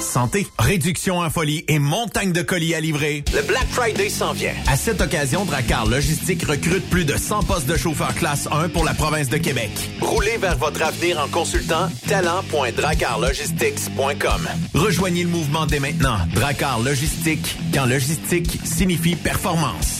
Santé, réduction en folie et montagne de colis à livrer. Le Black Friday s'en vient. À cette occasion, Dracar Logistique recrute plus de 100 postes de chauffeurs classe 1 pour la province de Québec. Roulez vers votre avenir en consultant talent.dracarlogistics.com. Rejoignez le mouvement dès maintenant. Dracar Logistique, quand logistique signifie performance.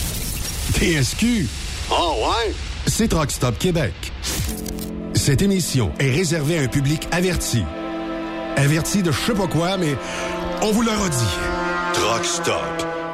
TSQ. Oh ouais? C'est Truck Stop Québec. Cette émission est réservée à un public averti. Averti de je sais pas quoi, mais on vous le redit. Truck Stop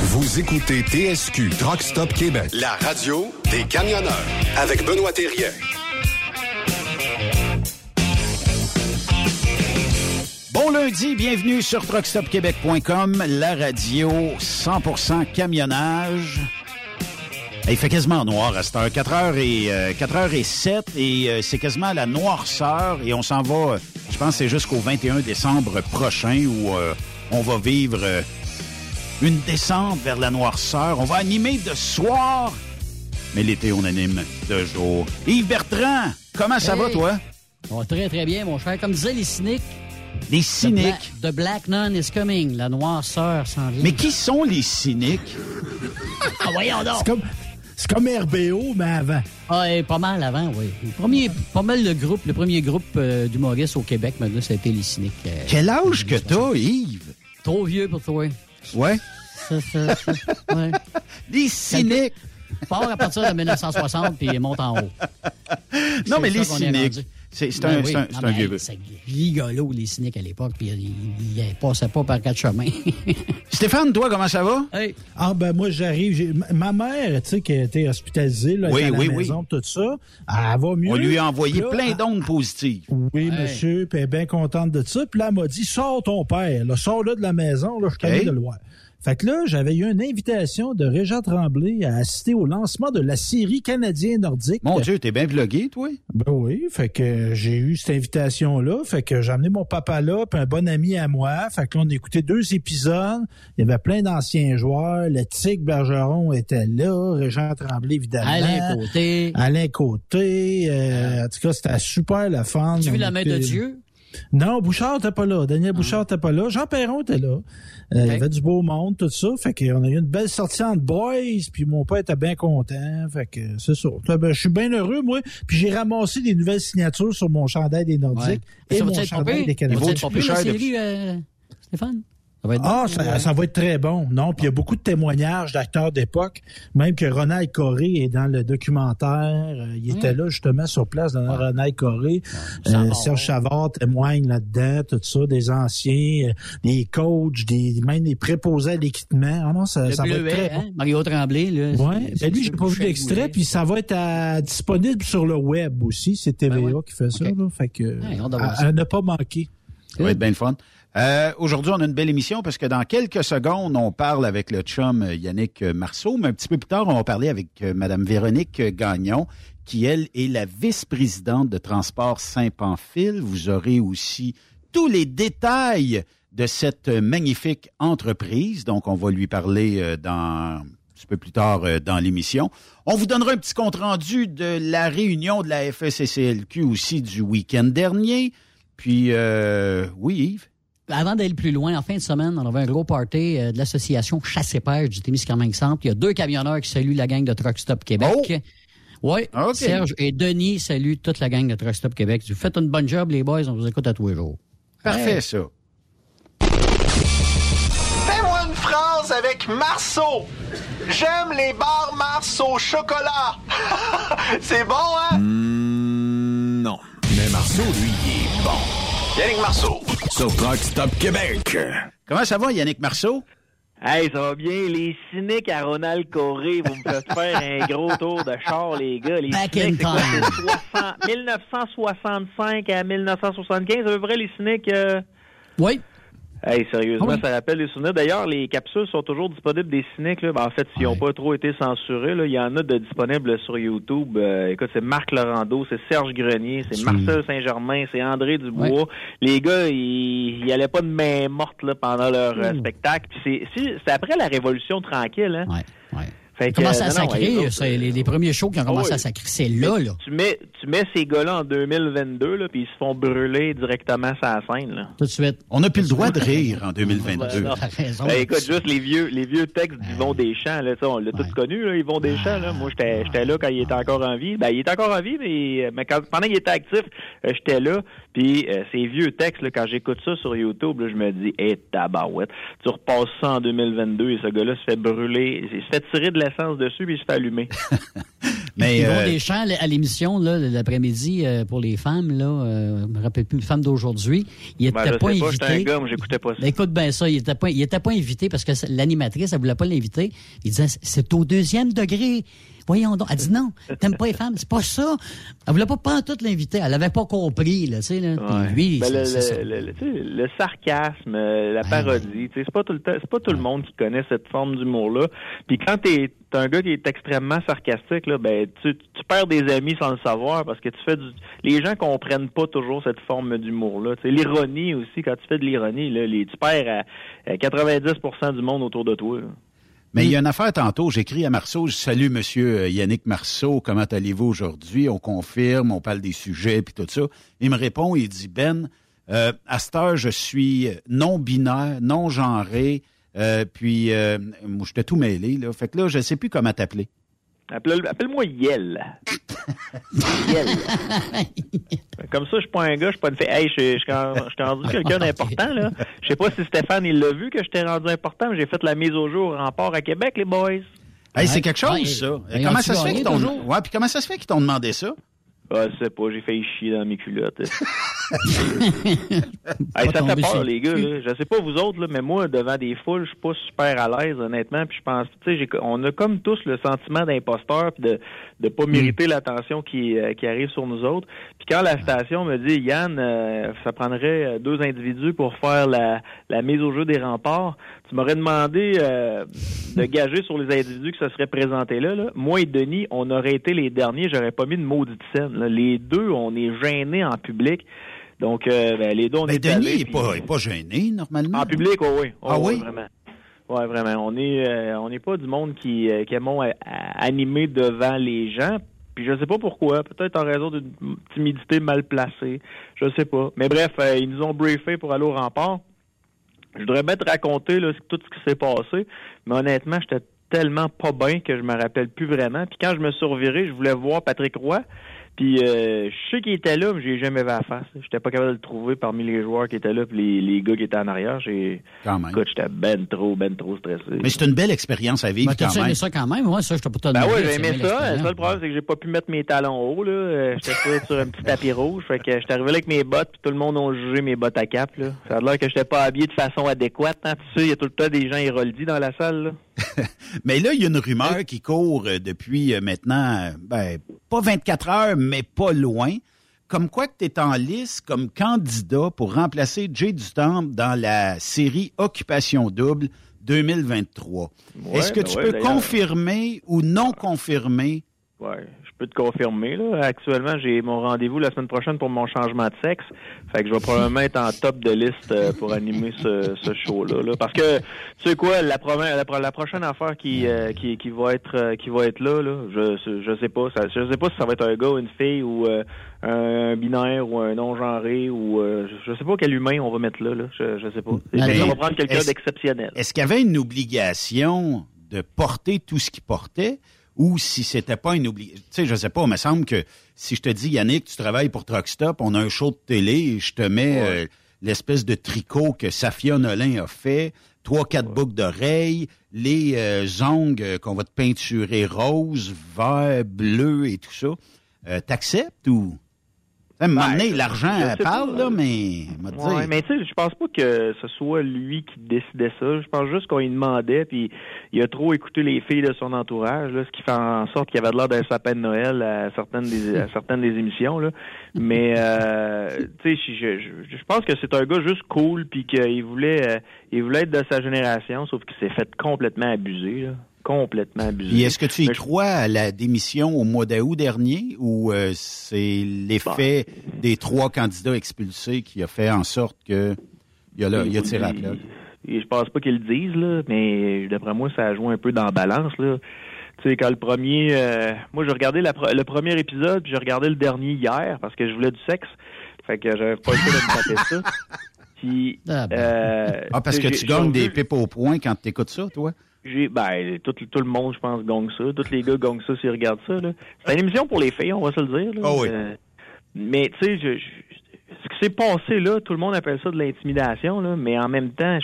Vous écoutez TSQ Truck Stop Québec, la radio des camionneurs avec Benoît Thérien. Bon lundi, bienvenue sur truckstopquebec.com, la radio 100% camionnage. Il fait quasiment noir à cette heure, 4h et, euh, 4h07 et euh, c'est quasiment la noirceur et on s'en va, euh, je pense que c'est jusqu'au 21 décembre prochain où euh, on va vivre euh, une descente vers la noirceur. On va animer de soir, mais l'été on anime de jour. Yves Bertrand, comment ça va toi? Oh, très, très bien, mon cher. Comme disaient les cyniques, Les the cyniques. the black nun is coming. La noirceur s'en vient. Mais qui sont les cyniques? Ah, voyons donc! C'est comme, c'est comme RBO, mais avant. Ah, eh, pas mal avant, oui. Le premier, pas mal le groupe, le premier groupe euh, d'humoristes au Québec, maintenant, ça a été les cyniques. euh, Quel âge que t'as, Yves? Trop vieux pour toi. Ouais. Ça, ouais. Les cyniques. Part à partir de 1960 puis monte en haut. Non, mais les cyniques. Rendu. C'est Ben un, oui. c'est un, Non, c'est un vieux. C'est rigolo, les cyniques à l'époque, puis ils ils passaient pas par quatre chemins. Stéphane, toi, comment ça va? hey, Ah, ben moi, j'arrive. ma- mère, tu sais, qui a été hospitalisée, là, Oui, à la oui, oui. maison, tout ça, elle va mieux. On lui a envoyé Là, plein d'ondes positives. Oui, Hey. monsieur, puis elle est bien contente de ça. Puis là, elle m'a dit, sors ton père, là, sors-le de la maison, là, je suis Hey. de le voir. Fait que là, j'avais eu une invitation de Régent Tremblay à assister au lancement de la série canadien-nordique. Mon Dieu, t'es bien vlogué, toi? Ben oui, fait que j'ai eu cette invitation-là. Fait que j'ai amené mon papa là, puis un bon ami à moi. Fait que là, on a écouté deux épisodes. Il y avait plein d'anciens joueurs. Le Tic Bergeron était là. Régent Tremblay, évidemment. Alain Côté. Alain Côté. euh, en tout cas, c'était super la fun. Tu as vu la main de écoutait- Dieu? Non, Bouchard n'était pas là. Daniel Bouchard n'était pas là. Jean Perron était là. Euh, Il y avait du beau monde, tout ça. Fait qu'on a eu une belle sortie entre boys, puis mon père était bien content. Fait que c'est ça. Ben, je suis bien heureux, moi. Puis j'ai ramassé des nouvelles signatures sur mon chandail des Nordiques et Ça mon chandail des Canadiens. être pas plus cher série, euh, Stéphane? Ça va être Ah, bon, ça, euh, ça va être très bon. Non, puis il y a beaucoup de témoignages d'acteurs d'époque. Même que Ronald Coré est dans le documentaire. Euh, il était là justement sur place dans Ronald Coré. Euh, Savard. Serge Chavard témoigne là-dedans, tout ça, des anciens, euh, des coachs, des même des préposés à l'équipement. Ah non, ça, ça va être très hein? Mario Tremblay, là. bon. Ouais, c'est- ben lui, j'ai pas vu d'extrait, puis ça va être à- disponible sur le web aussi. C'est TVA Ben ouais. qui fait ça, là. Fait que, Ouais, à, à ne pas manquer. Ça va être bien le fun. Euh, Aujourd'hui, on a une belle émission parce que dans quelques secondes, on parle avec le chum euh, Yannick euh, Marceau, mais un petit peu plus tard, on va parler avec Madame Véronique Gagnon, qui, elle, est la vice-présidente de Transport Saint-Pamphile. Vous aurez aussi tous les détails de cette magnifique entreprise. Donc, on va lui parler dans un petit peu plus tard dans l'émission. On vous donnera un petit compte-rendu de la réunion de la FSCCLQ aussi du week-end dernier. Puis, oui, Yves? Avant d'aller plus loin, en fin de semaine, on avait un gros party euh, de l'association Chasse et Pêche du Témiscamingue Centre. Il y a deux camionneurs qui saluent la gang de Truck Stop Québec. Oh! Oui, OK. Serge et Denis saluent toute la gang de Truck Stop Québec. Vous faites une bonne job, les boys. On vous écoute à tous les jours. Parfait, ça. Fais-moi une phrase avec Marceau. J'aime les bars Mars au chocolat. C'est bon, hein? Hmm, non. Mais Marceau, lui, il est bon. Yannick Marceau. Sur Truck Stop Québec. Comment ça va, Yannick Marceau? Hey, ça va bien. Les cyniques à Ronald Coré, vous me faites faire un gros tour de char, les gars. Les Back cyniques, in c'est quoi, time. c'est 60 1965 à 1975, à peu près, les cyniques. euh? Oui. Hey, sérieusement, Ah oui. ça rappelle les souvenirs. D'ailleurs, les capsules sont toujours disponibles des cyniques. Là. Ben, en fait, s'ils n'ont pas trop été censurés, là, il y en a de disponibles sur YouTube. Euh, écoute, c'est Marc Laurando, c'est Serge Grenier, c'est Marcel Saint-Germain, c'est André Dubois. Les gars, ils, ils allaient pas de main morte là, pendant leur euh, spectacle. Puis c'est, si- c'est après la Révolution tranquille. Hein? Fait que, commencent à euh, non, sacrer. les autres, c'est les, les premiers shows qui ont Ah commencé oui. à sacrer, c'est là, là. Tu mets, tu mets ces gars-là en 2022, là, puis ils se font brûler directement sur la scène. Là. Tout de suite. On n'a plus le droit de rire en 2022. Ben, non. T'as raison. Ben, écoute, juste les vieux, les vieux textes d'Yvon Deschamps, là, tu sais, on l'a tous connu, là, Yvon Deschamps, là. Moi, j'étais, j'étais là quand il était encore en vie. Ben, il était encore en vie, mais, mais quand, pendant qu'il était actif, euh, j'étais là. Puis, euh, ces vieux textes, là, quand j'écoute ça sur YouTube, là, je me dis, hé, tabarouette. Tu repasses ça en 2022 et ce gars-là se fait brûler, il se fait tirer de l'essence dessus puis il se fait allumer. Mais, Ils vont euh, des chants à l'émission là, l'après-midi euh, pour les femmes. Là, euh, je me rappelle plus, les femmes d'aujourd'hui. Il Ben, était je pas sais pas, j'étais un invité. gars, mais j'écoutais pas ça. Ben, Écoute bien ça, il était pas, il était pas invité parce que l'animatrice, elle voulait pas l'inviter. Il disait, c'est au deuxième degré. Voyons donc. Elle dit non, t'aimes pas les femmes, c'est pas ça. Elle voulait pas pas tout l'inviter. Elle avait pas compris, là, tu sais, là. Ouais. lui, Ben, le, ça. le- le- le sarcasme, euh, la parodie, tu sais, c'est pas tout le temps, c'est pas tout le monde qui connaît cette forme d'humour-là. Puis quand t'es t'es un gars qui est extrêmement sarcastique, là, ben tu, tu perds des amis sans le savoir parce que tu fais du. Les gens comprennent pas toujours cette forme d'humour-là. L'ironie aussi, quand tu fais de l'ironie, là, les, tu perds à, à 90% du monde autour de toi. là. Mais il y a une affaire tantôt, j'écris à Marceau, je salue monsieur euh, Yannick Marceau, comment allez-vous aujourd'hui? On confirme, on parle des sujets puis tout ça. Il me répond, il dit Ben, euh, à cette heure, je suis non-binaire, non-genré, euh, puis euh, j'étais tout mêlé, là. Fait que là, je sais plus comment t'appeler. Appelle- Appelle-moi Yel. Yel. Comme ça, je suis pas un gars, je suis pas une fille. Hey, je je suis je rendu quelqu'un d'important, là. Je sais pas si Stéphane, il l'a vu que j'étais rendu important, mais j'ai fait la mise au jour en port à Québec, les boys. Hey, c'est quelque chose, Ouais. ça. Comment ça se fait qu'ils t'ont... Ouais, puis comment ça se fait qu'ils t'ont demandé ça? Ah, je sais pas, j'ai failli chier dans mes culottes. hey, ça fait peur, le les gars. Là. Je sais pas vous autres, là, mais moi, devant des foules, je suis pas super à l'aise, honnêtement. Puis je pense, tu sais, on a comme tous le sentiment d'imposteur, puis de de pas mériter l'attention qui euh, qui arrive sur nous autres. Puis quand la station me dit, Yann, euh, ça prendrait euh, deux individus pour faire la la mise au jeu des remparts, tu m'aurais demandé euh, de gager sur les individus que ça serait présenté là, là. Moi et Denis, on aurait été les derniers. J'aurais pas mis de maudite scène. là. Les deux, on est gênés en public. Donc, euh, ben, les deux, on Ben, est Denis, allés, il est puis- pas, est pas gêné, normalement. en public, oh oui. Oh, Ah oui? Vraiment. Ouais, vraiment. On est, euh, on n'est pas du monde qui, euh, qui aimons animer devant les gens. Puis je sais pas pourquoi. Peut-être en raison d'une timidité mal placée. Je sais pas. Mais bref, euh, ils nous ont briefé pour aller au rempart. Je voudrais bien te raconter là, tout ce qui s'est passé. Mais honnêtement, j'étais tellement pas bien que je me rappelle plus vraiment. Puis quand je me suis reviré, je voulais voir Patrick Roy. Puis euh, je sais qu'il était là, mais j'ai jamais vu la face. J'étais pas capable de le trouver parmi les joueurs qui étaient là, puis les, les gars qui étaient en arrière. J'ai, Quand même. écoute, j'étais ben trop, ben trop stressé. Mais c'est une belle expérience à vivre Ben, quand même. aimé ça quand même? Ouais, ça, je t'ai pas Ben ouais, j'ai aimé ça. Le seul problème, c'est que j'ai pas pu mettre mes talons hauts. Là. J'étais sur- sur un petit tapis rouge. Fait que j'étais arrivé là avec mes bottes, puis tout le monde a jugé mes bottes à cap. Là. Ça a l'air que j'étais pas habillé de façon adéquate. Hein. Tu sais, il y a tout le temps des gens héroldis dans la salle. Là. Mais là, il y a une rumeur qui court euh, depuis euh, maintenant, euh, ben, pas 24 heures, mais pas loin. Comme quoi que tu es en liste comme candidat pour remplacer Jay Dutemps dans la série Occupation Double 2023. Ouais, Est-ce que ben tu ouais, peux confirmer ou non confirmer? Ouais. Je peux te confirmer. Là. Actuellement, j'ai mon rendez-vous la semaine prochaine pour mon changement de sexe. Fait que je vais probablement être en top de liste euh, pour animer ce, ce show-là. là. Parce que tu sais quoi, la, la, pro- la prochaine affaire qui, euh, qui, qui va être euh, qui va être là, là je, je sais pas. Ça, je sais pas si ça va être un gars ou une fille ou euh, un, binaire ou un non-genré ou euh, je sais pas quel humain on va mettre là. là. Je, je sais pas. On va prendre quelqu'un d'exceptionnel. Est-ce qu'il y avait une obligation de porter tout ce qu'il portait ou si c'était pas une obligation? Tu sais, je sais pas, il me semble que si je te dis, Yannick, tu travailles pour Truck Stop, on a un show de télé et je te mets euh, l'espèce de tricot que Safia Nolin a fait, trois, quatre boucles d'oreilles, les euh, ongles euh, qu'on va te peinturer rose, vert, bleu et tout ça. Euh, T'acceptes ou... À un moment donné, l'argent parle, là, mais... Ouais, mais tu sais, je pense pas que ce soit lui qui décidait ça. Je pense juste qu'on lui demandait, puis il a trop écouté les filles de son entourage, là, ce qui fait en sorte qu'il avait de l'air d'un sapin de Noël à certaines des, à certaines des émissions. Là. Mais euh, tu sais, je, je, je pense que c'est un gars juste cool, puis qu'il voulait, euh, il voulait être de sa génération, sauf qu'il s'est fait complètement abuser, là. Complètement abusé. Est-ce que tu y Mais je- crois à la démission au mois d'août dernier ou euh, c'est l'effet des trois candidats expulsés qui a fait en sorte que il a, là, il a tiré à plat? Et je pense pas qu'ils le disent, là, mais d'après moi, ça a joué un peu dans la balance, là. Tu sais, quand le premier... euh, moi, j'ai regardé la le premier épisode, puis j'ai regardé le dernier hier, parce que je voulais du sexe. Fait que j'avais pas le choix de me taper ça. Puis... euh, Ah, parce que tu gagnes des pipes au point quand tu écoutes ça, toi? J'ai ben tout, tout le monde je pense gagne ça tous les gars gagnent ça s'ils regardent ça c'est une émission pour les filles on va se le dire là. Ah oui. Euh, mais tu sais je, je- ce qui s'est passé là tout le monde appelle ça de l'intimidation là mais en même temps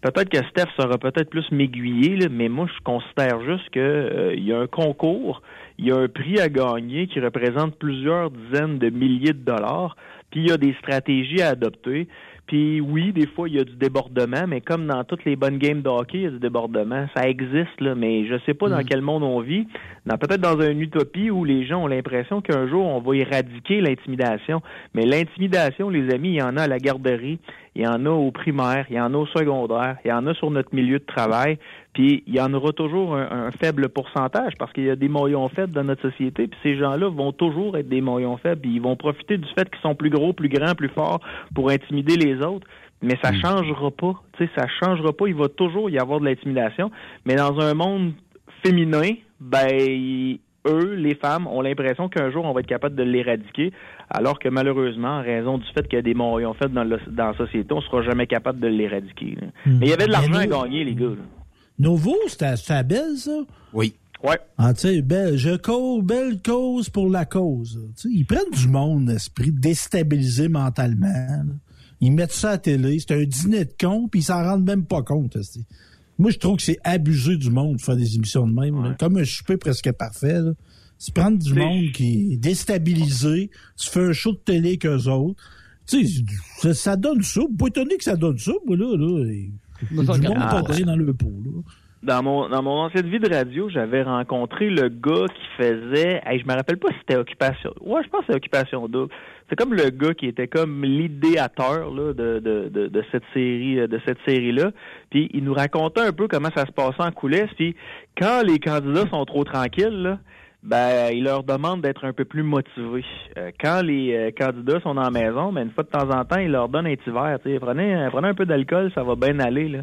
peut-être que Steph saura peut-être plus m'aiguiller mais moi je considère juste que euh, y a un concours il y a un prix à gagner qui représente plusieurs dizaines de milliers de dollars puis il y a des stratégies à adopter puis oui, des fois, il y a du débordement, mais comme dans toutes les bonnes games de hockey, il y a du débordement. Ça existe, là, mais je sais pas dans quel monde on vit. Dans Peut-être dans une utopie où les gens ont l'impression qu'un jour, on va éradiquer l'intimidation. Mais l'intimidation, les amis, il y en a à la garderie, il y en a au primaire, il y en a au secondaire, il y en a sur notre milieu de travail, puis il y en aura toujours un, un faible pourcentage parce qu'il y a des maillons faibles dans notre société, puis ces gens-là vont toujours être des maillons faibles, puis ils vont profiter du fait qu'ils sont plus gros, plus grands, plus forts pour intimider les autres. Mais ça changera pas, tu sais, ça changera pas. Il va toujours y avoir de l'intimidation. Mais dans un monde féminin, ben eux, les femmes, ont l'impression qu'un jour on va être capable de l'éradiquer, alors que malheureusement, en raison du fait qu'il y a des maillons faibles dans, le- dans la société, on sera jamais capable de l'éradiquer. là. Mais il y avait de l'argent à gagner, les gars. là. Novo, c'était c'était belle, ça? Oui. Ouais. Ah, tu sais, belle, je cause, belle cause pour la cause. Tu sais, ils prennent du monde, esprit, déstabilisé mentalement. là. Ils mettent ça à la télé, c'est un dîner de con, puis ils s'en rendent même pas compte. esti. Moi, je trouve que c'est abusé du monde de faire des émissions de même. là. Comme un souper presque parfait. Là. C'est prendre du monde qui est déstabilisé, tu fais un show de télé qu'eux autres. Tu sais, ça, ça donne ça. Vous pas étonné que ça donne ça, moi, là. là. Du monde bien dans le pot, là. Dans mon dans mon ancienne vie de radio, j'avais rencontré le gars qui faisait, hey, je me rappelle pas si c'était occupation. Ouais, je pense que c'est occupation double. C'est comme le gars qui était comme l'idéateur là de, de, de, de cette série euh, de cette série là. Puis il nous racontait un peu comment ça se passait en coulisses. Puis quand les candidats sont trop tranquilles là, ben il leur demande d'être un peu plus motivés. Euh, quand les euh, candidats sont dans la maison, ben une fois de temps en temps, il leur donne un petit verre. tu sais. Prenez prenez un peu d'alcool, ça va bien aller là.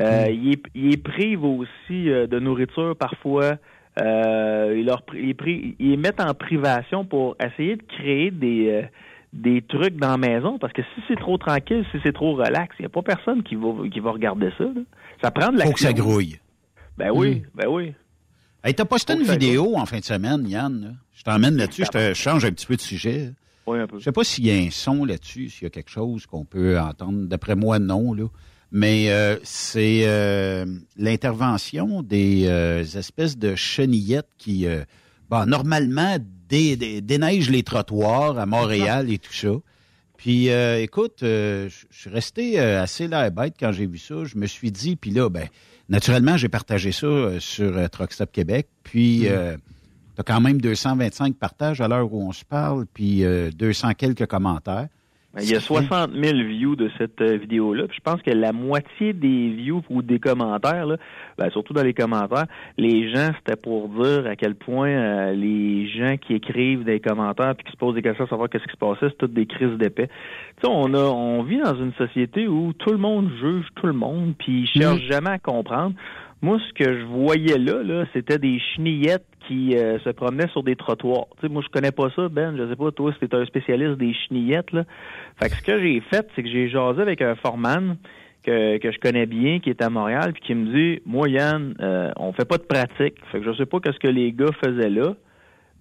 Euh, il, est- il les prive aussi euh, de nourriture parfois. Euh, il leur il ils les mettent en privation pour essayer de créer des euh, des trucs dans la maison parce que si c'est trop tranquille, si c'est trop relax, il n'y a pas personne qui va qui va regarder ça. là. Ça prend de la Faut que ça grouille. Ben oui, ben oui. Hey, t'as posté une vidéo en fin de semaine, Yann. là. Je t'emmène là-dessus, je te change un petit peu de sujet. Oui, un peu. Je sais pas s'il y a un son là-dessus, s'il y a quelque chose qu'on peut entendre. D'après moi, non. Là. Mais euh, c'est euh, l'intervention des euh, espèces de chenillettes qui, bon, normalement, dé- dé- déneigent les trottoirs à Montréal et tout ça. Puis, écoute, je suis resté assez là bête quand j'ai vu ça. Je me suis dit, puis là, ben, naturellement, j'ai partagé ça euh, sur euh, Truck Stop Québec. Puis, euh, t'as quand même 225 partages à l'heure où on se parle, puis euh, 200 quelques commentaires. Il y a 60 000 views de cette euh, vidéo-là. Je pense que la moitié des views ou des commentaires, là, ben, surtout dans les commentaires, les gens, c'était pour dire à quel point euh, les gens qui écrivent des commentaires puis qui se posent des questions à savoir qu'est-ce qui se passait, c'est toutes des crises d'épais. Tu sais, on a, on vit dans une société où tout le monde juge tout le monde puis ils cherchent jamais à comprendre. Moi, ce que je voyais là, là, c'était des chenillettes qui euh, se promenaient sur des trottoirs. Tu sais, moi, je connais pas ça, Ben. Je sais pas, toi, si t'es un spécialiste des chenillettes, là. Fait que ce que j'ai fait, c'est que j'ai jasé avec un foreman que, que je connais bien, qui est à Montréal, puis qui me dit, moi, Yann, euh, on fait pas de pratique. Fait que je sais pas qu'est-ce que les gars faisaient là.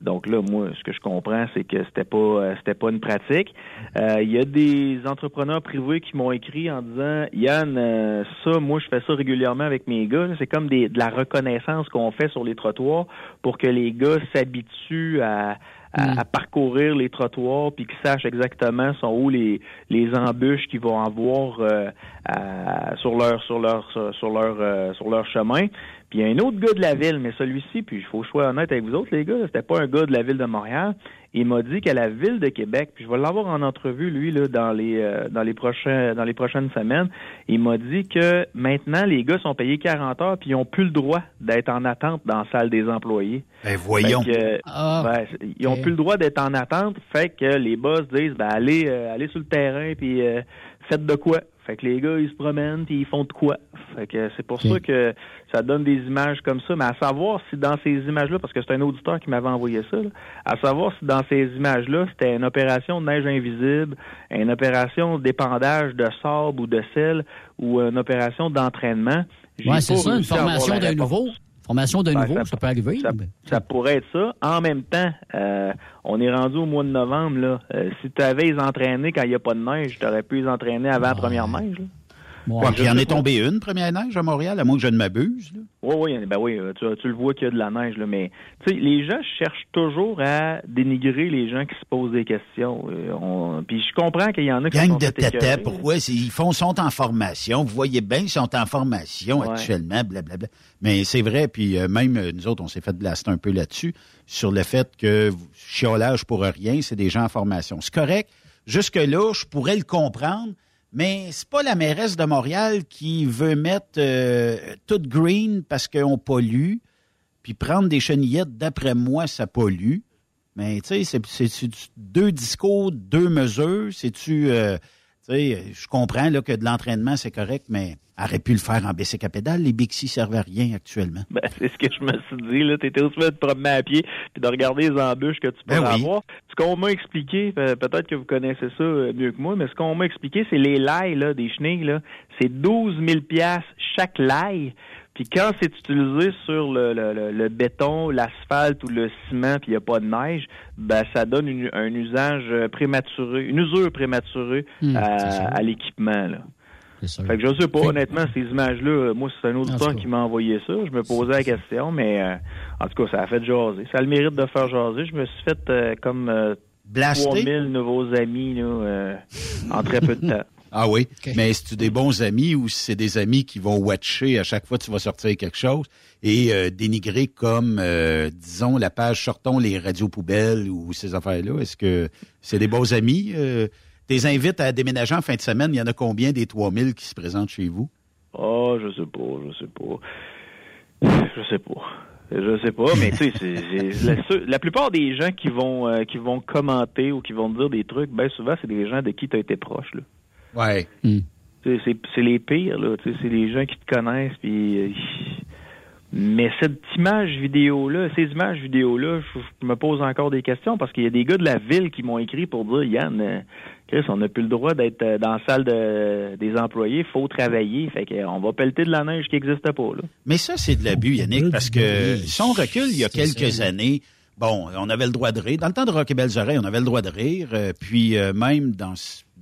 Donc là, moi, ce que je comprends, c'est que c'était pas euh, c'était pas une pratique. Euh, Il y a des entrepreneurs privés qui m'ont écrit en disant Yann, euh, ça, moi, je fais ça régulièrement avec mes gars. C'est comme des, de la reconnaissance qu'on fait sur les trottoirs pour que les gars s'habituent à, à, à parcourir les trottoirs puis qu'ils sachent exactement sont où les les embûches qu'ils vont avoir euh, à- sur leur sur leur sur leur euh, sur leur chemin. Puis il y a un autre gars de la ville, mais celui-ci, puis il faut que je sois honnête avec vous autres, les gars, c'était pas un gars de la ville de Montréal. Il m'a dit qu'à la ville de Québec, puis je vais l'avoir en entrevue, lui, là, dans les euh, dans les prochains dans les prochaines semaines, il m'a dit que maintenant, les gars sont payés 40 heures, puis ils ont plus le droit d'être en attente dans la salle des employés. Ben voyons. Fait que, Ah. ben, ils ont Ok. plus le droit d'être en attente, fait que les boss disent ben allez euh, allez sur le terrain puis euh, faites de quoi. Fait que les gars ils se promènent puis ils font de quoi? Fait que c'est pour ça que ça donne des images comme ça, mais à savoir si dans ces images-là parce que c'est un auditeur qui m'avait envoyé ça, là, à savoir si dans ces images-là, c'était une opération de neige invisible, une opération d'épandage de sable ou de sel ou une opération d'entraînement. Pas c'est ça, une formation d'un nouveau. Formation d'un Ben, nouveau, ça- ça peut arriver. Ça, ça pourrait être ça. En même temps, euh, on est rendu au mois de novembre. Là. Euh, si tu avais les entraîner quand il n'y a pas de neige, tu aurais pu les entraîner avant la première neige. Là. Ouais. Ouais, puis il en est tombé une, première neige à Montréal, à moins que je ne m'abuse. Oui, oui, ben oui, tu, tu le vois qu'il y a de la neige, là, mais les gens cherchent toujours à dénigrer les gens qui se posent des questions. Euh, on- Puis je comprends qu'il y en a qui Gang sont de tata, pourquoi? Ils font, sont en formation. Vous voyez bien, ils sont en formation Ouais. actuellement, blablabla. Mais c'est vrai, puis euh, même euh, nous autres, on s'est fait blaster un peu là-dessus, sur le fait que chiolage pour rien, c'est des gens en formation. C'est correct. Jusque-là, je pourrais le comprendre, mais c'est pas la mairesse de Montréal qui veut mettre euh, tout green parce qu'on pollue, puis prendre des chenillettes, d'après moi, ça pollue. Mais tu sais, c'est- deux discours, deux mesures? C'est-tu, euh, tu sais, je comprends là, que de l'entraînement, c'est correct, mais aurait pu le faire en bicycle à pédale. Les Bixi servent à rien actuellement. Ben, c'est ce que je me suis dit. là. T'étais aussi de te promener à pied puis de regarder les embûches que tu peux Ben oui. avoir. Ce qu'on m'a expliqué, pe- peut-être que vous connaissez ça euh, mieux que moi, mais ce qu'on m'a expliqué, c'est les lailles là, des chenilles. Là, c'est 12 000 piastres chaque laille. Puis quand c'est utilisé sur le, le, le- le béton, l'asphalte ou le ciment, puis il n'y a pas de neige, ben ça donne une- un usage euh, prématuré, une usure prématurée Hmm, à l'équipement. Là. C'est sûr. Fait que je sais pas, honnêtement, ces images-là, euh, moi, c'est un auditeur qui m'a envoyé ça. Je me posais la question, mais euh, en tout cas, ça a fait jaser. Ça a le mérite de faire jaser. Je me suis fait euh, comme euh, Blasté? 3000 nouveaux amis là, euh, en très peu de temps. Ah oui, mais c'est-tu des bons amis ou c'est des amis qui vont watcher à chaque fois que tu vas sortir quelque chose et euh, dénigrer comme, euh, disons, la page Sortons les radios poubelles ou ces affaires-là? Est-ce que c'est des bons amis? Euh, T'es invites à déménager en fin de semaine, il y en a combien des 3000 qui se présentent chez vous? Oh, je sais pas, je sais pas. Je sais pas. Je sais pas, mais tu sais, la, plupart des gens qui vont euh, qui vont commenter ou qui vont dire des trucs, ben souvent, c'est des gens de qui tu as été proche. Là. Ouais. Hmm. C'est les pires, là. C'est les gens qui te connaissent, puis... euh, Mais cette image vidéo-là, ces images vidéo-là, je, je me pose encore des questions parce qu'il y a des gars de la ville qui m'ont écrit pour dire Yann, euh, Chris, on n'a plus le droit d'être euh, dans la salle de, des employés, faut travailler. Fait qu'on va pelleter de la neige qui n'existe pas, là. Mais ça, c'est de l'abus, Yannick, parce que si on recule il y a quelques ça. années, bon, on avait le droit de rire. Dans le temps de Rock et Belles Oreilles, on avait le droit de rire. euh, puis euh, même dans,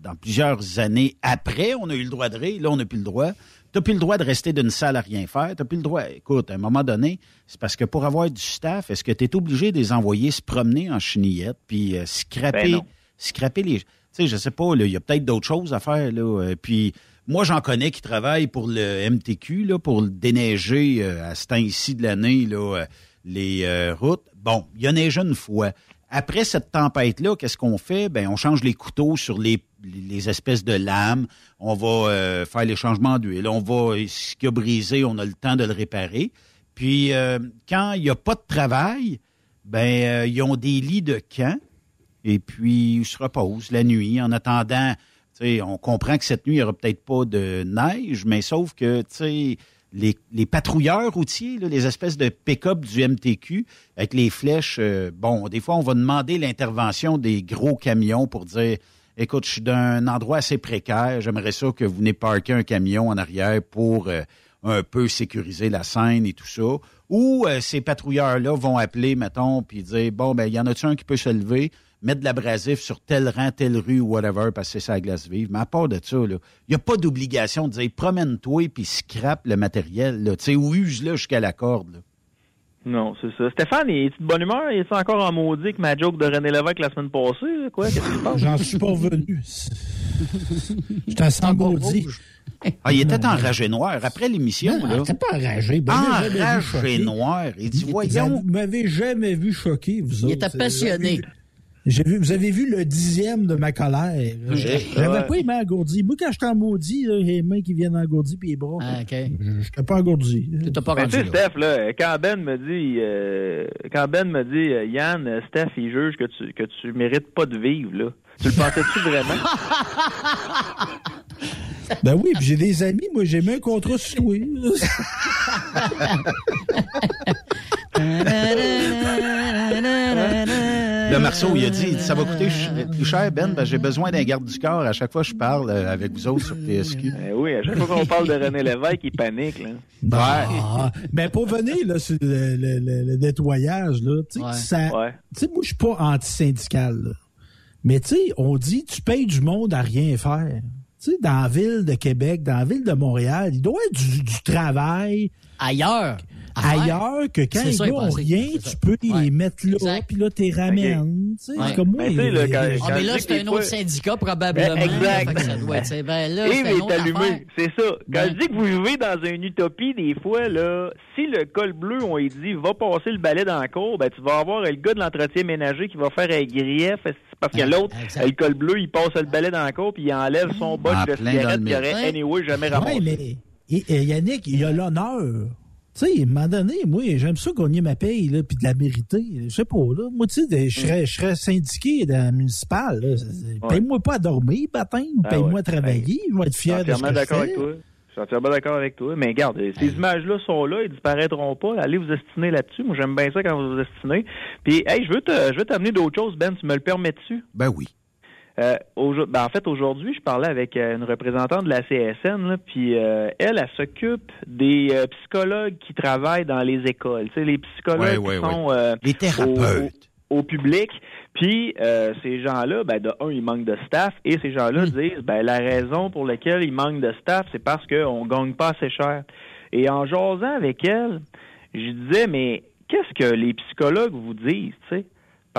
dans plusieurs années après, on a eu le droit de rire. Là, on n'a plus le droit. T'as plus le droit de rester d'une salle à rien faire. T'as plus le droit. Écoute, à un moment donné, c'est parce que pour avoir du staff, est-ce que tu es obligé de les envoyer se promener en chenillette puis euh, scraper, Ben scraper les. Sais, je sais pas, il y a peut-être d'autres choses à faire, là. euh, puis moi, j'en connais qui travaillent pour le MTQ, là, pour déneiger euh, à ce temps-ci de l'année, là, euh, les routes. Bon, il y a neigé une fois. Après cette tempête-là, qu'est-ce qu'on fait? Ben, on change les couteaux sur les les espèces de lames, on va faire les changements d'huile, on va, ce qui a brisé, on a le temps de le réparer. Puis, quand il n'y a pas de travail, ben, ils ont des lits de camp, et puis se reposent la nuit en attendant. On comprend que cette nuit, il n'y aura peut-être pas de neige, mais sauf que, les, les patrouilleurs routiers, là, les espèces de pick-up du MTQ avec les flèches, euh, bon, des fois, on va demander l'intervention des gros camions pour dire écoute, je suis d'un endroit assez précaire, j'aimerais ça que vous venez parquer un camion en arrière pour euh, un peu sécuriser la scène et tout ça. Ou euh, ces patrouilleurs-là vont appeler, mettons, puis dire bon, ben, il y en a-tu un qui peut se lever? Mettre de l'abrasif sur tel rang, telle rue ou whatever, parce que c'est sa glace vive. Mais à part de ça, il n'y a pas d'obligation de dire promène-toi puis scrape le matériel, là, tu sais, ou use-le jusqu'à la corde. là. Non, c'est ça. Stéphane, il est de bonne humeur? Il est encore en maudit avec ma joke de René Lévesque la semaine passée? là? Quoi? Qu'est-ce qui se passe? J'en suis pas revenu. J'étais à sang maudit. Ah, il était enragé noir après l'émission. Non, là. t'es pas enragé. Ben, Enragé noir. Il dit, Vous voyons. m'avez jamais vu choqué, vous Il autres. était passionné. J'ai vu, vous avez vu le dixième de ma colère. J'ai- J'avais pas les mains engourdies. Moi, quand j'étais en maudit, là, les mains qui viennent engourdies puis les bras. Ah, OK. je- J'étais pas engourdi. T'as pas rendu tu sais, là. Steph, là, quand Ben me dit, euh, quand Ben me dit, euh, Yann, euh, Steph, il juge que tu, que tu mérites pas de vivre, là. Tu le pensais-tu vraiment? Ben oui, puis j'ai des amis, moi, j'ai mis un contrat sur Le Marceau, il a dit, ça va coûter ch- plus cher, Ben, ben, j'ai besoin d'un garde du corps à chaque fois que je parle euh, avec vous autres sur TSQ. Ben oui, à chaque fois qu'on parle de René Lévesque, il panique, là. Ah, ben pour venir là, sur le, le- le- le nettoyage, là, tu sais, Ouais. ça- Ouais. tu sais, moi, je suis pas anti-syndical. Mais tu sais, on dit, tu payes du monde à rien faire. Tu sais, dans la ville de Québec, dans la ville de Montréal, il doit y avoir du, du travail Ailleurs. Ailleurs que quand les gars ont rien, tu peux Ouais. les mettre là, Exact. puis là, t'es ramènes. Tu sais, Ouais. c'est comme moi. Ben, tu sais, là, les- quand- les- Ah, mais là, c'est un autre fois- syndicat, probablement. Exact. Fait que ça doit être- ben là, Yves est allumé, c'est ça. Quand je dis que vous vivez dans une utopie, des fois, là, si le col bleu, on lui dit, va passer le balai dans la cour, ben, tu vas avoir le gars de l'entretien ménager qui va faire un grief, parce que l'autre, le col bleu, il passe le balai dans la cour, puis il enlève son En de cigarette le qu'il aurait anyway jamais ramassé. Et Yannick, il a l'honneur. Tu sais, à un moment donné, moi, j'aime ça gagner ma paye, là, puis de la mériter. Je sais pas, là. Moi, tu sais, je serais, je serais syndiqué dans la municipale. Paye-moi pas à dormir, baptême. Ah Paye-moi ouais. à travailler. Je vais être fier de ce entièrement que je d'accord avec toi. Je suis entièrement d'accord avec toi. Mais regarde, ces images-là sont là, ils disparaîtront pas. Allez vous estiner là-dessus. Moi, j'aime bien ça quand vous vous estinez. Puis, hey, je veux te, je veux t'amener d'autres choses, Ben. Tu me le permets-tu? Ben oui. Euh, ben, en fait, aujourd'hui, je parlais avec euh, une représentante de la CSN, là, puis euh, elle, elle s'occupe des euh, psychologues qui travaillent dans les écoles. Tu sais, les psychologues Ouais, ouais, qui sont Les au, thérapeutes. au- au public. Puis ces gens-là, ben, de un, ils manquent de staff, et ces gens-là disent, ben, la raison pour laquelle ils manquent de staff, c'est parce qu'on gagne pas assez cher. Et en jasant avec elle, je disais, mais qu'est-ce que les psychologues vous disent, tu sais?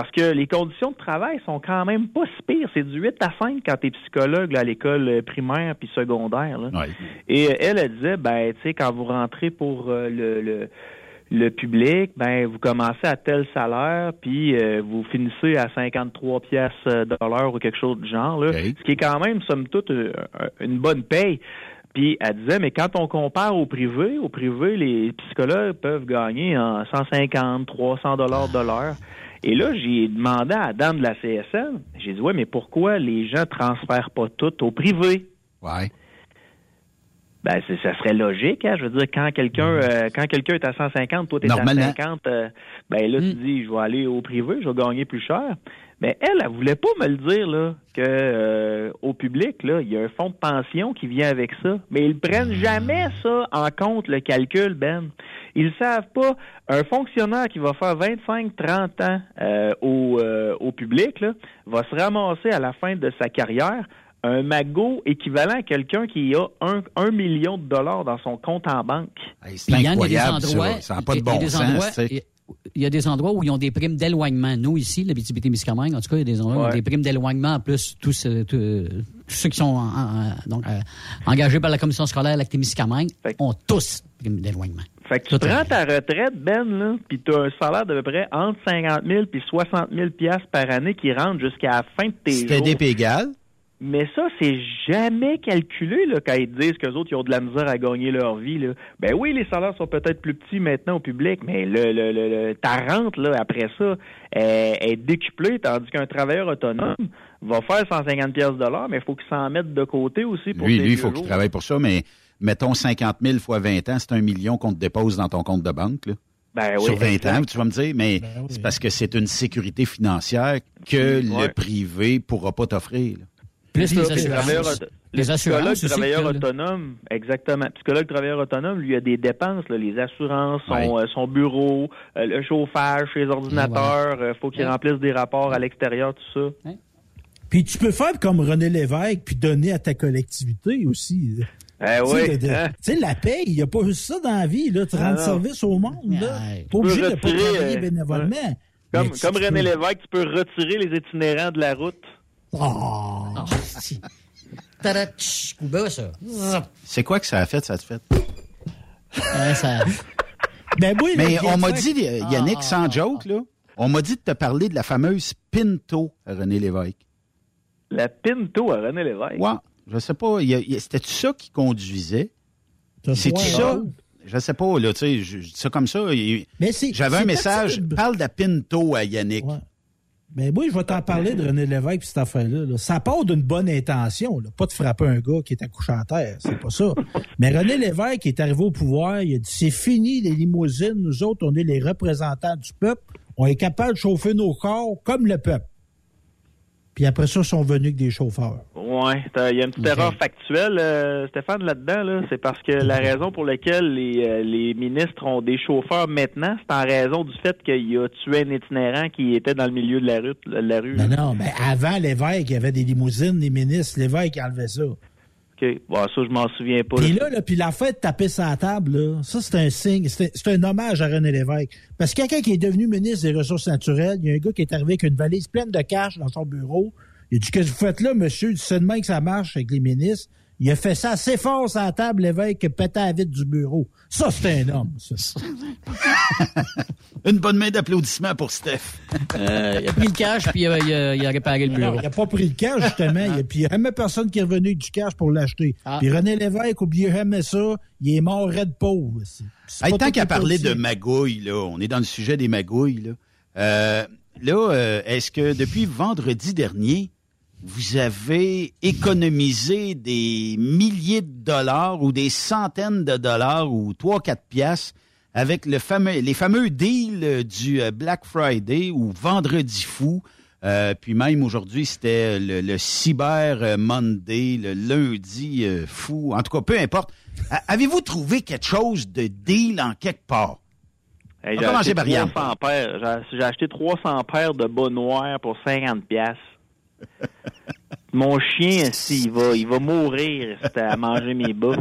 Parce que les conditions de travail sont quand même pas si pires. C'est du 8 à 5 quand t'es psychologue là, à l'école euh, primaire puis secondaire. Là. Ouais. Et euh, elle, elle disait, ben, tu sais, quand vous rentrez pour euh, le, le, le public, ben, vous commencez à tel salaire, puis euh, vous finissez à 53 pièces de l'heure ou quelque chose du genre, là, ce qui est quand même, somme toute, une bonne paye. Puis elle disait, mais quand on compare au privé, au privé, les psychologues peuvent gagner en 150, 300 dollars de l'heure. Et là, j'ai demandé à la dame de la CSN, j'ai dit, ouais, mais pourquoi les gens transfèrent pas tout au privé? Ouais. Ben, ça serait logique, hein. Je veux dire, quand quelqu'un euh, quand quelqu'un est à 150, toi, t'es à Normalement. 50, euh, ben là, tu dis, je vais aller au privé, je vais gagner plus cher. Mais elle, elle voulait pas me le dire, là, que euh, au public, là, il y a un fonds de pension qui vient avec ça. Mais ils prennent jamais ça en compte, le calcul, Ben. Ils savent pas. Un fonctionnaire qui va faire 25-30 ans euh, au, euh, au public, là, va se ramasser à la fin de sa carrière un magot équivalent à quelqu'un qui a un, un million de dollars dans son compte en banque. Hey, c'est il y a incroyable, des endroits, ça. Ça n'a pas de il y a bon des sens, endroits- il y a- des où ils ont des primes d'éloignement. Nous, ici, la BTBT-Miscamingue, en tout cas, il y a des endroits où ils ont Ouais. des primes d'éloignement. En plus, tous, euh, tous, tous ceux qui sont en- en- donc, euh, engagés par la commission scolaire de Miscamingue Fait que- ont tous primes d'éloignement. Fait que tu prends ta retraite, Ben, là, puis tu as un salaire d'à peu près entre 50 000 puis 60 000 piastres par année qui rentre jusqu'à la fin de tes jours. TDP égal, Mais ça, c'est jamais calculé là, quand ils disent qu'eux autres, ils ont de la misère à gagner leur vie. Là. Ben oui, les salaires sont peut-être plus petits maintenant au public, mais le, le, le, ta rente, là, après ça, est, est décuplée, tandis qu'un travailleur autonome va faire 150 pièces de l'heure, mais il faut qu'il s'en mette de côté aussi pour Lui, lui, il faut qu'il travaille pour ça, mais mettons 50 000 fois 20 ans, c'est un million qu'on te dépose dans ton compte de banque. Là. Ben oui, sur 20 exact. ans, tu vas me dire, mais c'est parce que c'est une sécurité financière que Ouais. le privé pourra pas t'offrir. Plus les assurances. Les le assurances psychologue aussi, travailleur que, là. autonome, exactement. Psychologue travailleur autonome, lui, a des dépenses, là, les assurances, son, Ouais. euh, son bureau, euh, le chauffage, ses ordinateurs, euh, faut qu'il Ouais. remplisse des rapports à l'extérieur, tout ça. Puis tu peux faire comme René Lévesque puis donner à ta collectivité aussi. Eh Tu sais, oui, hein? tu sais, la paye, il n'y a pas juste ça dans la vie, là, tu Ah rends service au monde. Là. Ouais. Pas obligé de pas travailler euh, bénévolement. Comme, tu- comme René peux- Lévesque, tu peux retirer les itinérants de la route. Oh. C'est quoi que ça a fait, ça a fait? Ouais, ça. Ben oui, Mais on m'a dit, Yannick, Ah, sans ah, joke, là, on m'a dit de te parler de la fameuse Pinto à René Lévesque. La Pinto à René Lévesque? Ouais, je sais pas, c'était-tu ça qui conduisait? Soir, ça? Je sais pas, là, tu sais, je, dis ça comme ça. Mais c'est- J'avais un c'est message, parle de Pinto à Yannick. Ouais. Ben oui, je vais t'en parler de René Lévesque et cette affaire-là. là. Ça part d'une bonne intention, là. pas de frapper un gars qui est accouché à terre, c'est pas ça. Mais René Lévesque est arrivé au pouvoir, il a dit c'est fini les limousines, nous autres, on est les représentants du peuple, on est capable de chauffer nos corps comme le peuple. Puis après ça, ils sont venus avec des chauffeurs. T'as- il y a une petite erreur factuelle, euh, Stéphane, là-dedans. Là. C'est parce que la raison pour laquelle les, euh, les ministres ont des chauffeurs maintenant, c'est en raison du fait qu'il a tué un itinérant qui était dans le milieu de la rue. De la rue non, mais avant Lévesque, il y avait des limousines, des ministres, Lévesque enlevait ça. OK. Bon, ça, je m'en souviens pas. Puis là. là, puis la fête de taper sa table, ça, c'est un signe, c'est un hommage à René Lévesque. Parce que quelqu'un qui est devenu ministre des Ressources naturelles, il y a un gars qui est arrivé avec une valise pleine de cash dans son bureau. Il dit, qu'est-ce que vous faites là, monsieur? C'est demain que ça marche avec les ministres. Il a fait ça assez fort sur la table, Lévesque, que pétait à la vitre du bureau. Ça, c'est un homme, ça. Une bonne main d'applaudissements pour Steph. Euh, il a pris le cash, puis il a, il a- il a réparé le Non, bureau. il n'a pas pris le cash, justement. Il y a- Puis il n'y a jamais personne qui est revenu avec du cash pour l'acheter. Ah. Puis René Lévesque, oubliez jamais ça, il est mort raide pauvre. Hey, tant qu'à parler de magouilles, là, on est dans le sujet des magouilles. Là, Euh, là euh, est-ce que depuis vendredi dernier, vous avez économisé des milliers de dollars ou des centaines de dollars ou trois, quatre piastres avec le fameux, les fameux deals euh, du euh, Black Friday ou Vendredi fou? Euh, puis même aujourd'hui, c'était le, le Cyber Monday, le lundi euh, fou. En tout cas, peu importe. Avez-vous trouvé quelque chose de deal en quelque part? Hey, j'ai acheté Marianne. 300 paires. J'ai- J'ai acheté 300 paires de bas noirs pour 50 pièces. Mon chien, si, il va, il va mourir si t'as à manger mes bas.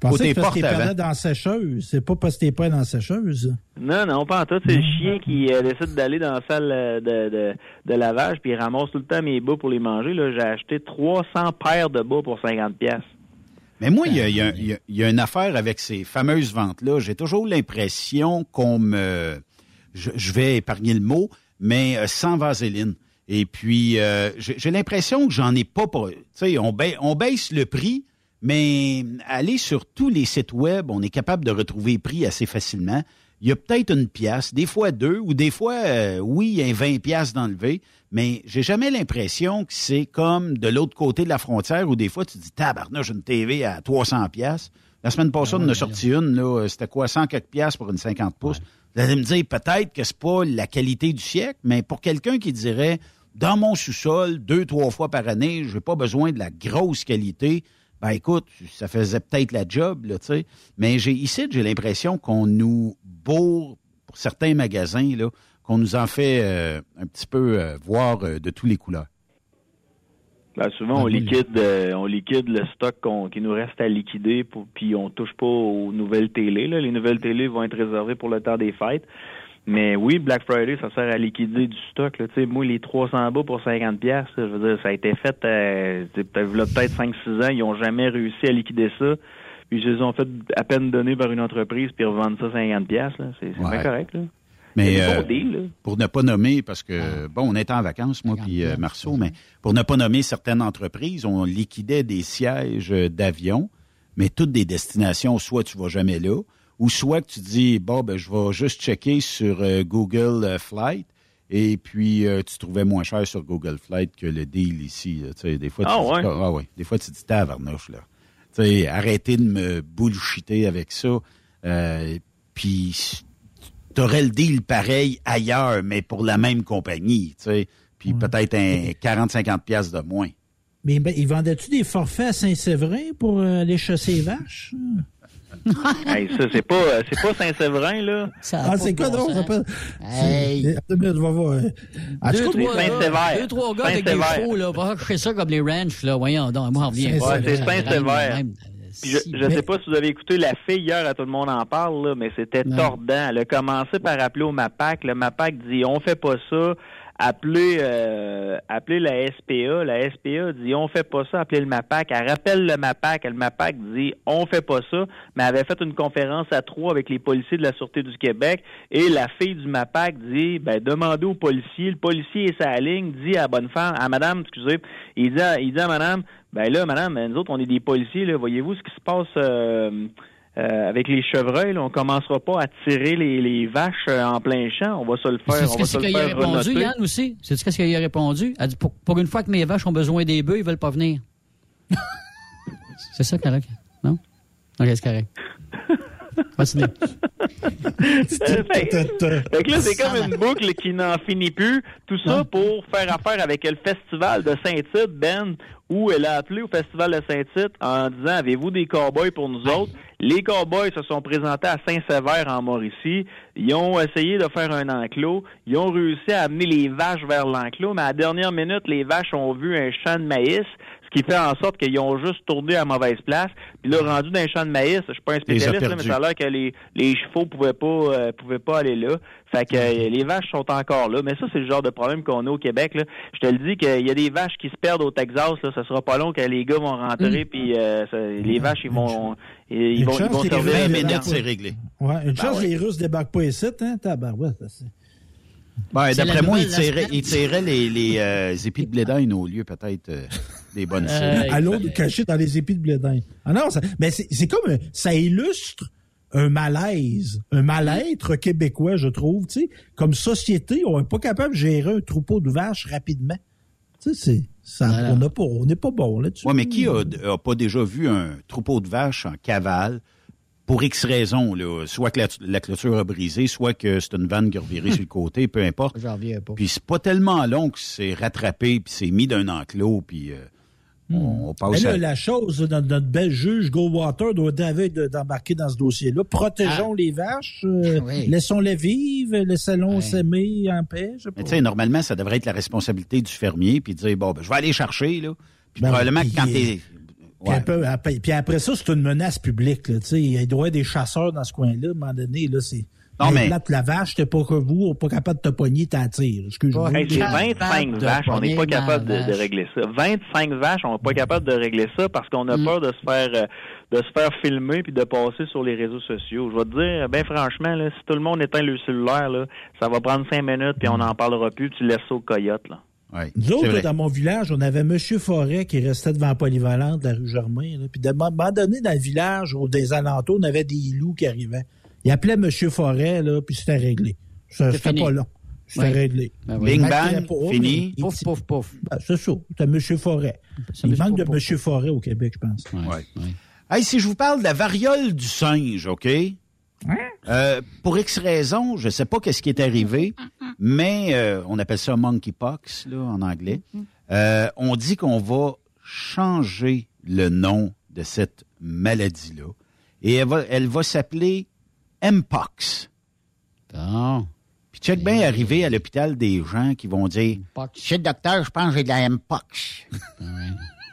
Pensais Côté que parce qu'il dans la sécheuse. C'est pas parce que t'es pas dans la sécheuse. Non, non, pas en tout. C'est le chien qui euh, décide d'aller dans la salle euh, de, de, de lavage puis il ramasse tout le temps mes bas pour les manger. Là, J'ai acheté 300 paires de bas pour 50 pièces. Mais moi, il y a, il y a- il y a- il y a une affaire avec ces fameuses ventes-là. J'ai toujours l'impression qu'on me... Je, je vais épargner le mot, mais euh, sans vaseline. Et puis, euh, j'ai l'impression que j'en ai pas... pour- Tu sais, on, ba- on baisse le prix, mais aller sur tous les sites web, on est capable de retrouver les prix assez facilement. Il y a peut-être une pièce, des fois deux, ou des fois, euh, oui, il y a 20 pièces d'enlever, mais j'ai jamais l'impression que c'est comme de l'autre côté de la frontière où des fois tu dis tabarnouche une TV à 300 pièces. La semaine passée, on en a sorti une, là, c'était quoi, 100 quelques pièces pour une 50 pouces. Vous allez me dire peut-être que c'est pas la qualité du siècle, mais pour quelqu'un qui dirait dans mon sous-sol, deux, trois fois par année, j'ai pas besoin de la grosse qualité, ben écoute, ça faisait peut-être la job, là, tu sais. Mais j'ai ici, j'ai l'impression qu'on nous bourre pour certains magasins, là, qu'on nous en fait euh, un petit peu euh, voir euh, de tous les couleurs. Ben, souvent, on liquide, euh, on liquide le stock qu'on- qui nous reste à liquider, pour, puis on touche pas aux nouvelles télé. Là. Les nouvelles télé vont être réservées pour le temps des fêtes. Mais oui, Black Friday, ça sert à liquider du stock. Là. Moi, les 300 bas pour 50 pièces, je veux dire, ça a été fait euh, peut-être là, peut-être 5-6 ans. Ils ont jamais réussi à liquider ça. Puis ils se les ont fait à peine donner par une entreprise puis revendre ça 50 pièces. C'est Ouais. bien correct. Là. Mais euh, là. pour ne pas nommer, parce que, bon, on était en vacances, moi puis euh, Marceau, mais pour ne pas nommer certaines entreprises, on liquidait des sièges euh, d'avion, mais toutes des destinations, soit tu vas jamais là, ou soit que tu dis, bon, ben, je vais juste checker sur euh, Google euh, Flight, et puis euh, tu trouvais moins cher sur Google Flight que le deal ici. là. Tu sais, des fois, tu Ah dis, ouais? ah ouais. Des fois, tu dis, tabarnouche, là. Tu sais, arrêtez de me bullshiter avec ça. Euh, puis t'aurais le deal pareil ailleurs, mais pour la même compagnie, tu sais. Puis peut-être un 40-50 pièces de moins. Mais ben, ils vendaient-tu des forfaits à Saint-Séverin pour euh, aller chasser les vaches? Hey, ça, c'est pas, euh, c'est pas Saint-Séverin, là. Ah, c'est quoi donc? ça peut- Hey. C'est- Attends une minute, je vais voir. Deux, cas, trois gars, Saint-Sévère. deux, trois gars avec des Saint-Sévère. chevaux, là. Pas que je fais ça comme les ranchs, là. Voyons donc, moi, on revient. Ouais, c'est. Saint-Sévère. Puis je, je sais pas si vous avez écouté la fille hier, à tout le monde en parle, là, mais c'était tordant. Elle a commencé par appeler au MAPAC. Le MAPAC dit on fait pas ça. Appelez, euh, la SPA. La SPA dit on fait pas ça. Appelez le MAPAC. Elle rappelle le MAPAC. Le MAPAC dit on fait pas ça. Mais elle avait fait une conférence à trois avec les policiers de la Sûreté du Québec. Et la fille du MAPAC dit ben demandez au policier. Le policier est sa ligne. Dit à bonne femme, à madame, excusez, il dit il dit à madame ben là, madame, nous autres, on est des policiers, là. Voyez-vous ce qui se passe euh, euh, avec les chevreuils, là? On commencera pas à tirer les, les vaches euh, en plein champ. On va se le faire, C'est ce qu'il a répondu. Yann, aussi? C'est ce qu'il a répondu? Elle dit, pour, pour une fois que mes vaches ont besoin des bœufs, ils veulent pas venir. c'est ça, correct? Non? OK, c'est correct. Continue. fait que là, c'est comme une boucle qui n'en finit plus. Tout ça pour faire affaire avec le festival de Saint-Tite, Ben, où elle a appelé au festival de Saint-Tite en disant Avez-vous des cowboys pour nous autres? Les cowboys se sont présentés à Saint-Sever en Mauricie. Ils ont essayé de faire un enclos. Ils ont réussi à amener les vaches vers l'enclos, mais à la dernière minute, les vaches ont vu un champ de maïs qui fait en sorte qu'ils ont juste tourné à mauvaise place. Puis là, rendu dans un champ de maïs, je suis pas un spécialiste, là, mais ça a l'air que les, les chevaux pouvaient pas euh, pouvaient pas aller là. Fait que euh, les vaches sont encore là. Mais ça, c'est le genre de problème qu'on a au Québec. Là. Je te le dis qu'il y a des vaches qui se perdent au Texas. Là. Ça sera pas long que les gars vont rentrer, puis euh, ça- les vaches, ils vont ils, vont, ils vont servir. Minutes, pas. c'est réglé. Ouais, une chance ouais. que les Russes débarquent pas ici, hein, tabarouette. c'est- Ben, D'après moi, semaine. ils tiraient les, les euh, épis de blé d'Inde au lieu peut-être euh, des bonnes cibles. à l'eau de cacher dans les épis de blé d'Inde? Ah non, ça, mais c'est comme ça illustre un malaise, un mal-être québécois, je trouve. Tu sais, comme société, on n'est pas capable de gérer un troupeau de vaches rapidement. Tu sais, c'est ça, Voilà. on n'a pas, on n'est pas bon là-dessus. Ouais, mais qui a, a pas déjà vu un troupeau de vaches en cavale pour X raisons, là, soit que la, la clôture a brisé, soit que c'est une vanne qui a reviré sur le côté, peu importe. J'en reviens pas. Puis c'est pas tellement long que c'est rattrapé, puis c'est mis d'un enclos, puis euh, on, on Mais passe là, à... la chose, notre, notre bel juge Goldwater doit être de- d'embarquer dans ce dossier-là. Protégeons les vaches, euh, Oui. laissons-les vivre, laissons-les s'aimer en paix. je sais Mais pas. tu sais, normalement, ça devrait être la responsabilité du fermier, puis de dire, bon, ben, je vais aller chercher, là. Puis Ben, probablement que quand il- Puis, après, après- puis après ça, c'est une menace publique. Là, tu sais. il doit y avoir des chasseurs dans ce coin-là. À un moment donné, là, c'est. Non, mais- la vache, t'es pas que vous, pas capable de te pogner, t'en tires. Excuse-moi. Hey, c'est Capable 25 de vaches, on n'est pas capable de, régler ça. 25 vaches, on n'est pas capable de régler ça parce qu'on a Mm. peur de se faire euh, de se faire filmer puis de passer sur les réseaux sociaux. Je vais te dire, ben franchement, là, si tout le monde éteint le cellulaire, là, ça va prendre cinq minutes puis on n'en parlera plus. Tu laisses ça au coyote. Là. Ouais, Nous autres, là, dans mon village, on avait M. Forêt qui restait devant polyvalente de la rue Germain. Là. Puis de un moment donné, dans le village, ou des alentours, on avait des loups qui arrivaient. Il appelait M. Forêt, là, puis c'était réglé. C'était pas long. C'était réglé. Ben oui. Bing Il bang, pas, fini. Pouf, pouf, pouf. Ben, c'est ça. C'était M. Forêt. Il monsieur manque de pouf, pouf. M. Forêt au Québec, je pense. Ouais, Ouais. ouais. Hey, si je vous parle de la variole du singe, OK? Euh, pour X raisons, je sais pas qu'est-ce qui est arrivé, mais euh, on appelle ça monkeypox là en anglais. Euh, on dit qu'on va changer le nom de cette maladie-là et elle va, elle va s'appeler Mpox. Bon. Puis check bien arriver à l'hôpital des gens qui vont dire Chez le docteur, je pense que j'ai de la Mpox.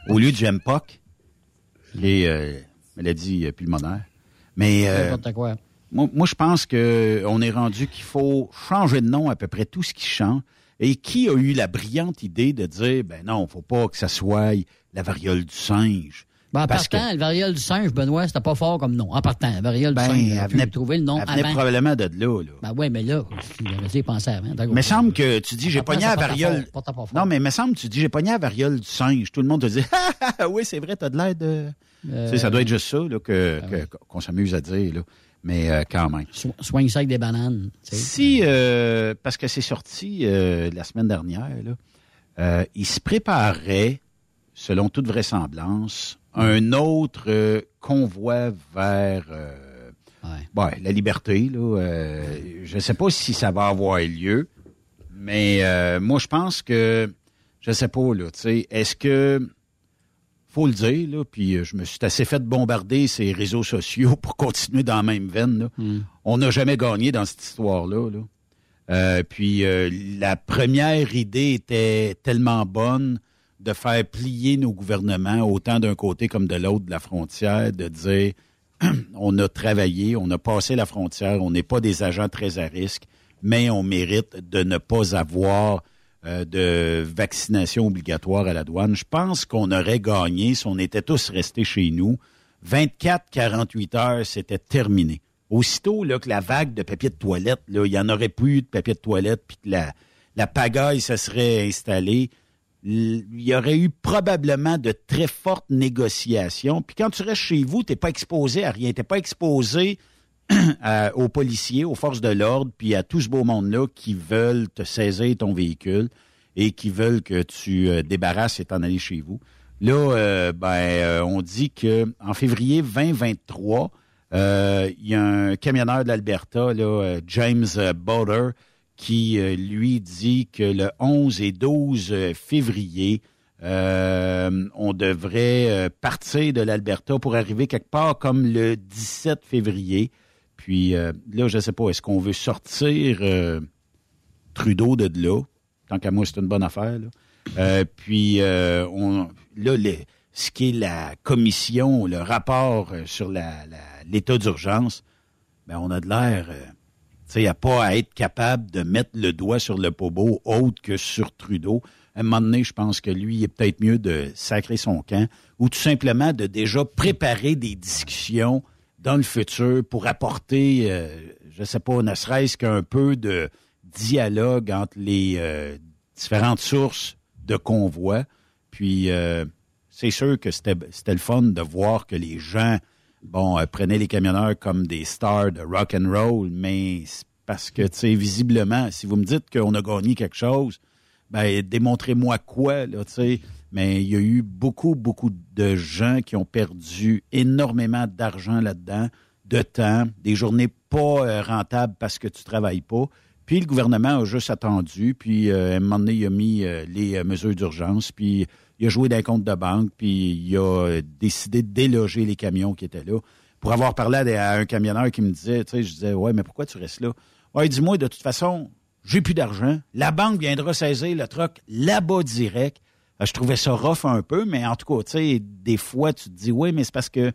Au lieu du Mpox, les euh, maladies pulmonaires. Mais euh, N'importe quoi. Moi, moi, je pense que on est rendu qu'il faut changer de nom à peu près tout ce qui change. Et qui a eu la brillante idée de dire, ben non, faut pas que ça soit la variole du singe? Ben, en Parce partant, le variole du singe, Benoît, c'était pas fort comme nom. En partant, le variole Ben, du singe, elle venait- trouver le nom Elle venait avant. probablement de là, là. Ben oui, mais là, dit penser avant. Mais me semble que tu dis, j'ai pogné la variole. fort, pas. Non, mais me semble, tu dis, j'ai pogné la variole du singe. Tout le monde te dit, ah, oui, c'est vrai, t'as de l'air de. Euh, Tu sais, ça doit être juste ça, là, que, que- qu'on s'amuse à dire, là. Mais euh, quand même. So- Soigne ça avec des bananes. tu sais. Si, euh, parce que c'est sorti euh, la semaine dernière, là, euh, il se préparait, selon toute vraisemblance, un autre euh, convoi vers euh, ouais, la liberté. Là, euh, je ne sais pas si ça va avoir lieu, mais euh, moi, je pense que, je sais pas, là, tu sais, est-ce que faut le dire, là, puis euh, je me suis assez fait bombarder ces réseaux sociaux pour continuer dans la même veine. là. On n'a jamais gagné dans cette histoire-là. là. Euh, puis euh, la première idée était tellement bonne de faire plier nos gouvernements, autant d'un côté comme de l'autre de la frontière, de dire on a travaillé, on a passé la frontière, on n'est pas des agents très à risque, mais on mérite de ne pas avoir euh, de vaccination obligatoire à la douane. Je pense qu'on aurait gagné si on était tous restés chez nous. 24-48 heures, c'était terminé. Aussitôt là, que la vague de papier de toilette, là, il n'y en aurait plus de papier de toilette, puis que la, la pagaille se serait installée, il y aurait eu probablement de très fortes négociations. Puis quand tu restes chez vous, tu n'es pas exposé à rien. Tu n'es pas exposé aux policiers, aux forces de l'ordre, puis à tout ce beau monde-là qui veulent te saisir ton véhicule et qui veulent que tu euh, débarrasses et t'en aller chez vous. Là, euh, ben, euh, on dit que en février 2023, euh, il y a un camionneur de l'Alberta, James Botter, qui lui dit que le 11 et 12 février, on devrait partir de l'Alberta pour arriver quelque part comme le 17 février. Puis euh, là, je ne sais pas, est-ce qu'on veut sortir euh, Trudeau de là? Tant qu'à moi, c'est une bonne affaire. Là. Euh, puis on, là, ce qui est la commission, le rapport sur l'état d'urgence, ben on a de l'air, tu sais, à pas à être capable de mettre le doigt sur le pobo autre que sur Trudeau. À un moment donné, je pense que lui, il est peut-être mieux de sacrer son camp ou tout simplement de déjà préparer des discussions dans le futur pour apporter, euh, je sais pas, ne serait-ce qu'un peu de dialogue entre les euh, différentes sources de convois. Puis, euh, c'est sûr que c'était le fun de voir que les gens, bon, euh, prenaient les camionneurs comme des stars de rock and roll, mais parce que, tu sais, visiblement, si vous me dites qu'on a gagné quelque chose, ben, démontrez-moi quoi, là, tu sais. Mais il y a eu beaucoup, beaucoup de gens qui ont perdu énormément d'argent là-dedans, de temps, des journées pas euh, rentables parce que tu travailles pas. Puis le gouvernement a juste attendu, puis euh, à un moment donné, il a mis euh, les mesures d'urgence, puis il a joué d'un compte de banque, puis il a décidé de déloger les camions qui étaient là. Pour avoir parlé à un camionneur qui me disait, tu sais, je disais, ouais, mais pourquoi tu restes là? Ouais, dis-moi, de toute façon, j'ai plus d'argent. La banque viendra saisir le truck là-bas direct. Euh, Je trouvais ça rough un peu, mais en tout cas, tu sais, des fois, tu te dis, oui, mais c'est parce que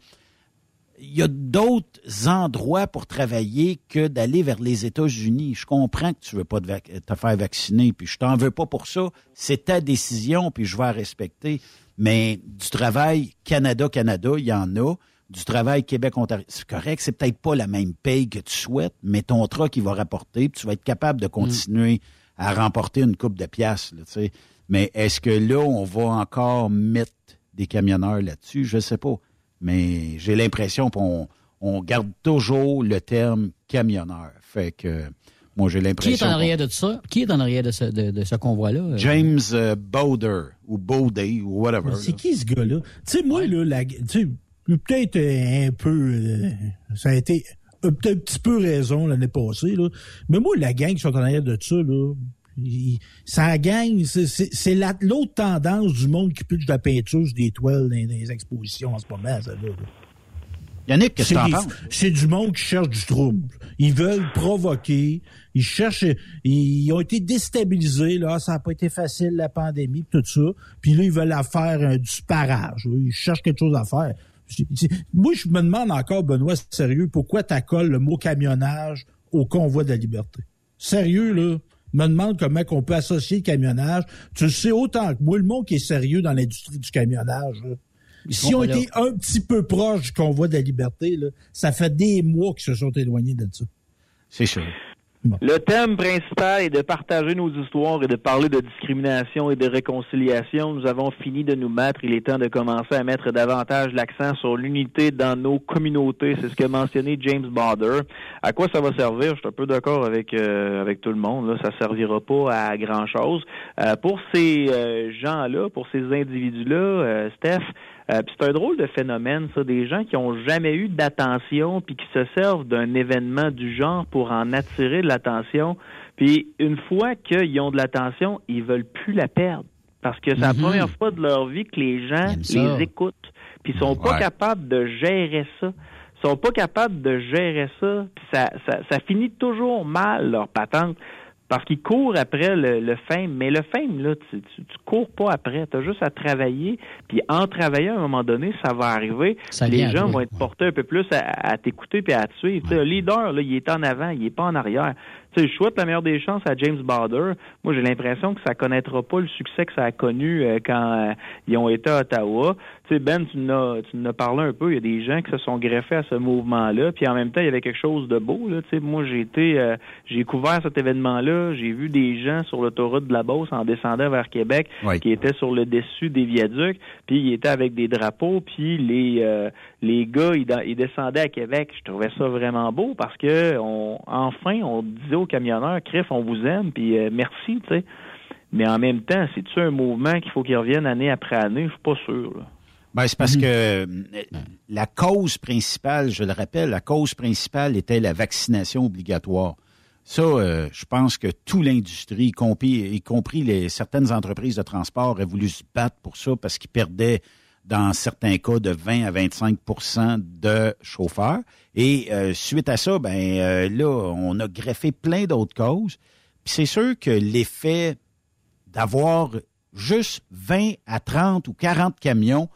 il y a d'autres endroits pour travailler que d'aller vers les États-Unis. Je comprends que tu veux pas te, faire vacciner, puis je t'en veux pas pour ça. C'est ta décision, puis je vais la respecter. Mais du travail Canada-Canada, il y en a. Du travail Québec-Ontario, c'est correct, c'est peut-être pas la même paye que tu souhaites, mais ton truck, il va rapporter, puis tu vas être capable de continuer à remporter une coupe de piastres, sais. Mais est-ce que là, on va encore mettre des camionneurs là-dessus? Je sais pas. Mais j'ai l'impression qu'on on garde toujours le terme camionneur. Fait que moi, j'ai Qui est l'impression. en arrière de ça? Qui est en arrière de ce, de, de ce convoi-là? James euh, Bowder ou Bowday ou whatever. C'est qui ce gars-là? Tu sais, moi, là, la, tu sais, peut-être euh, un peu, euh, ça a été euh, peut-être un petit peu raison l'année passée, là. Mais moi, la gang qui sont en arrière de ça, là, il- ça gagne, c'est- c'est c'est la- l'autre tendance du monde qui pitche de la peinture sur des toiles dans, les expositions en ce moment, ça, là. Yannick, qu'est-ce que C'est penses? Du monde qui cherche du trouble. Ils veulent provoquer. Ils cherchent. Ils ont été déstabilisés. Là, ça n'a pas été facile la pandémie, tout ça. Puis là, ils veulent faire euh, du parage. Ils cherchent quelque chose à faire. Moi, je me demande encore, Benoît, sérieux, pourquoi t'accoles le mot camionnage au convoi de la liberté? Sérieux, là. Me demande comment qu'on peut associer le camionnage. Tu le sais autant que moi, le monde qui est sérieux dans l'industrie du camionnage, là. S'ils ont été un petit peu proches du convoi de la liberté, là, ça fait des mois qu'ils se sont éloignés de ça. C'est sûr. Le thème principal est de partager nos histoires et de parler de discrimination et de réconciliation. Nous avons fini de nous mettre. Il est temps de commencer à mettre davantage l'accent sur l'unité dans nos communautés. C'est ce qu'a mentionné James Bader. À quoi ça va servir? Je suis un peu d'accord avec euh, avec tout le monde. Là. Ça servira pas à grand chose. Euh, pour ces euh, gens-là, pour ces individus-là, Steph, euh, c'est un drôle de phénomène, ça, des gens qui ont jamais eu d'attention puis qui se servent d'un événement du genre pour en attirer de l'attention. Puis une fois qu'ils ont de l'attention, ils veulent plus la perdre parce que c'est la Mhm. première fois de leur vie que les gens les écoutent. Puis ils sont pas capables de gérer ça. Ils sont pas capables de gérer ça. Puis ça, ça, ça finit toujours mal leur patente. Parce qu'ils courent après le, le fame, mais le fame, là, tu, tu, tu cours pas après. Tu as juste à travailler. Puis en travaillant, à un moment donné, ça va arriver. Ça les gens vont être portés un peu plus à, à t'écouter puis à te suivre. Le leader, là, il est en avant, il est pas en arrière. Tu sais, je souhaite la meilleure des chances à James Bader. Moi, j'ai l'impression que ça connaîtra pas le succès que ça a connu euh, quand euh, ils ont été à Ottawa. Tu sais, Ben, tu en as, parlé un peu. Il y a des gens qui se sont greffés à ce mouvement-là. Puis en même temps, il y avait quelque chose de beau. Là. Tu sais, moi, j'ai été, euh, j'ai couvert cet événement-là. J'ai vu des gens sur l'autoroute de la Beauce en descendant vers Québec Oui. qui étaient sur le dessus des viaducs. Puis ils étaient avec des drapeaux. Puis les euh, les gars, ils, ils descendaient à Québec. Je trouvais ça vraiment beau parce que on, enfin, on disait aux camionneurs, Criff, on vous aime. Puis euh, merci, tu sais. Mais en même temps, c'est-tu un mouvement qu'il faut qu'il revienne année après année? Je suis pas sûr. Là. Ben, c'est parce que euh, la cause principale, je le rappelle, la cause principale était la vaccination obligatoire. Ça, euh, je pense que toute l'industrie, y compris, y compris les, certaines entreprises de transport, a voulu se battre pour ça parce qu'ils perdaient, dans certains cas, de 20 à 25% de chauffeurs. Et euh, suite à ça, ben euh, là, on a greffé plein d'autres causes. Puis c'est sûr que l'effet d'avoir juste 20 à 30 ou 40 camions,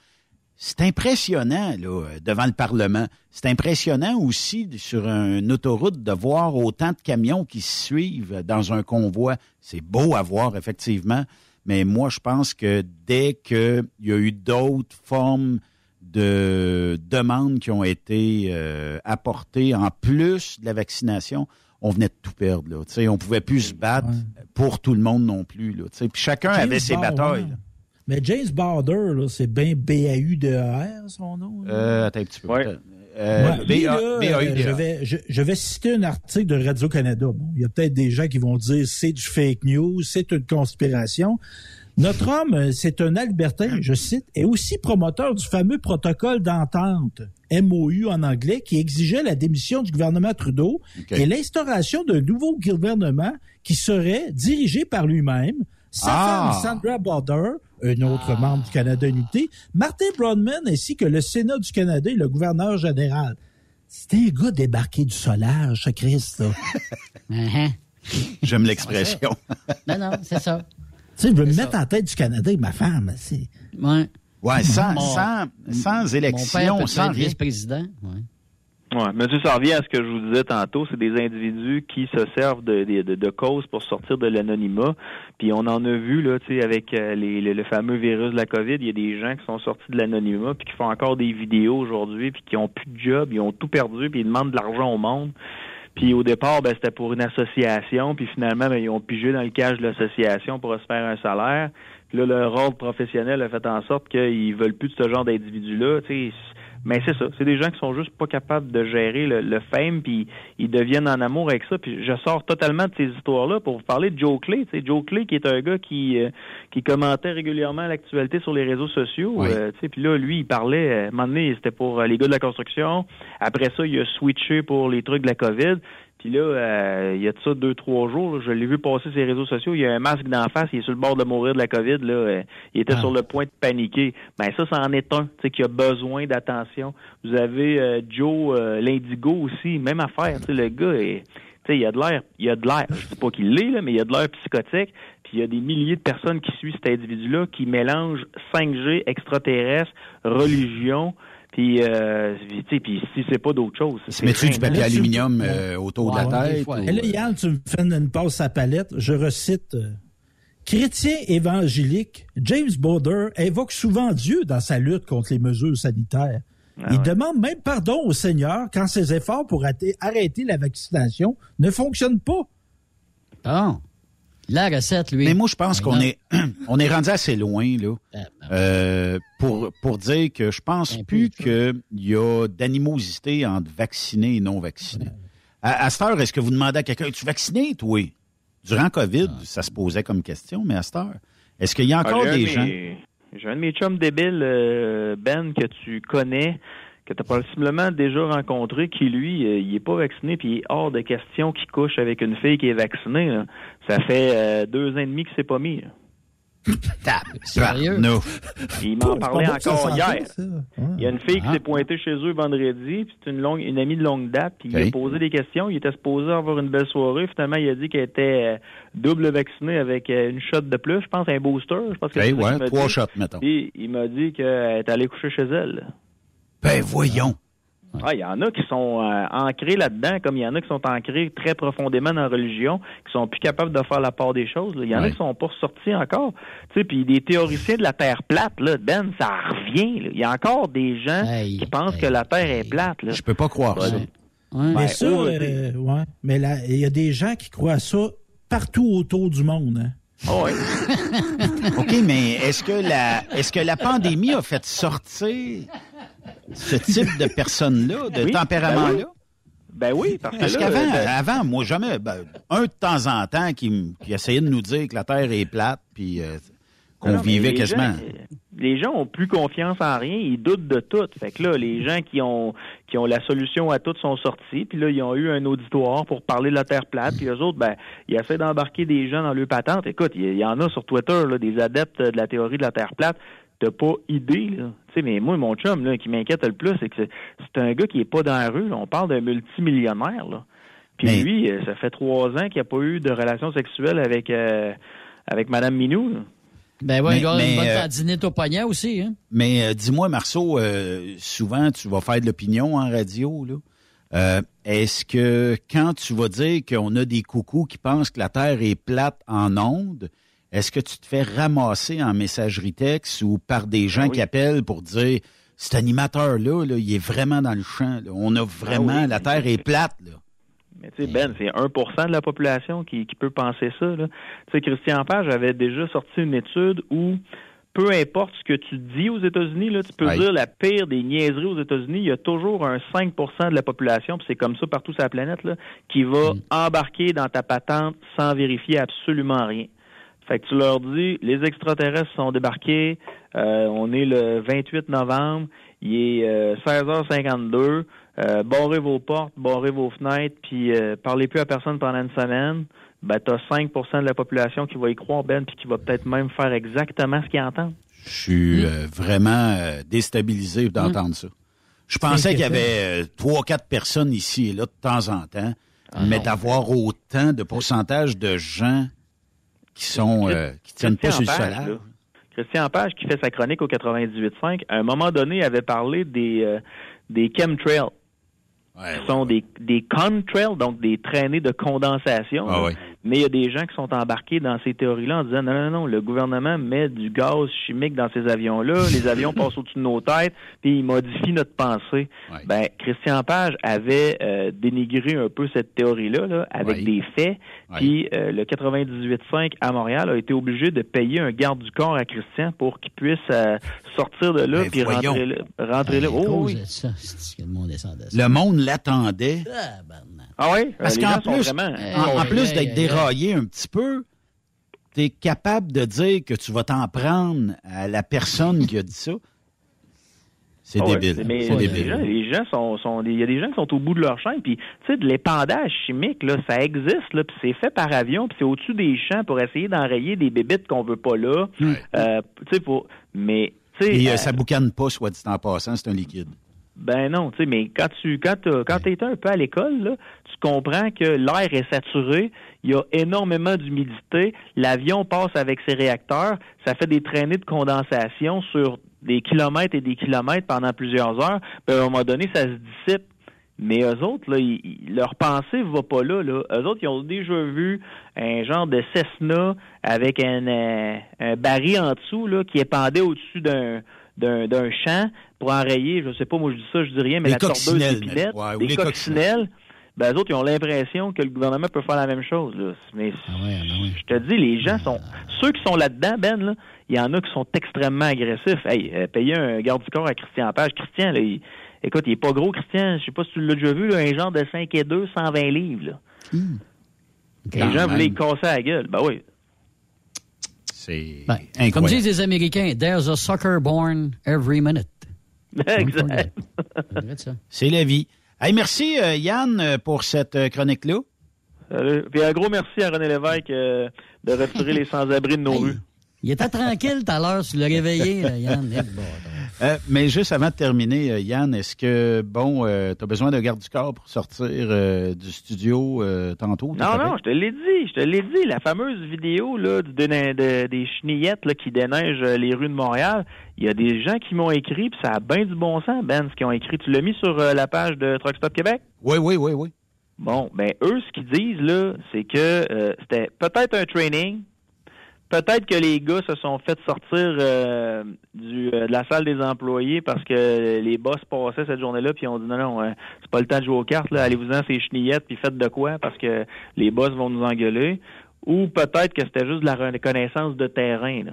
c'est impressionnant là, devant le Parlement. C'est impressionnant aussi sur une autoroute de voir autant de camions qui se suivent dans un convoi. C'est beau à voir, effectivement, mais moi, je pense que dès qu'il y a eu d'autres formes de demandes qui ont été euh, apportées en plus de la vaccination, on venait de tout perdre. Là. Tu sais, on pouvait plus se battre pour tout le monde non plus. Là. Tu sais, Puis chacun James avait ses batailles. Mais James Bader, là, c'est bien B-A-U-D-E-R, son nom. là. Euh, attends un petit peu. Ouais. Euh, Ouais, lui, BA là, euh, je, vais, je, je vais citer un article de Radio-Canada. Bon, il y a peut-être des gens qui vont dire c'est du fake news, c'est une conspiration. Notre homme, euh, c'est un Albertain, je cite, est aussi promoteur du fameux protocole d'entente, MOU en anglais, qui exigeait la démission du gouvernement Trudeau et l'instauration d'un nouveau gouvernement qui serait dirigé par lui-même, sa Ah. femme Sandra Bader, un autre membre du Canada Unité, Martin Broadman ainsi que le Sénat du Canada et le gouverneur général. C'était un gars débarqué du solage, ce Christ, là. Uh-huh. J'aime l'expression. Non, non, c'est ça. tu sais, je veux me C'est mettre ça. en tête du Canada et ma femme, c'est... Ouais. Ouais, sans, Mon- sans, sans Mon élection, père peut sans vice-président. Ouais. Ça revient à ce que je vous disais tantôt, c'est des individus qui se servent de, de, causes pour sortir de l'anonymat. Puis on en a vu là, tu sais, avec euh, les, le, le fameux virus de la COVID, il y a des gens qui sont sortis de l'anonymat puis qui font encore des vidéos aujourd'hui puis qui ont plus de job, ils ont tout perdu puis ils demandent de l'argent au monde. Puis au départ, ben, c'était pour une association, puis finalement, ben, ils ont pigé dans le cash de l'association pour se faire un salaire. Puis là, leur ordre professionnel a fait en sorte qu'ils veulent plus de ce genre d'individus-là. tu sais. Mais c'est ça, c'est des gens qui sont juste pas capables de gérer le, le fame, puis ils deviennent en amour avec ça. Puis je sors totalement de ces histoires-là pour vous parler de Joe Clay. Tu sais, Joe Clay, qui est un gars qui euh, qui commentait régulièrement l'actualité sur les réseaux sociaux. Oui. Euh, puis là, lui, il parlait, euh, à un moment donné, c'était pour euh, les gars de la construction. Après ça, il a switché pour les trucs de la COVID. Puis là, euh, il y a de ça deux, trois jours, là, je l'ai vu passer sur les réseaux sociaux, il y a un masque d'en face, il est sur le bord de mourir de la COVID, là, euh, il était Ah. sur le point de paniquer. Ben ça, ça en est un, tu sais, qui a besoin d'attention. Vous avez euh, Joe euh, l'Indigo aussi, même affaire, tu sais, le gars est. Tu sais, il y a de l'air, il y a de l'air. Je dis pas qu'il l'est, là, mais il y a de l'air psychotique. Puis il y a des milliers de personnes qui suivent cet individu-là, qui mélangent 5G, extraterrestre, religion, puis, euh, tu sais, puis si c'est pas d'autre chose. Se c'est mettre du papier Là, tu- aluminium euh, autour Ouais, de la tête. ou, là, euh, Yann, tu me fais une passe à palette. Je recite euh, chrétien évangélique, James Border évoque souvent Dieu dans sa lutte contre les mesures sanitaires. Ah Il ouais. demande même pardon au Seigneur quand ses efforts pour arrêter- la vaccination ne fonctionnent pas. Bon. La recette, lui. Mais moi, je pense qu'on Non. est, on est rendu assez loin, là, Ah, ben, euh, pour, pour dire que je pense Un plus qu'il y a d'animosité entre vaccinés et non vaccinés. À, à cette heure, est-ce que vous demandez à quelqu'un, es-tu vacciné, toi? Durant COVID, ça se posait comme question, mais à cette heure, est-ce qu'il y a encore Ah, un des de gens? J'ai un de mes chums débiles, euh, Ben, que tu connais, que tu as possiblement déjà rencontré, qui, lui, euh, il est pas vacciné, puis il est hors de question qu'il couche avec une fille qui est vaccinée. là. Ça fait euh, deux ans et demi qu'il s'est pas mis. Sérieux? Non. Il m'en C'est parlait encore hier. Ouais. Il y a une fille qui Ah. s'est pointée chez eux vendredi, puis c'est une longue, une amie de longue date, puis il a posé des questions. Il était supposé avoir une belle soirée. Finalement, il a dit qu'elle était euh, double vaccinée avec euh, une shot de plus, je pense, un booster. Je pense que c'est ouais, trois dit. shots, mettons. Puis il m'a dit qu'elle est allée coucher chez elle. Ben, voyons. Ah, il y en a qui sont euh, ancrés là-dedans, comme il y en a qui sont ancrés très profondément dans la religion, qui sont plus capables de faire la part des choses. là. Il y en Ouais. a qui sont pas sortis encore. Tu sais, puis des théoriciens de la Terre plate, là, Ben, ça revient. là. Il y a encore des gens Hey, qui pensent hey, que la Terre hey. est plate. Là. Je peux pas croire ça. Ouais. Mais ça, oh, euh, ouais. Mais là, il y a des gens qui croient à ça partout autour du monde. hein. Ah ouais. OK, mais est-ce que la est-ce que la pandémie a fait sortir ce type de personnes-là, de Oui, tempérament-là? ben Ben oui, parce que Parce qu'avant, ben, avant, moi, jamais, ben, un de temps en temps qui, essayait de nous dire que la Terre est plate, puis euh, qu'on Non, vivait les quasiment. gens, les gens ont plus confiance en rien, ils doutent de tout. Fait que là, les gens qui ont qui ont la solution à tout sont sortis, puis là, ils ont eu un auditoire pour parler de la Terre plate, puis eux autres, ben, ils essaient d'embarquer des gens dans leur patente. Écoute, il y, il y en a sur Twitter, là, des adeptes de la théorie de la Terre plate. T'as pas idée, là. Tu sais, mais moi, mon chum, là, qui m'inquiète le plus, c'est que c'est- un gars qui est pas dans la rue. là. On parle d'un multimillionnaire, là. Puis Mais- lui, euh, ça fait trois ans qu'il n'a pas eu de relation sexuelle avec euh, avec Madame Minou. là. Ben oui, il y mais, une bonne euh, au poignet aussi. Hein? Mais euh, dis-moi, Marceau, euh, souvent tu vas faire de l'opinion en radio, là. Euh, Est-ce que quand tu vas dire qu'on a des coucous qui pensent que la Terre est plate en ondes, est-ce que tu te fais ramasser en messagerie texte ou par des gens Ah oui. qui appellent pour dire cet animateur-là, là, il est vraiment dans le champ. là. On a vraiment, Ah oui. la Terre est plate. Là. Mais tu sais, Ben, c'est 1% de la population qui, qui peut penser ça. Tu sais, Christian Page avait déjà sorti une étude où peu importe ce que tu dis aux États-Unis, là, tu peux dire la pire des niaiseries aux États-Unis, il y a toujours un 5% de la population, puis c'est comme ça partout sur la planète, là, qui va embarquer dans ta patente sans vérifier absolument rien. Fait que tu leur dis, les extraterrestres sont débarqués, euh, on est le 28 novembre, il est euh, 16h52, euh, barrez vos portes, barrez vos fenêtres, puis euh, parlez plus à personne pendant une semaine. Ben, t'as 5% de la population qui va y croire, Ben, puis qui va peut-être même faire exactement ce qu'ils entendent. Je suis euh, vraiment euh, déstabilisé d'entendre ça. Je pensais qu'il y avait euh, trois, quatre personnes ici et là de temps en temps, mais d'avoir autant de pourcentage de gens qui sont euh, qui tiennent pas sur le Christian Page, solaire. là, Christian Page, qui fait sa chronique au 98.5, à un moment donné, avait parlé des, euh, des chemtrails. Ouais, qui sont des, des contrails, donc des traînées de condensation. Ah ouais. Mais il y a des gens qui sont embarqués dans ces théories-là en disant non, non, non, le gouvernement met du gaz chimique dans ces avions-là, les avions passent au-dessus de nos têtes, puis ils modifient notre pensée. Ouais. Ben, Christian Page avait euh, dénigré un peu cette théorie-là là, avec Ouais. des faits, puis euh, le 98.5 à Montréal a été obligé de payer un garde du corps à Christian pour qu'il puisse euh, sortir de là Ben, puis rentrer là. Rentrer là. À Oh, oui. ça, le monde l'attendait. Ah oui? Parce les qu'en plus, vraiment- en, plus d'être déraillé un petit peu, tu es capable de dire que tu vas t'en prendre à la personne qui a dit ça. C'est Ah ouais, débile. mais C'est les gens, les gens sont, sont il y a des gens qui sont au bout de leur chaîne, puis tu sais, de l'épandage chimique là, ça existe là, puis c'est fait par avion, puis c'est au-dessus des champs pour essayer d'enrayer des bébites qu'on veut pas là. Euh, tu sais, pour, mais tu sais, Et euh, euh, ça boucane pas, soit dit en passant, c'est un liquide. Ben non, tu sais, mais quand tu quand t'as- quand t'es un peu à l'école, tu comprends que l'air est saturé, il y a énormément d'humidité, l'avion passe avec ses réacteurs, ça fait des traînées de condensation sur des kilomètres et des kilomètres pendant plusieurs heures, puis à un moment donné, ça se dissipe. Mais eux autres, là, leur pensée va pas là, là. Eux autres, ils ont déjà vu un genre de Cessna avec un, euh, un baril en dessous là, qui est pendé au-dessus d'un d'un champ pour enrayer, je sais pas, moi je dis ça, je dis rien, mais la tordeuse d'épilette, des les coccinelles ben, eux autres, ils ont l'impression que le gouvernement peut faire la même chose. Là. Mais ah ouais, ah ouais. je te dis, les gens sont... Ceux qui sont là-dedans, Ben, là, il y en a qui sont extrêmement agressifs. Hey, euh, payer un garde du corps à Christian Page. Christian, là, il, écoute, il est pas gros, Christian. Je sais pas si tu l'as déjà vu, là, un genre de 5 et 2, 120 livres. Là. Hmm. Les gens voulaient casser la gueule. Ben oui. C'est ben, incroyable. Comme disent les Américains, there's a sucker born every minute. exact. C'est la vie. Hey, merci euh, Yann euh, pour cette euh, chronique-là. Puis un gros merci à René Lévesque de retirer les sans-abri de nos rues. Il était tranquille tout à l'heure, tu l'as réveillé, Yann. Euh, mais juste avant de terminer, euh, Yann, est-ce que, bon, euh, tu as besoin de garde du corps pour sortir du studio tantôt? Non, non, je te l'ai dit, je te l'ai dit. La fameuse vidéo là, des chenillettes là, qui déneigent les rues de Montréal, il y a des gens qui m'ont écrit, puis ça a bien du bon sens, Ben, ce qu'ils ont écrit. Tu l'as mis sur la page de Truck Stop Québec? Oui, oui, oui, oui. Bon, ben eux, ce qu'ils disent, là, c'est que c'était peut-être un training, Peut-être que les gars se sont fait sortir euh, du, euh, de la salle des employés parce que les boss passaient cette journée-là puis ont dit non non euh, c'est pas le temps de jouer aux cartes là allez-vous-en ces chenillettes puis faites de quoi parce que les boss vont nous engueuler ou peut-être que c'était juste de la reconnaissance de terrain là.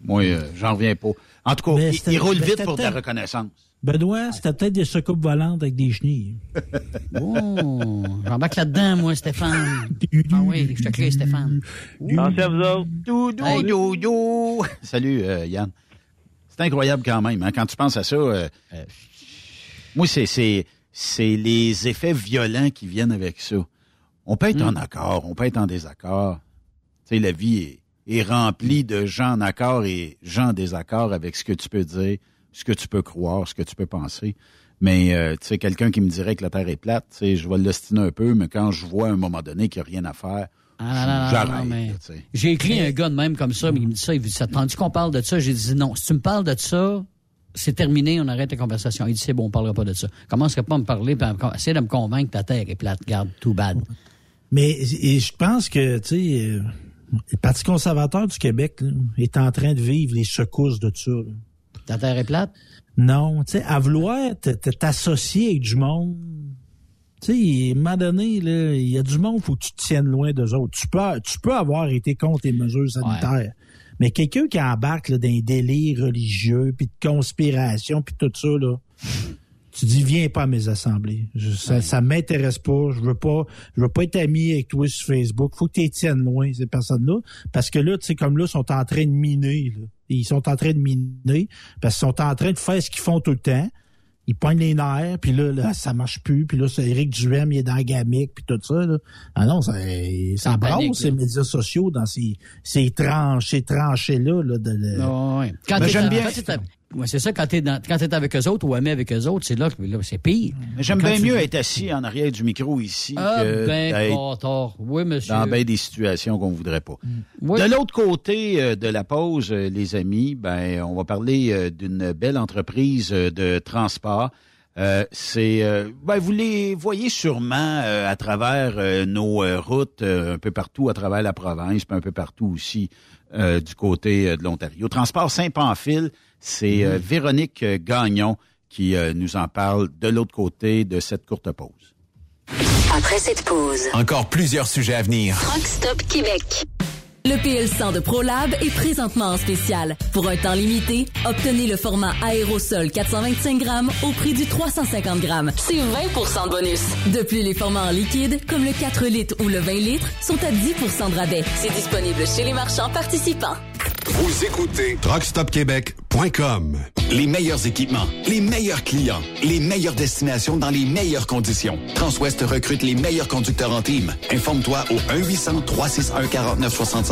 Moi j'en reviens pas. En tout cas, il, roule vite pour de la reconnaissance. Benoît, c'était peut-être des secoupes volantes avec des chenilles. oh, j'embarque là-dedans, moi, Stéphane. ah oui, je te crée, Stéphane. Merci à vous autres. Doudou, Salut, euh, Yann. C'est incroyable quand même, hein, quand tu penses à ça. Euh, euh, moi, c'est, c'est, c'est les effets violents qui viennent avec ça. On peut être en hmm. accord, on peut être en désaccord. Tu sais, la vie est, est remplie de gens en accord et gens en désaccord avec ce que tu peux dire ce que tu peux croire, ce que tu peux penser. Mais euh, tu sais, quelqu'un qui me dirait que la Terre est plate, tu sais, je vais le destiner un peu, mais quand je vois à un moment donné qu'il n'y a rien à faire, ah, j'arrête. J'ai écrit un gars de même comme ça, mais il me dit ça, il me dit, ça tandis qu'on parle de ça, j'ai dit non, si tu me parles de ça, c'est terminé, on arrête la conversation. Il dit c'est bon, on ne parlera pas de ça. Commence pas à me parler, puis essaie de me convaincre que la Terre est plate, garde, too bad. Mais je pense que, tu sais, euh, le Parti conservateur du Québec est en train de vivre les secousses de ça. Ta terre est plate? Non, tu sais, à vouloir t'associer avec du monde, tu sais, à un moment donné, il y a du monde, faut que tu te tiennes loin d'eux autres. Tu peux, tu peux avoir été contre les mesures sanitaires. Mais quelqu'un qui embarque là, dans délire religieux, puis de conspiration, puis tout ça, là, tu dis viens pas à mes assemblées. ça, ça m'intéresse pas. Je veux pas, je veux pas être ami avec toi sur Facebook. Faut que tu tiennes loin ces personnes-là, parce que là, tu sais, comme là, ils sont en train de miner. Là. Ils sont en train de miner parce qu'ils sont en train de faire ce qu'ils font tout le temps. Ils poignent les nerfs, puis là, là, ça marche plus. Puis là, c'est Éric Duhem, il est dans la gamique, puis tout ça. Là. Ah non, ça, ça brasse ces médias sociaux dans ces, ces tranchées, tranchées-là. Là, de, oh, ouais. Quand j'aime bien. Ouais, c'est ça, quand t'es dans, quand t'es avec eux autres ou aimé avec eux autres, c'est là que là, c'est pire. J'aime bien mieux être assis en arrière du micro ici ah, que ben, Oui, monsieur. dans bien des situations qu'on voudrait pas. Mm. De l'autre côté euh, de la pause, euh, les amis, ben on va parler euh, d'une belle entreprise de transport. c'est ben, vous les voyez sûrement à travers nos routes un peu partout à travers la province, puis un peu partout aussi du côté de l'Ontario. Transport Saint-Pamphile, c'est euh, Véronique euh, Gagnon qui euh, nous en parle de l'autre côté de cette courte pause. Après cette pause, encore plusieurs sujets à venir. Rockstop Québec. Le PL100 de ProLab est présentement en spécial. Pour un temps limité, obtenez le format aérosol 425 grammes au prix du 350 grammes. C'est 20% de bonus. De plus, les formats en liquide, comme le 4 litres ou le 20 litres, sont à 10% de rabais. C'est disponible chez les marchands participants. Vous écoutez TruckStopQuébec.com. Les meilleurs équipements, les meilleurs clients, les meilleures destinations dans les meilleures conditions. Transwest recrute les meilleurs conducteurs en team. Informe-toi au 1-800-361-4965,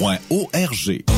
arpq.org.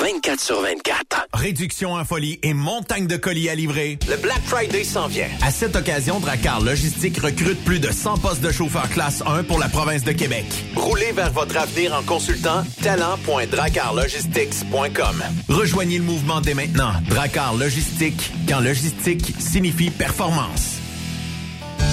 24 sur 24. Réduction en folie et montagne de colis à livrer. Le Black Friday s'en vient. À cette occasion, Dracar Logistique recrute plus de 100 postes de chauffeurs classe 1 pour la province de Québec. Roulez vers votre avenir en consultant talent.dracarlogistics.com. Rejoignez le mouvement dès maintenant. Dracar Logistique, quand logistique signifie performance.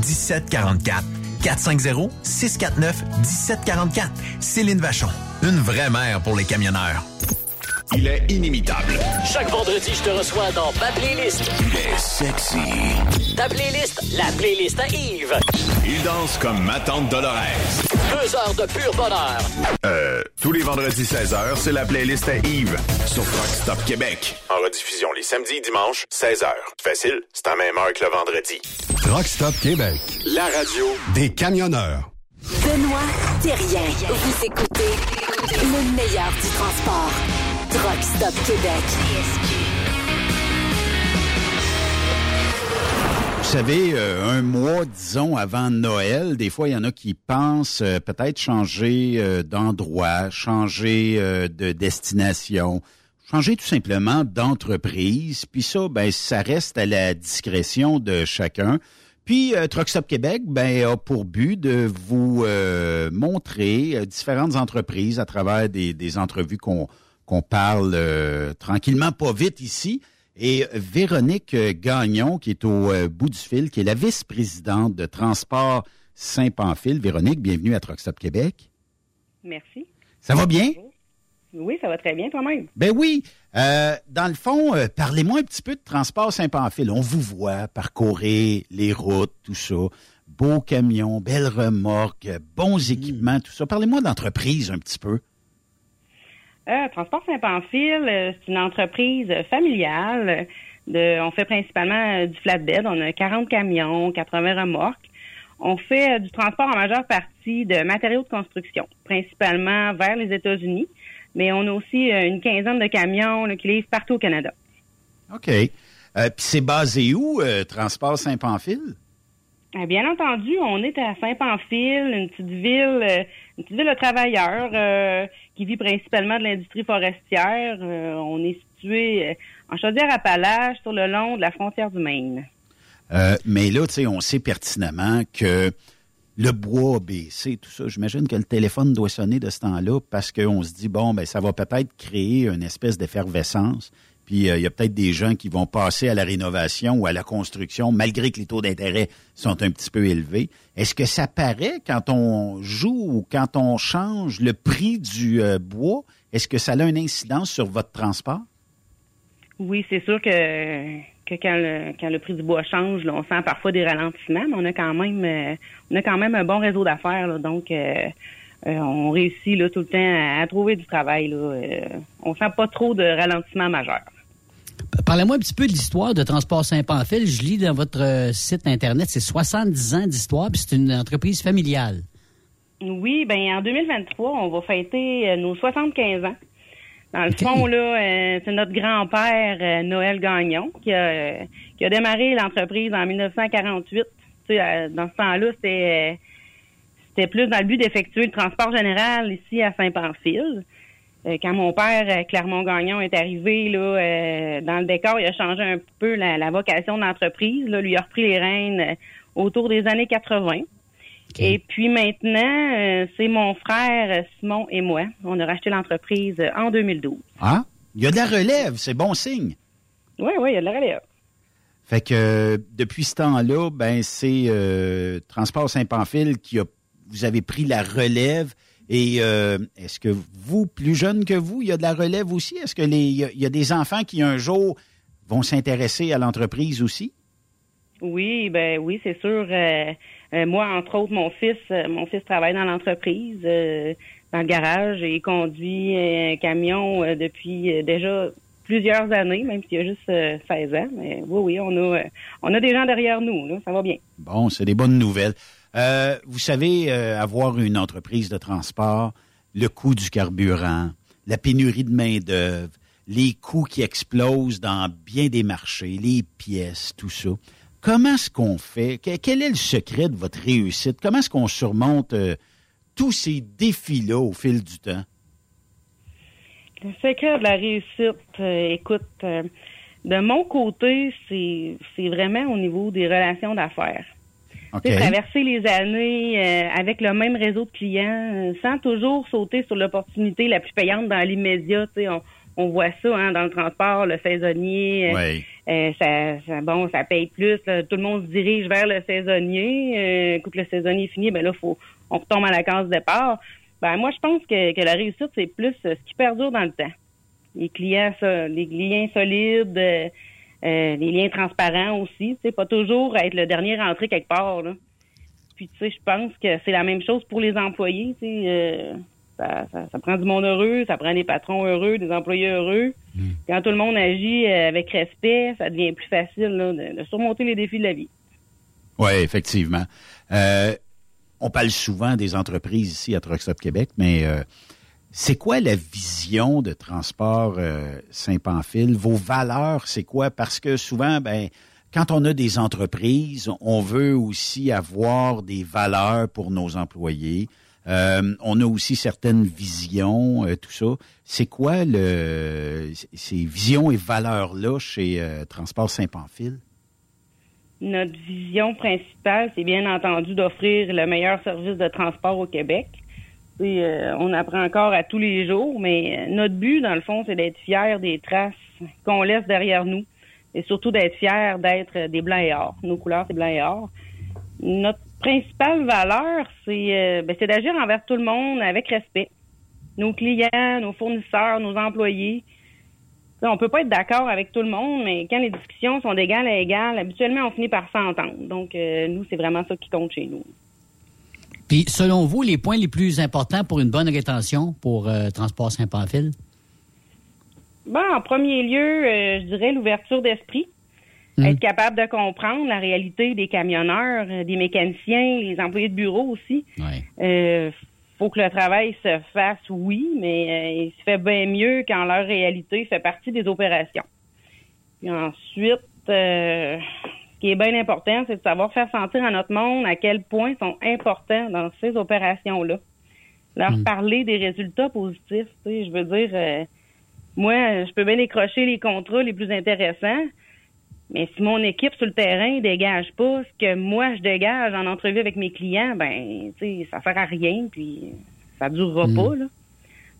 1744. 450-649-1744. Céline Vachon. Une vraie mère pour les camionneurs. Il est inimitable. Chaque vendredi, je te reçois dans ma playlist. Il est sexy. Ta playlist, la playlist à Yves. Il danse comme ma tante Dolores. Deux heures de pur bonheur. Euh, tous les vendredis 16h, c'est la playlist à Yves sur Rock Stop Québec. En rediffusion les samedis et dimanches, 16h. Facile, c'est en même heure que le vendredi. Rock Stop Québec. La radio des camionneurs. Benoît Thérien. Vous écoutez le meilleur du transport. Truck Stop Québec. Savez, euh, un mois, disons, avant Noël, des fois, il y en a qui pensent euh, peut-être changer euh, d'endroit, changer de destination, changer tout simplement d'entreprise. Puis ça, ben, ça reste à la discrétion de chacun. Puis Truck Québec ben, a pour but de vous montrer différentes entreprises à travers des, entrevues qu'on qu'on parle tranquillement, pas vite ici. Et Véronique Gagnon, qui est au euh, bout du fil, qui est la vice-présidente de Transport Saint-Pamphile. Véronique, bienvenue à Truck Stop Québec. Merci. Ça va bien? Oui, ça va très bien toi-même. Ben oui. Euh, dans le fond, euh, parlez-moi un petit peu de Transport Saint-Pamphile. On vous voit parcourir les routes, tout ça. Beaux camions, belles remorques, bons équipements, tout ça. Parlez-moi de l'entreprise un petit peu. Euh, Transport Saint-Pamphile, euh, c'est une entreprise familiale. De, on fait principalement euh, du flatbed. On a 40 camions, 80 remorques. On fait du transport en majeure partie de matériaux de construction, principalement vers les États-Unis. Mais on a aussi une quinzaine de camions là, qui livrent partout au Canada. OK. Euh, Puis c'est basé où, euh, Transport Saint-Pamphile? Euh, Bien entendu, on est à Saint-Pamphile, une petite ville, une petite ville de travailleurs euh, qui vit principalement de l'industrie forestière. Euh, on est situé euh, en Chaudière-Appalaches, sur le long de la frontière du Maine. Euh, mais là, tu sais, on sait pertinemment que le bois a baissé, tout ça. J'imagine que le téléphone doit sonner de ce temps-là parce qu'on se dit, bon, ben, ça va peut-être créer une espèce d'effervescence. Puis euh, il y a peut-être des gens qui vont passer à la rénovation ou à la construction, malgré que les taux d'intérêt sont un petit peu élevés. Est-ce que ça paraît quand on joue ou quand on change le prix du euh, bois? Est-ce que ça a une incidence sur votre transport? Oui, c'est sûr que, quand, le, prix du bois change, on sent parfois des ralentissements, mais on a quand même euh, on a quand même un bon réseau d'affaires. donc on réussit là, tout le temps à, à trouver du travail. Là, euh, on sent pas trop de ralentissement majeur. Parlez-moi un petit peu de l'histoire de Transport Saint-Pamphile. Je lis dans votre euh, site Internet, c'est 70 ans d'histoire, puis c'est une entreprise familiale. Oui, ben en 2023, on va fêter euh, nos 75 ans. Dans le fond, là, euh, c'est notre grand-père euh, Noël Gagnon qui a, euh, qui a démarré l'entreprise en 1948. Tu sais, dans ce temps-là, c'était c'était plus dans le but d'effectuer le transport général ici à Saint-Pamphile. Euh, quand mon père, euh, Clermont-Gagnon, est arrivé là, euh, dans le décor, il a changé un peu la, la vocation de l'entreprise. Là, lui a repris les rênes autour des années 80. Et puis maintenant, c'est mon frère Simon et moi. On a racheté l'entreprise en 2012. Ah? Il y a de la relève, c'est bon signe. Oui, oui, il y a de la relève. Fait que depuis ce temps-là, ben c'est euh, Transport Saint-Pamphile qui a vous avez pris la relève. Et euh, est-ce que vous, plus jeune que vous, il y a de la relève aussi? Est-ce que les il y, a- des enfants qui un jour vont s'intéresser à l'entreprise aussi? Oui, ben oui, c'est sûr. Euh, euh, moi, entre autres, mon fils, mon fils travaille dans l'entreprise, dans le garage, et il conduit un camion depuis déjà plusieurs années, même s'il a juste euh, 16 ans. Mais oui, oui, on a, euh, on a des gens derrière nous, là, ça va bien. Bon, c'est des bonnes nouvelles. Euh, vous savez, euh, avoir une entreprise de transport, le coût du carburant, la pénurie de main-d'œuvre, les coûts qui explosent dans bien des marchés, les pièces, tout ça. Comment est-ce qu'on fait? Que- Quel est le secret de votre réussite? Comment est-ce qu'on surmonte euh, tous ces défis-là au fil du temps? Le secret de la réussite, écoute, de mon côté, c'est vraiment au niveau des relations d'affaires. OK. Tu sais, traverser les années euh, avec le même réseau de clients, euh, sans toujours sauter sur l'opportunité la plus payante dans l'immédiat. On, on voit ça hein, dans le transport, le saisonnier. euh, Oui. euh, ça, ça- bon, ça paye plus. là. tout le monde se dirige vers le saisonnier. Euh, écoute, le saisonnier est fini, ben là, faut, on retombe à la case départ. Ben moi, je pense que, que la réussite, c'est plus euh, ce qui perdure dans le temps. Les clients, ça, les liens solides, euh, les liens transparents aussi. Sais, pas toujours être le dernier rentré quelque part. Là. Puis tu sais, je pense que c'est la même chose pour les employés. Euh, ça, ça, ça prend du monde heureux, ça prend des patrons heureux, des employés heureux. Quand tout le monde agit euh, avec respect, ça devient plus facile là, de, de surmonter les défis de la vie. Oui, effectivement. Euh, on parle souvent des entreprises ici à Truck Stop Québec, mais euh, c'est quoi la vision de transport euh, Saint-Pamphile? Vos valeurs, c'est quoi? Parce que souvent, ben, quand on a des entreprises, on veut aussi avoir des valeurs pour nos employés. Euh, on a aussi certaines visions, euh, tout ça. C'est quoi le ces visions et valeurs-là chez Transport Saint-Pamphile? Notre vision principale, c'est bien entendu d'offrir le meilleur service de transport au Québec. Euh, on apprend encore à tous les jours, mais euh, notre but, dans le fond, c'est d'être fiers des traces qu'on laisse derrière nous. et surtout d'être fiers d'être des blancs et or. Nos couleurs, c'est blanc et or. Notre principale valeur, c'est euh, ben, d'agir envers tout le monde avec respect. Nos clients, nos fournisseurs, nos employés. On peut pas être d'accord avec tout le monde, mais quand les discussions sont d'égal à égal, habituellement, on finit par s'entendre. Donc, euh, nous, c'est vraiment ça qui compte chez nous. Puis, selon vous, les points les plus importants pour une bonne rétention pour euh, Transport Saint-Pamphile? Bon, en premier lieu, euh, je dirais l'ouverture d'esprit. Hmm. Être capable de comprendre la réalité des camionneurs, euh, des mécaniciens, les employés de bureau aussi. Euh, faut que le travail se fasse, oui, mais il se fait bien mieux quand leur réalité fait partie des opérations. Puis ensuite, euh, ce qui est bien important, c'est de savoir faire sentir à notre monde à quel point ils sont importants dans ces opérations-là. Leur parler des résultats positifs. tu sais, Je veux dire, euh, moi, je peux bien décrocher les contrats les plus intéressants, mais si mon équipe sur le terrain dégage pas ce que moi je dégage en entrevue avec mes clients, ben, tu sais, ça sert à rien, puis ça durera Mm. pas, là.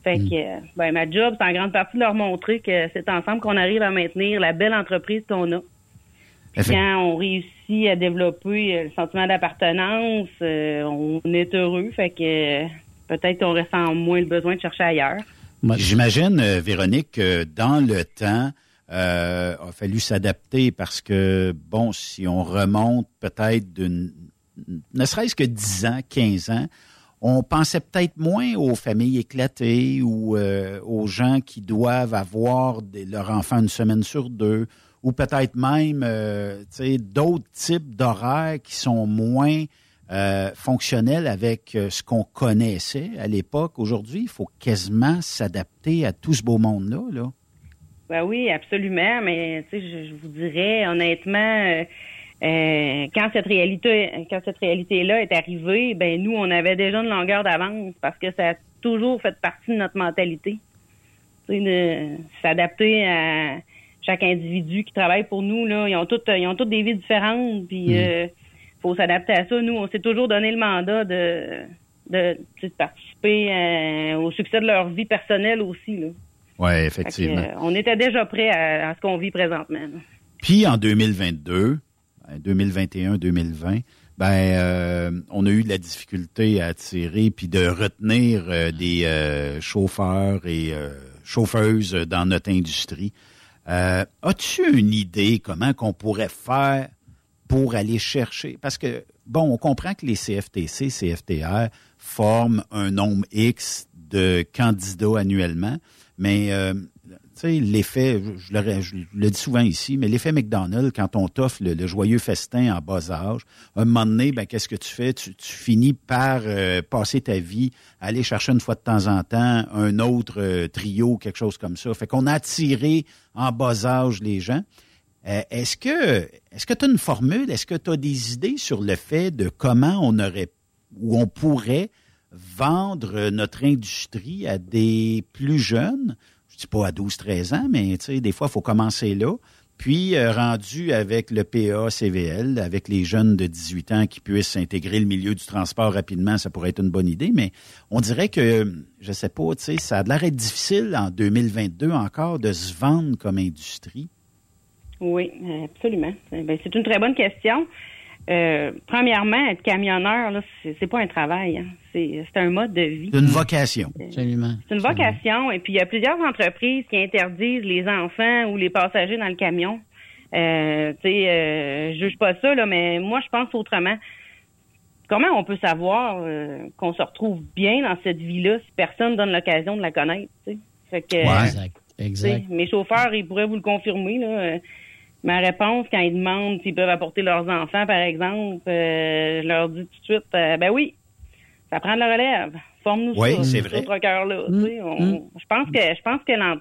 Fait que, euh, ben, ma job, c'est en grande partie de leur montrer que c'est ensemble qu'on arrive à maintenir la belle entreprise qu'on a. Quand on réussit à développer euh, le sentiment d'appartenance, euh, on est heureux. Fait que euh, peut-être qu'on ressent moins le besoin de chercher ailleurs. J'imagine, euh, Véronique, que dans le temps, euh, a fallu s'adapter parce que, bon, si on remonte peut-être d'une, ne serait-ce que 10 ans, 15 ans, on pensait peut-être moins aux familles éclatées ou euh, aux gens qui doivent avoir des- leur enfant une semaine sur deux, ou peut-être même euh, d'autres types d'horaires qui sont moins euh, fonctionnels avec euh, ce qu'on connaissait à l'époque. Aujourd'hui, il faut quasiment s'adapter à tout ce beau monde-là. Là. Ben oui, absolument. Mais je, je vous dirais honnêtement, euh, quand cette réalité, quand cette réalité-là est arrivée, ben nous, on avait déjà une longueur d'avance parce que ça a toujours fait partie de notre mentalité. De s'adapter à chaque individu qui travaille pour nous. Là, ils ont toutes, ils ont toutes des vies différentes. Puis, euh, faut s'adapter à ça. Nous, on s'est toujours donné le mandat de, de, participer euh, au succès de leur vie personnelle aussi. Là. Oui, que, effectivement. euh, on était déjà prêt à, à ce qu'on vit présentement. là. Puis en 2022, 2021-2020, ben euh, on a eu de la difficulté à attirer puis de retenir euh, des euh, chauffeurs et chauffeuses dans notre industrie. Euh, As-tu une idée comment qu'on pourrait faire pour aller chercher? Parce que bon, on comprend que les CFTC, CFTR forment un nombre X de candidats annuellement, mais euh, l'effet, je, le, je le dis souvent ici, mais l'effet McDonald's, quand on t'offre le, joyeux festin en bas âge, un moment donné, ben, qu'est-ce que tu fais? Tu, tu finis par euh, passer ta vie, aller chercher une fois de temps en temps un autre euh, trio, quelque chose comme ça. Fait qu'on a attiré en bas âge les gens. Euh, est-ce que est-ce que tu as une formule? Est-ce que tu as des idées sur le fait de comment on aurait ou on pourrait vendre notre industrie à des plus jeunes? Dis pas à 12-13 ans, mais des fois, il faut commencer là. Puis, euh, rendu avec le PA CVL, avec les jeunes de 18 ans qui puissent intégrer le milieu du transport rapidement, ça pourrait être une bonne idée. Mais on dirait que, je sais pas, tu sais, ça a l'air difficile en 2022 encore de se vendre comme industrie. Oui, absolument. Ben, c'est une très bonne question. Euh, premièrement, être camionneur, là, c'est pas un travail. hein. C'est, c'est un mode de vie. C'est une vocation. Absolument. C'est une vocation. Et puis, il y a plusieurs entreprises qui interdisent les enfants ou les passagers dans le camion. Euh, tu sais, euh, je juge pas ça, là, mais moi, je pense autrement. Comment on peut savoir euh, qu'on se retrouve bien dans cette vie-là si personne donne l'occasion de la connaître, tu sais? Fait que, Ouais. Exact. tu sais, Exact. mes chauffeurs, ils pourraient vous le confirmer, là. Euh, Ma réponse, quand ils demandent s'ils peuvent apporter leurs enfants, par exemple, euh, je leur dis tout de suite, euh, ben oui, ça prend de la relève. Forme-nous Oui, c'est ce vrai. trucker-là. Mm, tu sais, on- Je pense que je pense que l'em-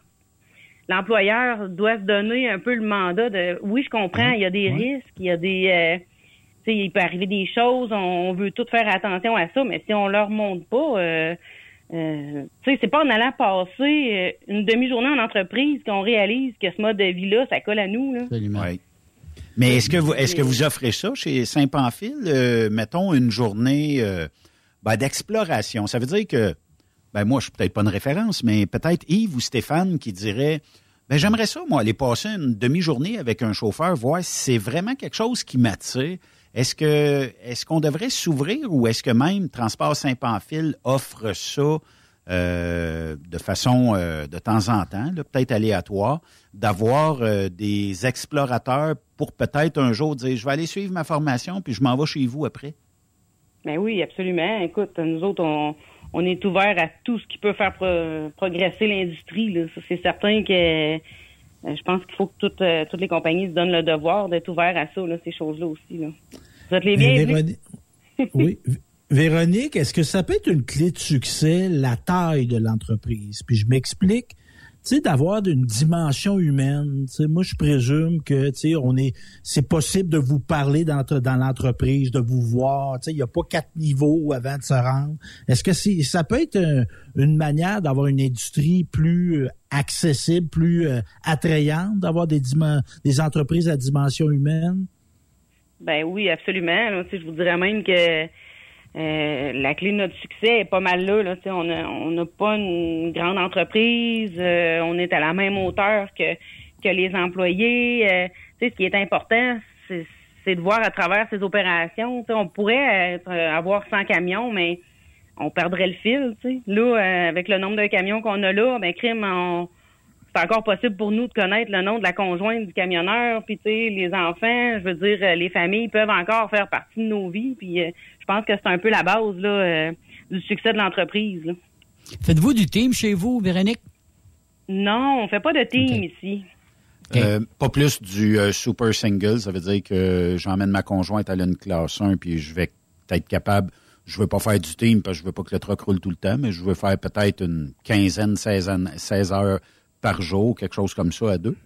l'employeur doit se donner un peu le mandat de oui, je comprends, il y a des risques, il y a des euh, tu sais, il peut arriver des choses, on, on veut tout faire attention à ça, mais si on leur montre pas euh, euh, tu sais, c'est pas en allant passer euh, une demi-journée en entreprise qu'on réalise que ce mode de vie-là, ça colle à nous. Là. Absolument. Oui. Mais est-ce que vous est-ce que vous offrez ça chez Saint-Pamphile? Euh, mettons une journée euh, ben, d'exploration. Ça veut dire que ben moi, je suis peut-être pas une référence, mais peut-être Yves ou Stéphane qui dirait Ben, j'aimerais ça, moi, aller passer une demi-journée avec un chauffeur, voir si c'est vraiment quelque chose qui m'attire. Est-ce que est-ce qu'on devrait s'ouvrir ou est-ce que même Transport Saint-Pamphile offre ça euh, de façon euh, de temps en temps, peut-être aléatoire, d'avoir euh, des explorateurs pour peut-être un jour dire je vais aller suivre ma formation puis je m'en vais chez vous après? Ben oui, absolument. Écoute, nous autres, on, on est ouvert à tout ce qui peut faire pro- progresser l'industrie. C'est certain que euh, je pense qu'il faut que toutes, euh, toutes les compagnies se donnent le devoir d'être ouverts à ça, là, ces choses-là aussi. Là. Vous êtes les bienvenus. Véronique- oui. Véronique, est-ce que ça peut être une clé de succès, la taille de l'entreprise? Puis je m'explique, tu sais, d'avoir une dimension humaine. Tu sais, moi, je présume que, tu sais, on est, c'est possible de vous parler dans, l'entreprise, de vous voir. Tu sais, il n'y a pas quatre niveaux avant de se rendre. Est-ce que c'est, ça peut être un- une manière d'avoir une industrie plus euh, accessible, plus euh, attrayante, d'avoir des, des entreprises à dimension humaine? Ben oui, absolument. Je vous dirais même que euh, la clé de notre succès est pas mal là. On n'a pas une grande entreprise. euh, on est à la même hauteur que, les employés. Euh, ce qui est important, c'est de voir à travers ces opérations. On pourrait être- avoir 100 camions, mais on perdrait le fil. Là, avec le nombre de camions qu'on a là, ben crime, c'est encore possible pour nous de connaître le nom de la conjointe du camionneur, puis les enfants, je veux dire, les familles peuvent encore faire partie de nos vies, puis pense que c'est un peu la base là euh, du succès de l'entreprise. Faites-vous du team chez vous, Véronique? Non, on fait pas de team ici. Euh, pas plus du euh, super single, ça veut dire que j'emmène ma conjointe à une classe 1 puis je vais être capable, je veux pas faire du team parce que je veux pas que le truck roule tout le temps, mais je veux faire peut-être une quinzaine, 16, an- 16 heures par jour, quelque chose comme ça à deux.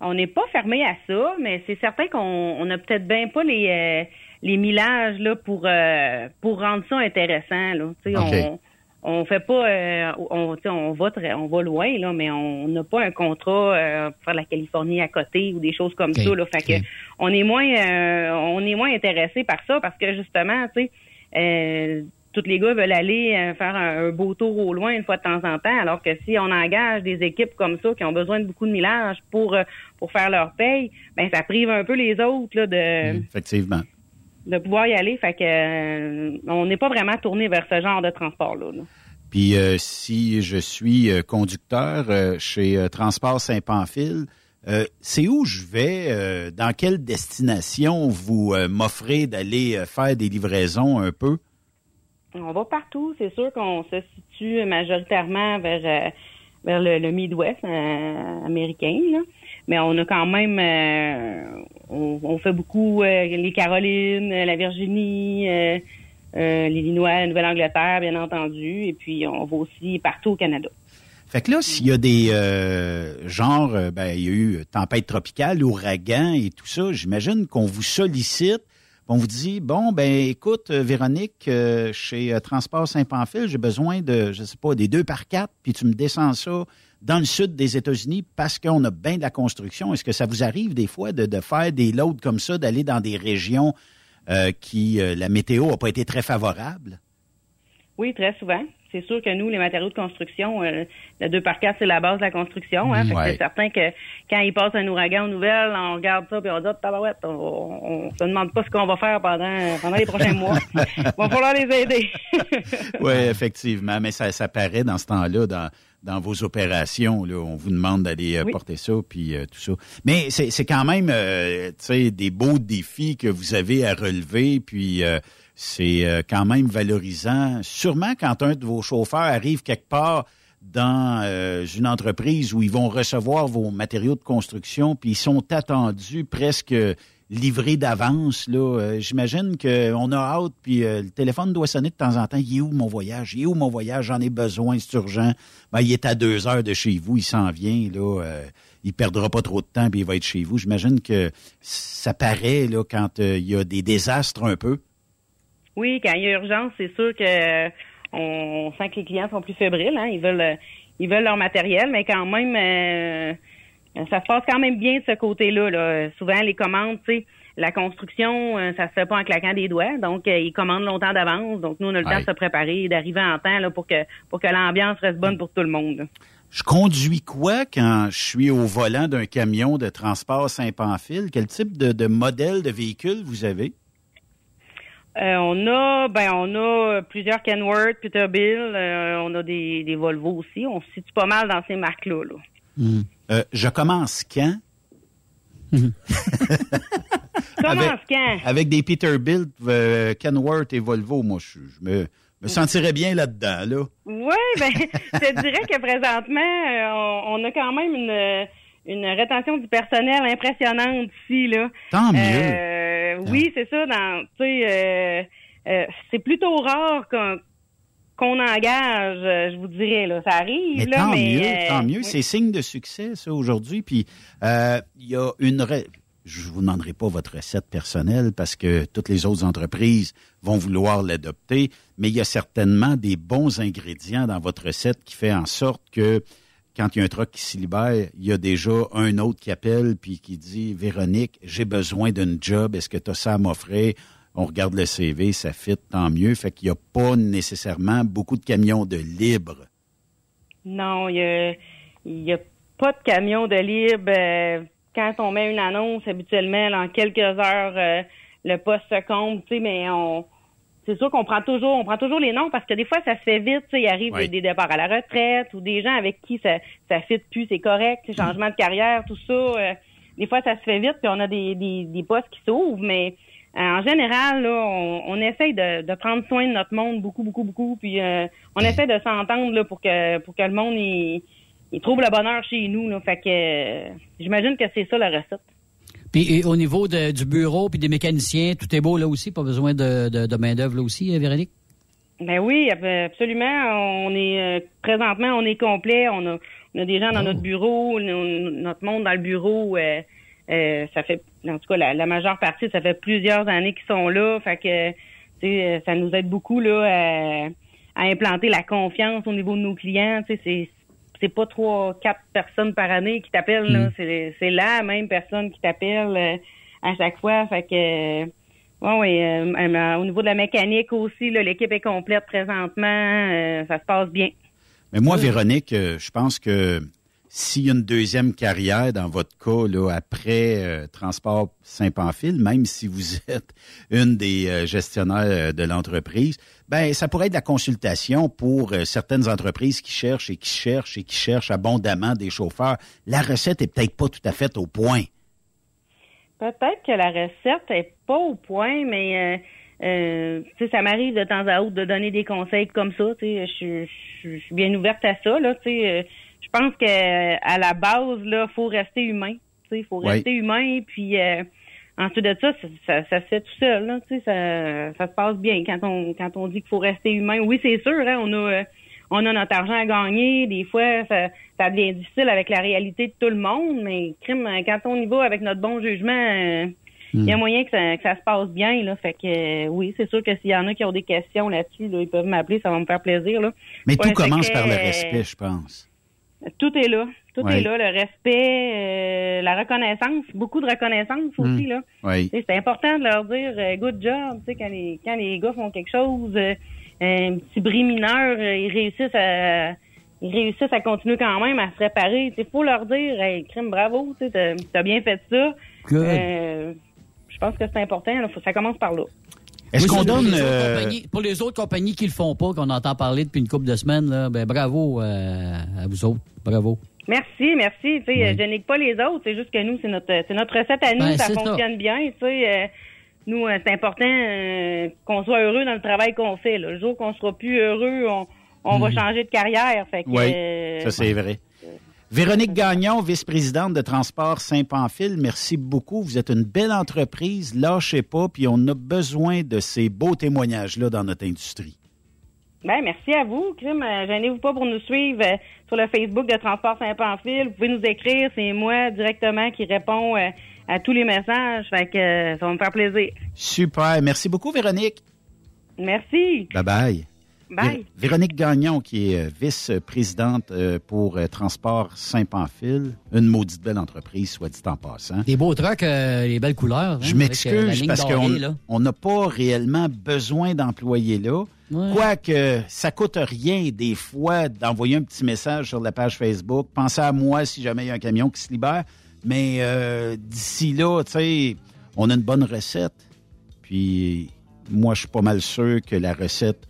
On n'est pas fermé à ça, mais c'est certain qu'on on a peut-être bien pas les euh, les millages là pour euh, pour rendre ça intéressant là. Tu sais, OK. on on fait pas euh, on tu sais, on va très- on va loin là, mais on n'a pas un contrat euh, pour faire la Californie à côté ou des choses comme ça là. Fait que on est moins euh, on est moins intéressé par ça parce que justement tu sais euh, tous les gars veulent aller euh, faire un, un beau tour au loin une fois de temps en temps, alors que si on engage des équipes comme ça qui ont besoin de beaucoup de millage pour euh, pour faire leur paye, ben ça prive un peu les autres là, de Effectivement. De pouvoir y aller. Fait que euh, on n'est pas vraiment tourné vers ce genre de transport là. Puis euh, si je suis euh, conducteur euh, chez Transport Saint-Pamphile, euh, c'est où je vais, euh, dans quelle destination vous m'offrez d'aller faire des livraisons un peu? On va partout. C'est sûr qu'on se situe majoritairement vers euh, vers le, le Midwest américain, là. Mais on a quand même euh, on, on fait beaucoup euh, les Carolines, euh, la Virginie, euh, euh, l'Illinois, la Nouvelle-Angleterre, bien entendu, et puis on va aussi partout au Canada. Fait que là, s'il y a des euh, genres, euh, ben, il y a eu tempête tropicale, ouragan et tout ça, j'imagine qu'on vous sollicite, on vous dit, bon, ben écoute, euh, Véronique, euh, chez euh, Transport Saint-Pamphile, j'ai besoin de, je sais pas, des deux par quatre, puis tu me descends ça dans le sud des États-Unis parce qu'on a bien de la construction. Est-ce que ça vous arrive des fois de, de faire des loads comme ça, d'aller dans des régions qui, la météo n'a pas été très favorable? Oui, très souvent. C'est sûr que nous, les matériaux de construction, euh, le 2 par 4 c'est la base de la construction. Hein, Ouais. C'est certain que quand il passe un ouragan aux nouvelles, on regarde ça et on dit tabarouette, on, on se demande pas ce qu'on va faire pendant, pendant les prochains mois. Il va falloir les aider. Oui, effectivement, mais ça, ça paraît dans ce temps-là, dans, dans vos opérations. Là, on vous demande d'aller euh, Oui. porter ça, puis euh, tout ça. Mais c'est quand même euh, des beaux défis que vous avez à relever, puis c'est euh, quand même valorisant. Sûrement quand un de vos chauffeurs arrive quelque part dans euh, une entreprise où ils vont recevoir vos matériaux de construction, puis ils sont attendus presque livrés d'avance. Là, Euh, j'imagine qu'on a hâte, puis le téléphone doit sonner de temps en temps. Il est où mon voyage? Il est où mon voyage? J'en ai besoin, c'est urgent. Ben, il est à deux heures de chez vous, il s'en vient. Là, il perdra pas trop de temps, puis il va être chez vous. J'imagine que ça paraît là quand il y a des désastres un peu. Oui, quand il y a urgence, c'est sûr que on sent que les clients sont plus fébriles. Hein? Ils veulent ils veulent leur matériel, mais quand même euh, ça se passe quand même bien de ce côté-là. Là. Souvent, les commandes, tu sais, la construction, euh, ça se fait pas en claquant des doigts. Donc, euh, ils commandent longtemps d'avance. Donc, nous, on a le temps de se préparer, d'arriver en temps là, pour que pour que l'ambiance reste bonne pour tout le monde. Je conduis quoi quand je suis au volant d'un camion de transport Saint-Pamphile? Quel type de, de modèle de véhicule vous avez? Euh, on a ben on a plusieurs Kenworth, Peterbilt, euh, on a des, des Volvo aussi. On se situe pas mal dans ces marques-là. là. Hmm. Euh, je commence quand? Comment avec, quand? avec des Peterbilt, euh, Kenworth et Volvo, moi, je, je me, me sentirais bien là-dedans, là. Oui, ben, je te dirais que présentement, euh, on, on a quand même une, une rétention du personnel impressionnante ici, là. Tant mieux. Euh, oui, c'est ça. Dans, tu sais, euh, euh, c'est plutôt rare qu'on qu'on engage, je vous dirais, là. Ça arrive, Mais là, tant mais... mieux, euh, tant mieux. oui. C'est signe de succès, ça, aujourd'hui. Puis, euh, il y a une... re- Je vous demanderai pas votre recette personnelle parce que toutes les autres entreprises vont vouloir l'adopter, mais il y a certainement des bons ingrédients dans votre recette qui fait en sorte que quand il y a un truck qui s'y libère, il y a déjà un autre qui appelle puis qui dit Véronique, j'ai besoin d'une job, est-ce que tu as ça à m'offrir? On regarde le CV, ça fit, tant mieux. Fait qu'il n'y a pas nécessairement beaucoup de camions de libre. Non, il y a, pas de camion de libre. Euh, Quand on met une annonce, habituellement, en quelques heures, euh, le poste se comble, tu sais, mais on c'est sûr qu'on prend toujours on prend toujours les noms parce que des fois ça se fait vite, tu sais, il arrive Oui. des départs à la retraite ou des gens avec qui ça ça fit plus, c'est correct, sais, changement de carrière, tout ça. euh, des fois ça se fait vite puis on a des des, des postes qui s'ouvrent, mais euh, en général, là, on, on essaye de, de prendre soin de notre monde beaucoup, beaucoup, beaucoup. Puis euh, on essaie de s'entendre là, pour que pour que le monde il, il trouve le bonheur chez nous. Là. Fait que euh, j'imagine que c'est ça la recette. Puis et au niveau de- du bureau puis des mécaniciens, tout est beau là aussi, pas besoin de, de, de main-d'œuvre là aussi, euh, Véronique? Ben oui, ab- absolument. On est euh, présentement, on est complet. On a, on a des gens dans notre bureau, no- notre monde dans le bureau. euh, euh, ça fait, en tout cas, la, la majeure partie, ça fait plusieurs années qu'ils sont là. Fait que, tu sais, ça nous aide beaucoup là à, à implanter la confiance au niveau de nos clients. C'est c'est pas trois, quatre personnes par année qui t'appellent. Mm. C'est c'est la même personne qui t'appelle euh, à chaque fois. Fait que, euh, ouais, ouais, euh, au niveau de la mécanique aussi, là, l'équipe est complète présentement. ça se passe bien. Mais moi, Véronique, euh, je pense que s'il y a une deuxième carrière dans votre cas, après euh, Transport Saint-Pamphile, même si vous êtes une des euh, gestionnaires euh, de l'entreprise, ben ça pourrait être la consultation pour certaines entreprises qui cherchent et qui cherchent et qui cherchent abondamment des chauffeurs. La recette est peut-être pas tout à fait au point. Peut-être que la recette est pas au point, mais euh, ça m'arrive de temps à autre de donner des conseils comme ça. Je suis- bien ouverte à ça. Là, je pense que euh, à la base, là, faut rester humain. Tu sais, faut Oui. rester humain, puis euh, ensuite de ça, ça, ça, ça se fait tout seul. Là, tu sais, ça, ça se passe bien quand on quand on dit qu'il faut rester humain. Oui, c'est sûr. Hein, on a euh, on a notre argent à gagner. Des fois, ça, ça devient difficile avec la réalité de tout le monde, mais crime, euh, quand on y va avec notre bon jugement, euh, il y a moyen que ça, que ça se passe bien. Là. Fait que euh, oui, c'est sûr que s'il y en a qui ont des questions là-dessus, là, ils peuvent m'appeler, ça va me faire plaisir. Là. Mais tout commence par le respect, je pense. Tout est là. Tout Ouais. est là. Le respect, euh, la reconnaissance, beaucoup de reconnaissance aussi. Mm. Là. Sais, C'est important de leur dire euh, good job. Tu sais, quand les quand les gars font quelque chose, euh, un petit bris mineur, euh, ils réussissent à ils réussissent à continuer quand même à se réparer. Il faut leur dire hey, crime bravo, tu t'as bien fait ça. Euh, je pense que c'est important. là. Faut- ça commence par là. Est-ce Oui, qu'on donne... les autres euh, compagnies- pour les autres compagnies qui le font pas, qu'on entend parler depuis une couple de semaines, là, ben bravo euh, à vous autres. Bravo. Merci, merci. Tu sais, euh, je nique pas les autres. C'est juste que nous, c'est notre, c'est notre recette à nous. Ben, ça fonctionne bien. Tu sais, euh, nous, c'est important euh, qu'on soit heureux dans le travail qu'on fait. là. Le jour qu'on sera plus heureux, on, on va Mhm. changer de carrière. Fait que, Oui, euh, ça c'est vrai. Véronique Gagnon, vice-présidente de Transport Saint-Pamphile, merci beaucoup. Vous êtes une belle entreprise, lâchez pas, puis on a besoin de ces beaux témoignages-là dans notre industrie. Ben, merci à vous, Crime. Euh, Gênez-vous pas pour nous suivre euh, sur le Facebook de Transport Saint-Pamphile. Vous pouvez nous écrire. C'est moi directement qui réponds euh, à tous les messages. Fait que euh, ça va me faire plaisir. Super, merci beaucoup Véronique. Merci. Bye bye. Bye. Véronique Gagnon, qui est euh, vice-présidente euh, pour euh, Transport Saint-Pamphile, une maudite belle entreprise, soit dit en passant. Des beaux trucks, euh, les belles couleurs. hein, Je m'excuse parce qu'on on n'a pas réellement besoin d'employés là. Ouais. Quoique, ça coûte rien des fois d'envoyer un petit message sur la page Facebook. Pensez à moi si jamais il y a un camion qui se libère. Mais euh, d'ici là, tu sais, on a une bonne recette. Puis moi, je suis pas mal sûr que la recette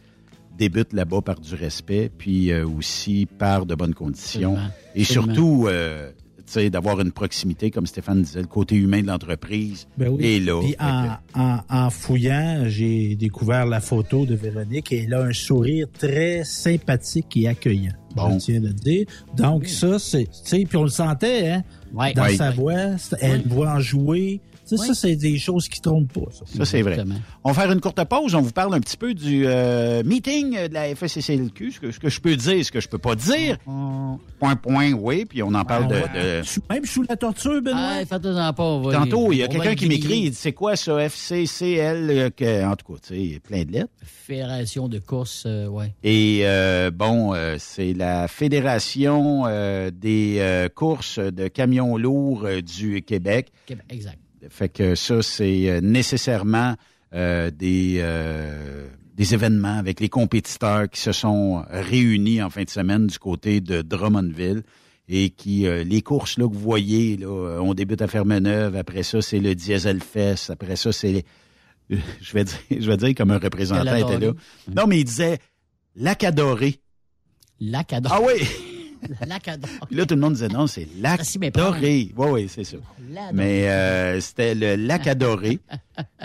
débute là-bas par du respect, puis euh, aussi par de bonnes conditions. Absolument. Et Absolument. surtout, euh, tu sais, d'avoir une proximité, comme Stéphane disait, le côté humain de l'entreprise Ben oui. est là. Puis en, que- en, en fouillant, j'ai découvert la photo de Véronique et elle a un sourire très sympathique et accueillant. Bon. Je tiens à le dire. Donc, ça, c'est. Tu sais, puis on le sentait, hein? Ouais. Dans Ouais. sa voix. Elle voit en jouer. Sais, ça, c'est des choses qui trompent pas, ça. Ça, c'est vrai. On va faire une courte pause. On vous parle un petit peu du euh, meeting de la FSCCLQ, ce que, ce que je peux dire, ce que je peux pas dire. Point, point, oui. Puis on en parle de... de- Sous- Même sous la torture, Benoît? Ah, faites-en pas. Tantôt, il y a quelqu'un qui m'écrit, il dit, c'est quoi ça, FCCL? euh, que- en tout cas, tu sais, il y a plein de lettres. Fédération de course, euh, ouais. Et euh, bon, euh, c'est la Fédération euh, des euh, courses de camions lourds euh, du Québec. Québec, Exact. Fait que ça, c'est euh, nécessairement euh, des, euh, des événements avec les compétiteurs qui se sont réunis en fin de semaine du côté de Drummondville et qui, euh, les courses là, que vous voyez, là, on débute à Fermeneuve, après ça, c'est le Diesel Fest, après ça, c'est... Je vais dire, je vais dire comme un représentant était là. Non, mais il disait lac adoré. Lac adoré. Ah oui! Lac adoré. Puis là, tout le monde disait non, c'est lac doré. Oui, oui, c'est ça. Mais euh, c'était le lac adoré.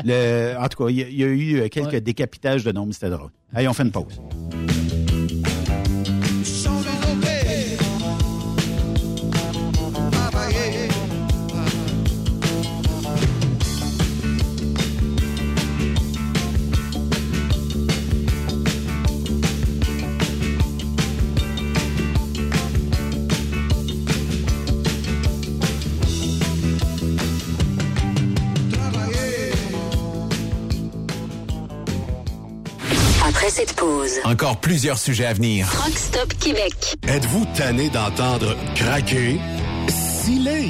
Le, en tout cas, il y, a- il y a eu euh, quelques Ouais. décapitages de noms, mais c'était drôle. Allez, on fait une pause. Encore plusieurs sujets à venir. Rock Stop Québec. Êtes-vous tanné d'entendre craquer, siler,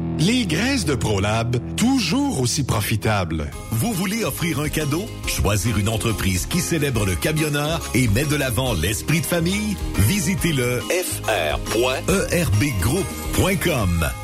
Les graisses de ProLab, toujours aussi profitables. Vous voulez offrir un cadeau? Choisir une entreprise qui célèbre le camionneur et met de l'avant l'esprit de famille? Visitez le fr.erbgroup.com.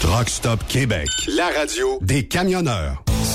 Truck Stop Québec. La radio des camionneurs.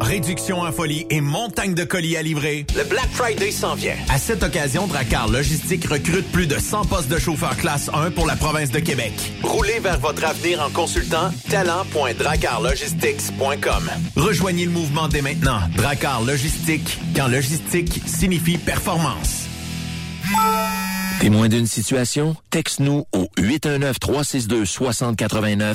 Réduction en folie et montagne de colis à livrer. Le Black Friday s'en vient. À cette occasion, Dracar Logistique recrute plus de 100 postes de chauffeurs classe 1 pour la province de Québec. Roulez vers votre avenir en consultant talent.dracarlogistics.com. Rejoignez le mouvement dès maintenant. Dracar Logistique, quand logistique signifie performance. Témoin d'une situation? Texte-nous au 819-362-6089,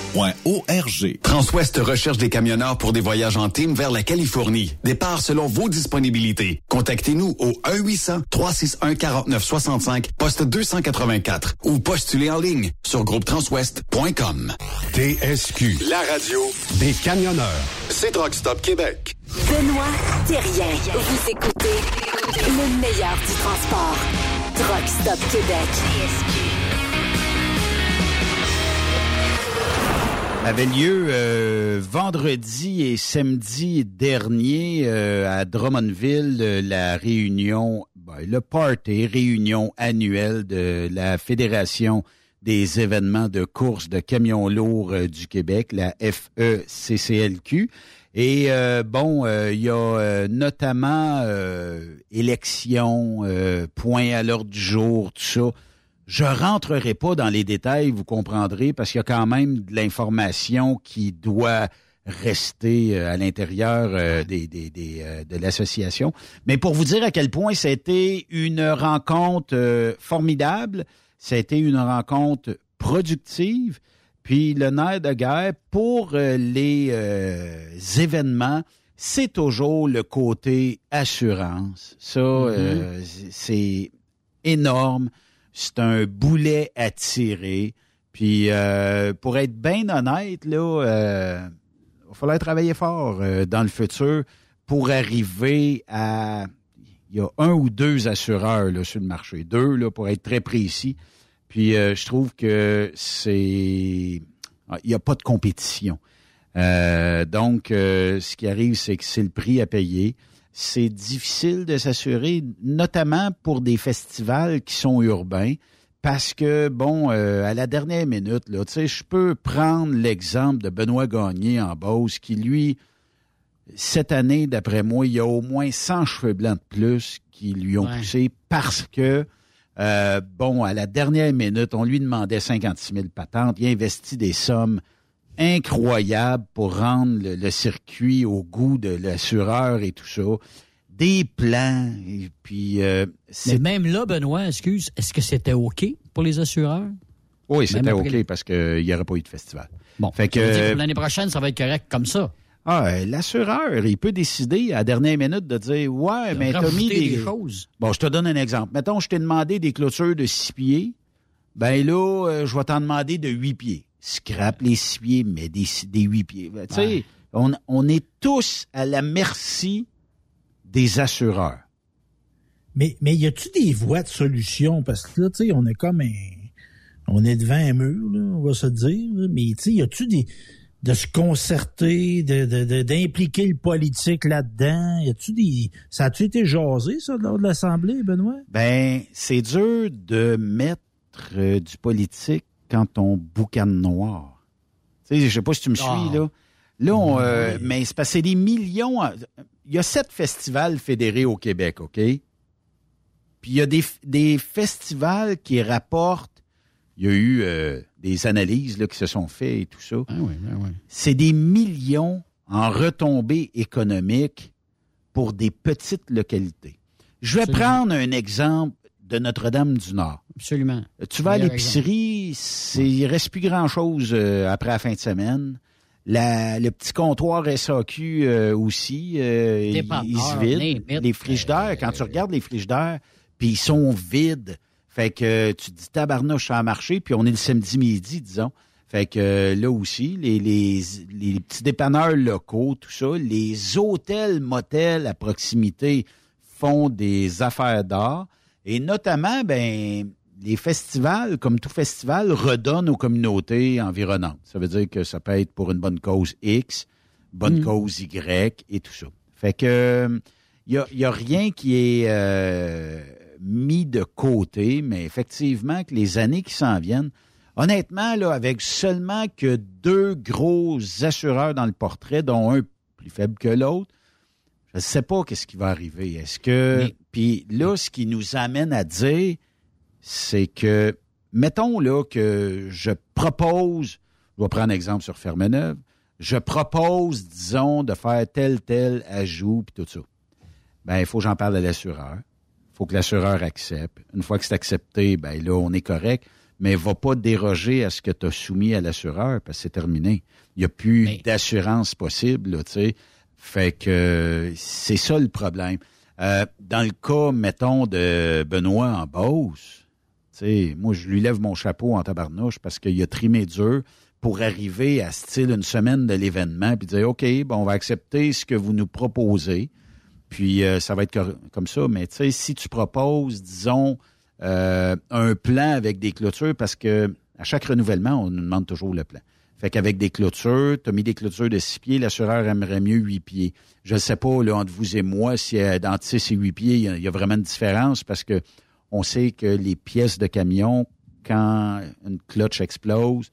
Transwest recherche des camionneurs pour des voyages en team vers la Californie. Départ selon vos disponibilités. Contactez-nous au 1-800-361-4965, poste 284 ou postulez en ligne sur groupetranswest.com. TSQ. La radio Des camionneurs. c'est Truck Stop Québec. Benoît Thérien. Vous écoutez le meilleur du transport. Truck Stop Québec. Avait lieu euh, vendredi et samedi dernier euh, à Drummondville euh, la réunion, ben, le party, réunion annuelle de la Fédération des événements de course de camions lourds euh, du Québec, la FECCLQ. Et euh, bon, il y a notamment élections, points à l'ordre du jour, tout ça. Je rentrerai pas dans les détails, vous comprendrez, parce qu'il y a quand même de l'information qui doit rester euh, à l'intérieur euh, des, des- des, euh, de l'association. Mais pour vous dire à quel point c'était une rencontre formidable, c'était une rencontre productive, puis le nerf de guerre pour les euh, événements, c'est toujours le côté assurance. Ça, euh, c'est énorme. C'est un boulet à tirer. Puis, euh, pour être bien honnête, là, euh, il va falloir travailler fort euh, dans le futur pour arriver à... Il y a un ou deux assureurs là, sur le marché. Deux, là, pour être très précis. Puis, euh, je trouve que c'est... ah, Il n'y a pas de compétition. Donc, ce qui arrive, c'est que c'est le prix à payer. C'est difficile de s'assurer, notamment pour des festivals qui sont urbains, parce que, bon, euh, à la dernière minute, là, tu sais, je peux prendre l'exemple de Benoît Gagné en Beauce, qui, lui, cette année, d'après moi, il y a au moins 100 cheveux blancs de plus qui lui ont Ouais. poussé parce que, euh, bon, à la dernière minute, on lui demandait 56 000 patentes. Il a investi des sommes incroyables pour rendre le, le circuit au goût de l'assureur et tout ça. Des plans, et puis... euh, Mais même là, Benoît, excuse, est-ce que c'était OK pour les assureurs? Oui, c'était OK les- parce qu'il n'y aurait pas eu de festival. Bon, Fait que, que l'année prochaine, ça va être correct comme ça. ah, l'assureur, il peut décider à la dernière minute de dire Ouais, mais t'as mis des choses. Bon, je te donne un exemple. Mettons, je t'ai demandé des clôtures de six pieds. Ben là, euh, je vais t'en demander de huit pieds. Scrape les six pieds, mais des, des huit pieds. Tu sais, Ouais. on, on est tous à la merci des assureurs. Mais, mais y a-tu des voies de solution? Parce que là, tu sais, on est comme un. On est devant un mur, là, on va se dire. Mais, tu sais, y a-tu des. de se concerter, de, de, de- d'impliquer le politique là-dedans? Y a-tu des. Ça a-tu été jasé, ça, lors de l'Assemblée, Benoît? Ben, c'est dur de mettre euh, du politique quand on boucane noir. Tu sais, je sais pas si tu me suis, Ah. là. Là, on, euh, mais c'est parce que c'est des millions. à- Il y a sept festivals fédérés au Québec, OK? Puis il y a des, des festivals qui rapportent. Il y a eu euh, des analyses là, qui se sont faites et tout ça. Ah oui, ah oui. C'est des millions en retombées économiques pour des petites localités. Je vais Absolument. prendre un exemple de Notre-Dame-du-Nord. Absolument. Tu vas à l'épicerie, c'est- il reste plus grand-chose euh, après la fin de semaine. La- le petit comptoir SAQ euh, aussi, euh, il, se vide. it. Les frigidaires, quand tu regardes les frigidaires, puis ils sont vides. Fait que euh, tu te dis tabarnouche a marché, puis on est le samedi midi, disons. Fait que euh, là aussi, les, les, les petits dépanneurs locaux, tout ça, les hôtels, motels à proximité font des affaires d'art. Et notamment, ben, les festivals, comme tout festival, redonnent aux communautés environnantes. Ça veut dire que ça peut être pour une bonne cause X, bonne Mm. cause Y et tout ça. Fait que il y a, y a rien qui est euh, mis de côté, mais effectivement que les années qui s'en viennent, honnêtement, là, avec seulement que deux gros assureurs dans le portrait, dont un plus faible que l'autre, je ne sais pas qu'est-ce qui va arriver. Est-ce que. Mais- Puis là, ce qui nous amène à dire, c'est que, mettons là que je propose, je vais prendre un exemple sur Fermeneuve, je propose, disons, de faire tel, tel ajout, puis tout ça. Ben, il faut que j'en parle à l'assureur. Il faut que l'assureur accepte. Une fois que c'est accepté, ben là, on est correct. mais va pas déroger à ce que tu as soumis à l'assureur parce que c'est terminé. Il n'y a plus d'assurance possible, là, tu sais. Fait que c'est ça le problème. Euh, dans le cas, mettons, de Benoît en Beauce, moi, je lui lève mon chapeau en tabarnouche parce qu'il a trimé dur pour arriver à style une semaine de l'événement puis dire OK, bon, on va accepter ce que vous nous proposez. Puis euh, ça va être comme ça. Mais si tu proposes, disons, euh, un plan avec des clôtures, parce que à chaque renouvellement, on nous demande toujours le plan. Fait qu'avec des clôtures, tu as mis des clôtures de six pieds, l'assureur aimerait mieux huit pieds. Je ne sais pas, là, entre vous et moi, si euh, dans six et huit pieds, il y, a vraiment une différence parce que on sait que les pièces de camion, quand une cloche explose,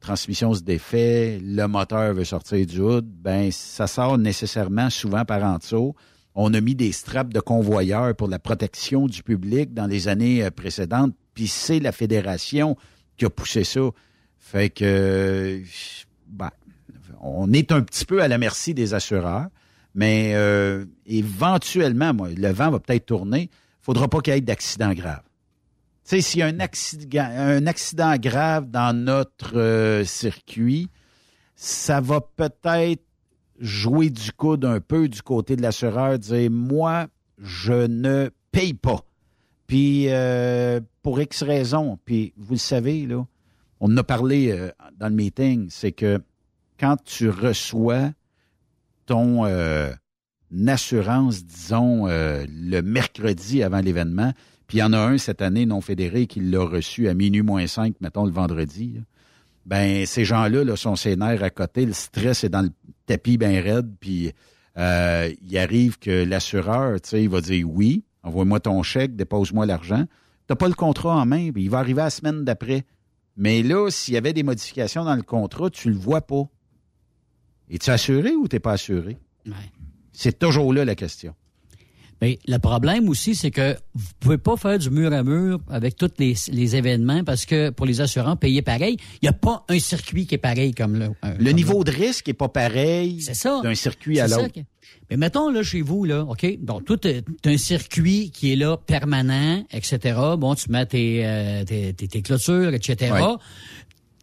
transmission se défait, le moteur veut sortir du hood, ben ça sort nécessairement souvent par en dessous. On a mis des straps de convoyeurs pour la protection du public dans les années euh, précédentes, puis c'est la fédération qui a poussé ça. Fait que, ben, on est un petit peu à la merci des assureurs, mais euh, éventuellement, moi, le vent va peut-être tourner. Il faudra pas qu'il y ait d'accident grave. Tu sais, s'il y a un accident, un accident grave dans notre euh, circuit, ça va peut-être jouer du coude un peu du côté de l'assureur, dire moi, je ne paye pas. Puis euh, pour X raisons, puis vous le savez, là, on a parlé euh, dans le meeting, c'est que quand tu reçois ton euh, assurance, disons, euh, le mercredi avant l'événement, puis il y en a un cette année non fédéré qui l'a reçu à minuit moins 5, mettons le vendredi. Ben ces gens-là là, sont ses nerfs à côté, le stress est dans le tapis bien raide, puis il arrive que l'assureur, tu sais, il va dire oui, envoie-moi ton chèque, dépose-moi l'argent. Tu n'as pas le contrat en main, puis il va arriver la semaine d'après. Mais là, s'il y avait des modifications dans le contrat, tu le vois pas. Es-tu assuré ou t'es pas assuré? C'est toujours là la question. Mais le problème aussi, c'est que vous pouvez pas faire du mur à mur avec tous les, événements parce que pour les assurants, payer pareil, il n'y a pas un circuit qui est pareil comme là. Le niveau de risque est pas pareil d'un circuit à l'autre. Mais mettons, là, chez vous, là, OK, donc, tout est un circuit qui est là, permanent, etc. Bon, tu mets tes, euh, tes, tes, clôtures, etc.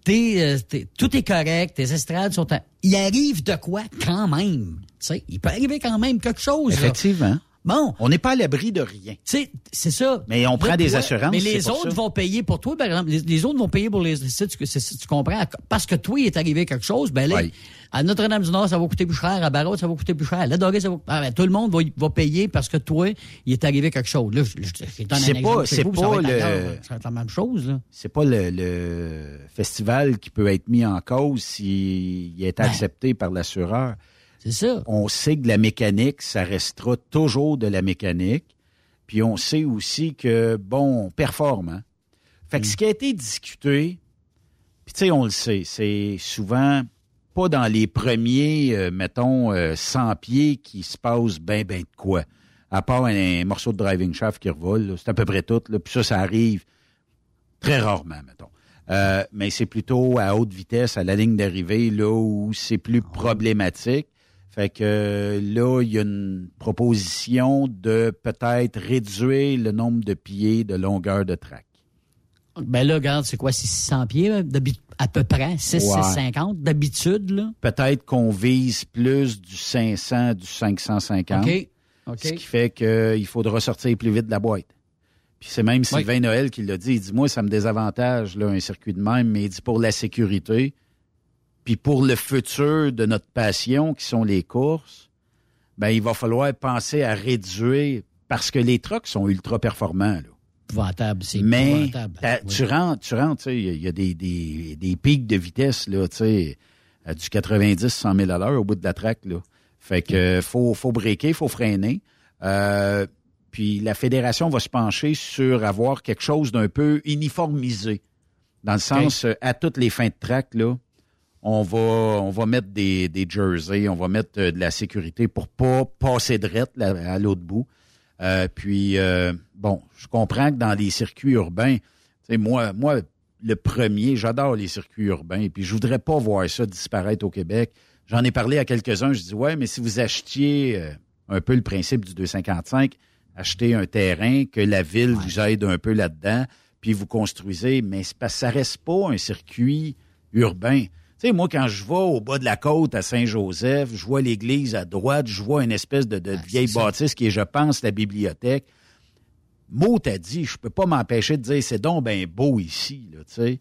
Euh, tout est correct, tes estrades sont... Il arrive de quoi quand même? Tu sais, il peut arriver quand même quelque chose. Effectivement. Bon. On n'est pas à l'abri de rien. C'est ça. Mais on prend des assurances. Mais les autres vont payer pour toi, par exemple. Les, autres vont payer pour les. Tu, tu, comprends? Parce que toi, il est arrivé quelque chose, ben là, à Notre-Dame-du-Nord, ça va coûter plus cher. À Barraud, ça va coûter plus cher. À Doré, ça va. Ah, ben, tout le monde va, va, payer parce que toi, il est arrivé quelque chose. Là, c'est pas, c'est pas le. C'est la même chose. C'est pas le, festival qui peut être mis en cause s'il est ben. accepté par l'assureur. C'est ça. On sait que la mécanique, ça restera toujours de la mécanique. Puis on sait aussi que, bon, on performe. Hein. Fait que mm. ce qui a été discuté, puis tu sais, on le sait, c'est souvent pas dans les premiers, euh, mettons, 100 euh, pieds qui se passe ben, ben de quoi. À part un, morceau de driving shaft qui revole, c'est à peu près tout. Là. Puis ça, ça arrive très rarement, mettons. Euh, mais c'est plutôt à haute vitesse, à la ligne d'arrivée, là où c'est plus ah problématique. Fait que là, il y a une proposition de peut-être réduire le nombre de pieds de longueur de track. Ben là, regarde, c'est quoi, 600 pieds à peu près, 6, 650 d'habitude, là? Peut-être qu'on vise plus du 500, du 550. OK. Ce qui fait qu'il faudra sortir plus vite de la boîte. Puis c'est même Sylvain Noël qui l'a dit. Il dit, moi, ça me désavantage, là, un circuit de même, mais il dit pour la sécurité, puis pour le futur de notre passion, qui sont les courses, ben il va falloir penser à réduire parce que les trucks sont ultra performants. Là. c'est Mais tu rentres, tu rentres, il y, a des, des, des, pics de vitesse, là, tu sais, du 90, 100 000 à l'heure au bout de la track, là. Fait que faut, faut breaker, faut freiner. Euh, puis la fédération va se pencher sur avoir quelque chose d'un peu uniformisé. Dans le sens, euh, à toutes les fins de track, là, on va, on va mettre des, des jerseys, on va mettre euh, de la sécurité pour pas passer de à l'autre bout. Euh, puis, euh, bon, je comprends que dans les circuits urbains, moi, moi, le premier, j'adore les circuits urbains, et puis je voudrais pas voir ça disparaître au Québec. J'en ai parlé à quelques-uns, je dis, ouais, mais si vous achetiez un peu le principe du 255, acheter un terrain, que la ville vous aide un peu là-dedans, puis vous construisez, mais ça reste pas un circuit urbain. Tu sais, moi, quand je vais au bas de la côte à Saint-Joseph, je vois l'église à droite, je vois une espèce de, de vieille bâtisse qui est, je pense, la bibliothèque. Mot t'a dit, je peux pas m'empêcher de dire c'est donc bien beau ici, là, tu sais.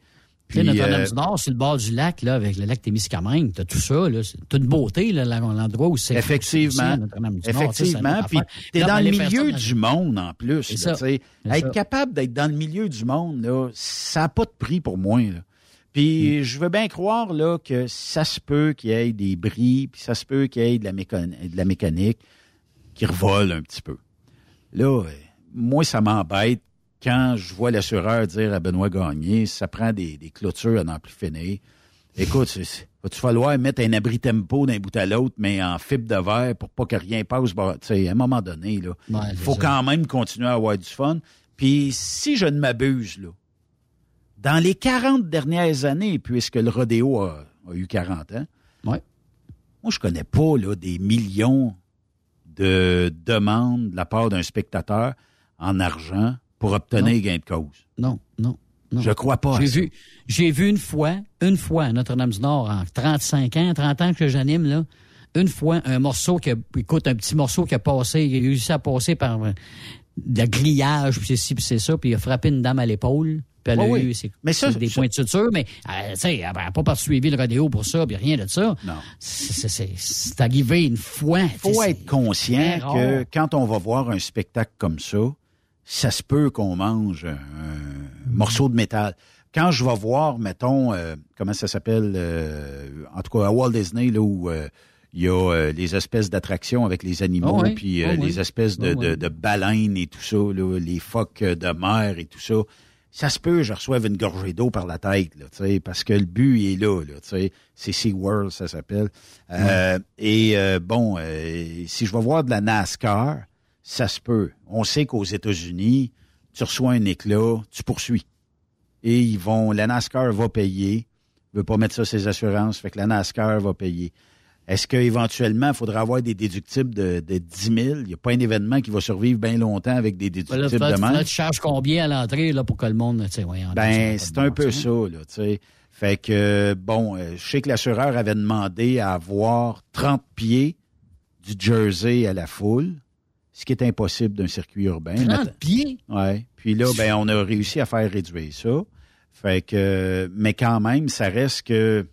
Puis, Notre-Dame euh, du Nord, sur le bord du lac, là, avec le lac Témiscamingue, t'as tout ça, là. C'est toute beauté, là, l'endroit où c'est. Effectivement. aussi, Nord, c'est Effectivement. autre Puis t'es dans le milieu du monde en plus. C'est là, ça. C'est Être ça. capable d'être dans le milieu du monde, là, ça n'a pas de prix pour moi. là. Puis Mm. je veux bien croire là, que ça se peut qu'il y ait des bris, puis ça se peut qu'il y ait de la, de la mécanique qui revole un petit peu. Là, moi, ça m'embête quand je vois l'assureur dire à Benoît Gagné, ça prend des, des clôtures à n'en plus finir. Écoute, va-tu falloir mettre un abri tempo d'un bout à l'autre, mais en fibre de verre pour pas que rien passe? Sais, à un moment donné, là, il faut ça. quand même continuer à avoir du fun. Puis si je ne m'abuse, là, dans les 40 dernières années, puisque le rodéo a, a eu 40 ans, moi, je connais pas là, des millions de demandes de la part d'un spectateur en argent pour obtenir Non. gain de cause. Non, non. non. Je crois pas J'ai vu, j'ai vu une fois, une fois à Notre-Dame-du-Nord, en 35 ans, 30 ans que j'anime, là, une fois, un morceau qui a, écoute, un petit morceau qui a passé, il a réussi à passer par euh, de grillage, puis c'est ci, puis c'est ça, puis il a frappé une dame à l'épaule, puis elle a Ah oui. eu Mais ça, des ça- points de suture, mais, sais, elle n'a pas poursuivi le rodéo pour ça, puis rien de ça. Non. C'est, arrivé une fois. Il faut être conscient que quand on va voir un spectacle comme ça, ça se peut qu'on mange un, morceau de métal. Quand je vais voir, mettons, euh, comment ça s'appelle, euh, en tout cas à Walt Disney, là où euh, il y a les espèces d'attractions avec les animaux, Ah oui, puis ah oui. les espèces de, Ah oui. de- de baleines et tout ça, là, les phoques de mer et tout ça. Ça se peut, je reçoive une gorgée d'eau par la tête, là, tu sais, parce que le but il est là, là, tu sais. C'est SeaWorld, ça s'appelle. Euh, Et euh, bon, euh, si je vais voir de la NASCAR, ça se peut. On sait qu'aux États-Unis, tu reçois un éclat, tu poursuis. Et ils vont, la NASCAR va payer. ne veut pas mettre ça ses assurances, fait que la NASCAR va payer. Est-ce qu'éventuellement, il faudra avoir des déductibles de, de 10 000? Il n'y a pas un événement qui va survivre bien longtemps avec des Là, déductibles là, de même? là, tu charges combien à l'entrée là, pour que le monde, ça Ben, c'est un peu sens. ça, là, tu sais. Fait que, bon, euh, je sais que l'assureur avait demandé à avoir 30 pieds du Jersey à la foule, ce qui est impossible d'un circuit urbain. 30 Maintenant- pieds? Ouais. Puis là, ben, on a réussi à faire réduire ça. Fait que, mais quand même, ça reste que,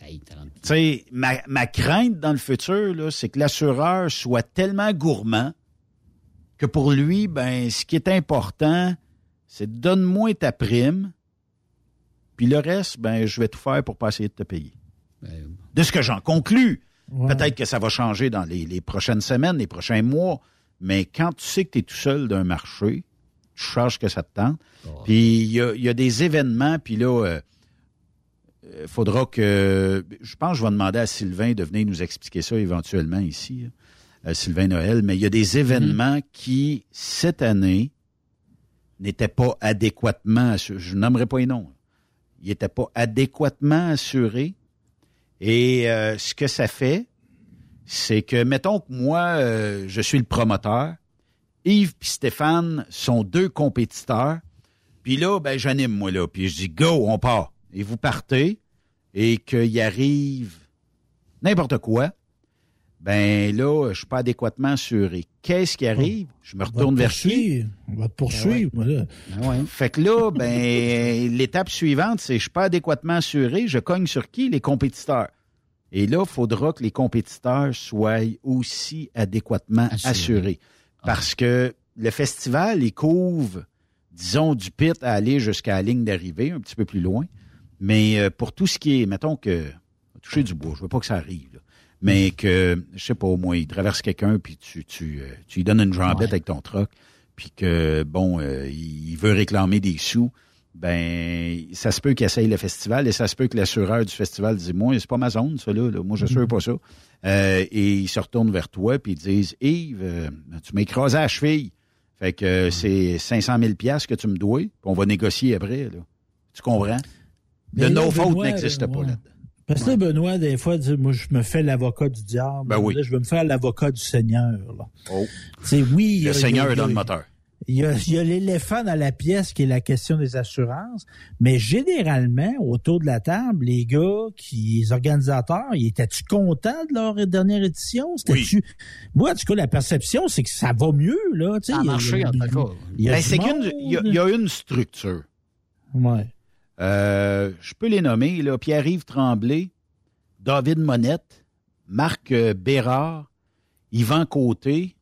Hey, 30 tu sais, ma, ma crainte dans le futur, là, c'est que l'assureur soit tellement gourmand que pour lui, ben, ce qui est important, c'est donne-moi ta prime, puis le reste, ben, je vais tout faire pour pas essayer de te payer. De ce que j'en conclus. Peut-être que ça va changer dans les, les prochaines semaines, les prochains mois, mais quand tu sais que tu es tout seul d'un marché, tu charges que ça te tente. Puis il y a, il y a des événements, puis là, euh, faudra que. Je pense que je vais demander à Sylvain de venir nous expliquer ça éventuellement ici, euh, Sylvain Noël, mais il y a des événements qui, cette année, n'étaient pas adéquatement assurés. Je n'aimerais pas les noms. Ils n'étaient pas adéquatement assurés. Et euh, ce que ça fait, c'est que, mettons que moi, euh, je suis le promoteur, Yves et Stéphane sont deux compétiteurs, puis là, ben, j'anime, moi, là, puis je dis, go, on part. Et vous partez, et qu'il arrive n'importe quoi, ben là, je suis pas adéquatement assuré. Qu'est-ce qui arrive? Je me retourne vers qui? On va te poursuivre. voilà. Fait que là, ben, l'étape suivante, c'est je suis pas adéquatement assuré, je cogne sur qui? Les compétiteurs. Et là, il faudra que les compétiteurs soient aussi adéquatement Assurés. assurés. Parce que le festival, il couvre, disons, du pit à aller jusqu'à la ligne d'arrivée, un petit peu plus loin. Mais euh, pour tout ce qui est, mettons que, toucher du bois, je veux pas que ça arrive, là. mais que, je sais pas, au moins, il traverse quelqu'un, puis tu, tu, euh, tu lui donnes une jambette avec ton troc, puis que, bon, euh, il veut réclamer des sous, ben, ça se peut qu'il essaye le festival et ça se peut que l'assureur du festival dise, moi, c'est pas ma zone, ça, là, là. moi, je n'assure pas ça. Euh, et ils se retournent vers toi, puis ils disent, Yves, euh, tu m'as écrasé à la cheville. Fait que c'est 500 000 piastres que tu me dois, puis on va négocier après, là. Tu comprends? Fautes Benoît, n'existe pas ouais. là. Parce que Benoît, des fois, dit, moi, je me fais l'avocat du diable. Ben oui. Là, je veux me faire l'avocat du Seigneur. Là. Oh. Tu sais, oui. Le a- Seigneur a- est dans le moteur. il y a, l'éléphant dans la pièce qui est la question des assurances, mais généralement, autour de la table, les gars, qui, les organisateurs, ils étaient-tu contents de leur dernière édition? C'était-tu... Moi, en tout cas, la perception, c'est que ça va mieux, là. Ça a il y a- marché, en tout cas. il y a Ben, a- il y a une structure. Ouais. Euh, je peux les nommer, là. Pierre-Yves Tremblay, David Monette, Marc euh, Bérard, Yvan Côté,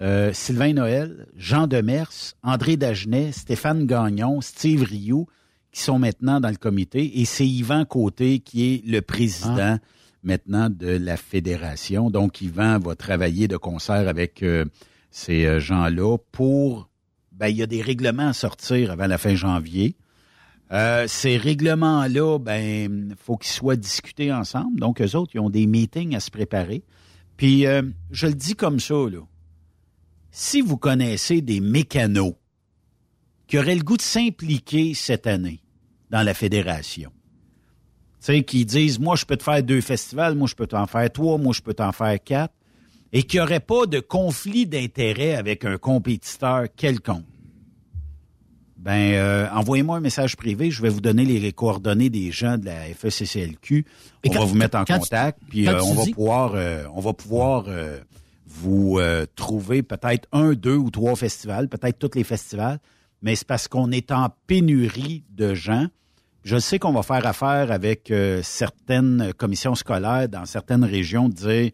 euh, Sylvain Noël, Jean Demers, André Dagenet, Stéphane Gagnon, Steve Rioux, qui sont maintenant dans le comité. Et c'est Yvan Côté qui est le président maintenant de la fédération. Donc, Yvan va travailler de concert avec euh, ces gens-là pour... Ben, il y a des règlements à sortir avant la fin janvier. Euh, ces règlements-là, ben, faut qu'ils soient discutés ensemble. Donc, eux autres, ils ont des meetings à se préparer. Puis, euh, je le dis comme ça, là. Si vous connaissez des mécanos qui auraient le goût de s'impliquer cette année dans la fédération, tu sais, qui disent, moi, je peux te faire deux festivals, moi, je peux t'en faire trois, moi, je peux t'en faire quatre, et qui n'auraient pas de conflit d'intérêt avec un compétiteur quelconque, ben, euh, envoyez-moi un message privé. Je vais vous donner les coordonnées des gens de la FECCLQ. On quand- va vous mettre en tu- contact, puis euh, tu on va dis- pouvoir, euh, on va pouvoir euh, vous euh, trouver peut-être un, deux ou trois festivals, peut-être tous les festivals, mais c'est parce qu'on est en pénurie de gens. Je sais qu'on va faire affaire avec euh, certaines commissions scolaires dans certaines régions de dire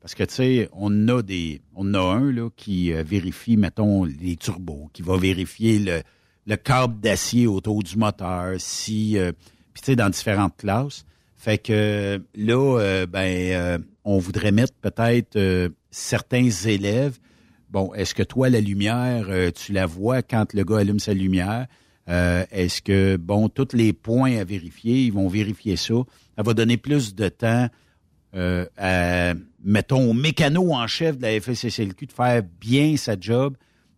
parce que, tu sais, on a des. On a un là, qui euh, vérifie, mettons, les turbos, qui va vérifier le, le câble d'acier autour du moteur, si. euh, Puis, tu sais, dans différentes classes. Fait que là, euh, ben, euh, on voudrait mettre peut-être euh, certains élèves. Bon, est-ce que toi, la lumière, euh, tu la vois quand le gars allume sa lumière? Est-ce que, bon, tous les points à vérifier, ils vont vérifier ça. Ça va donner plus de temps à, mettons, au mécano en chef de la FSCLQ de faire bien sa job,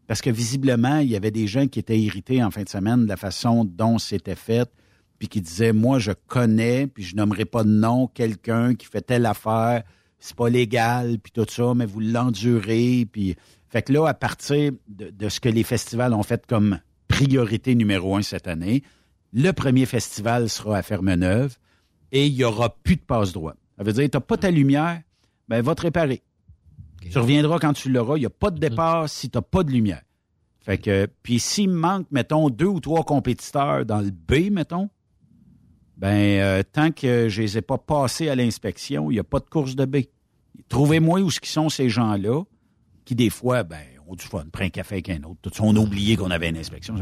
parce que visiblement, il y avait des gens qui étaient irrités en fin de semaine de la façon dont c'était fait, puis qui disaient, moi, je connais, puis je nommerai pas de nom, quelqu'un qui fait telle affaire, c'est pas légal, puis tout ça, mais vous l'endurez, puis... Fait que là, à partir de, ce que les festivals ont fait comme priorité numéro un cette année, le premier festival sera à Fermeneuve et il n'y aura plus de passe-droit. Ça veut dire, tu n'as pas ta lumière, ben va te réparer. Tu reviendras quand tu l'auras. Il n'y a pas de départ si tu n'as pas de lumière. Fait que, puis s'il me manque, mettons, deux ou trois compétiteurs dans le B, mettons, ben, euh, tant que je les ai pas passés à l'inspection, il n'y a pas de course de B. Trouvez-moi où ce qui sont ces gens-là, qui des fois, ben, ont du fun, prennent un café avec un autre. On a oublié qu'on avait une inspection.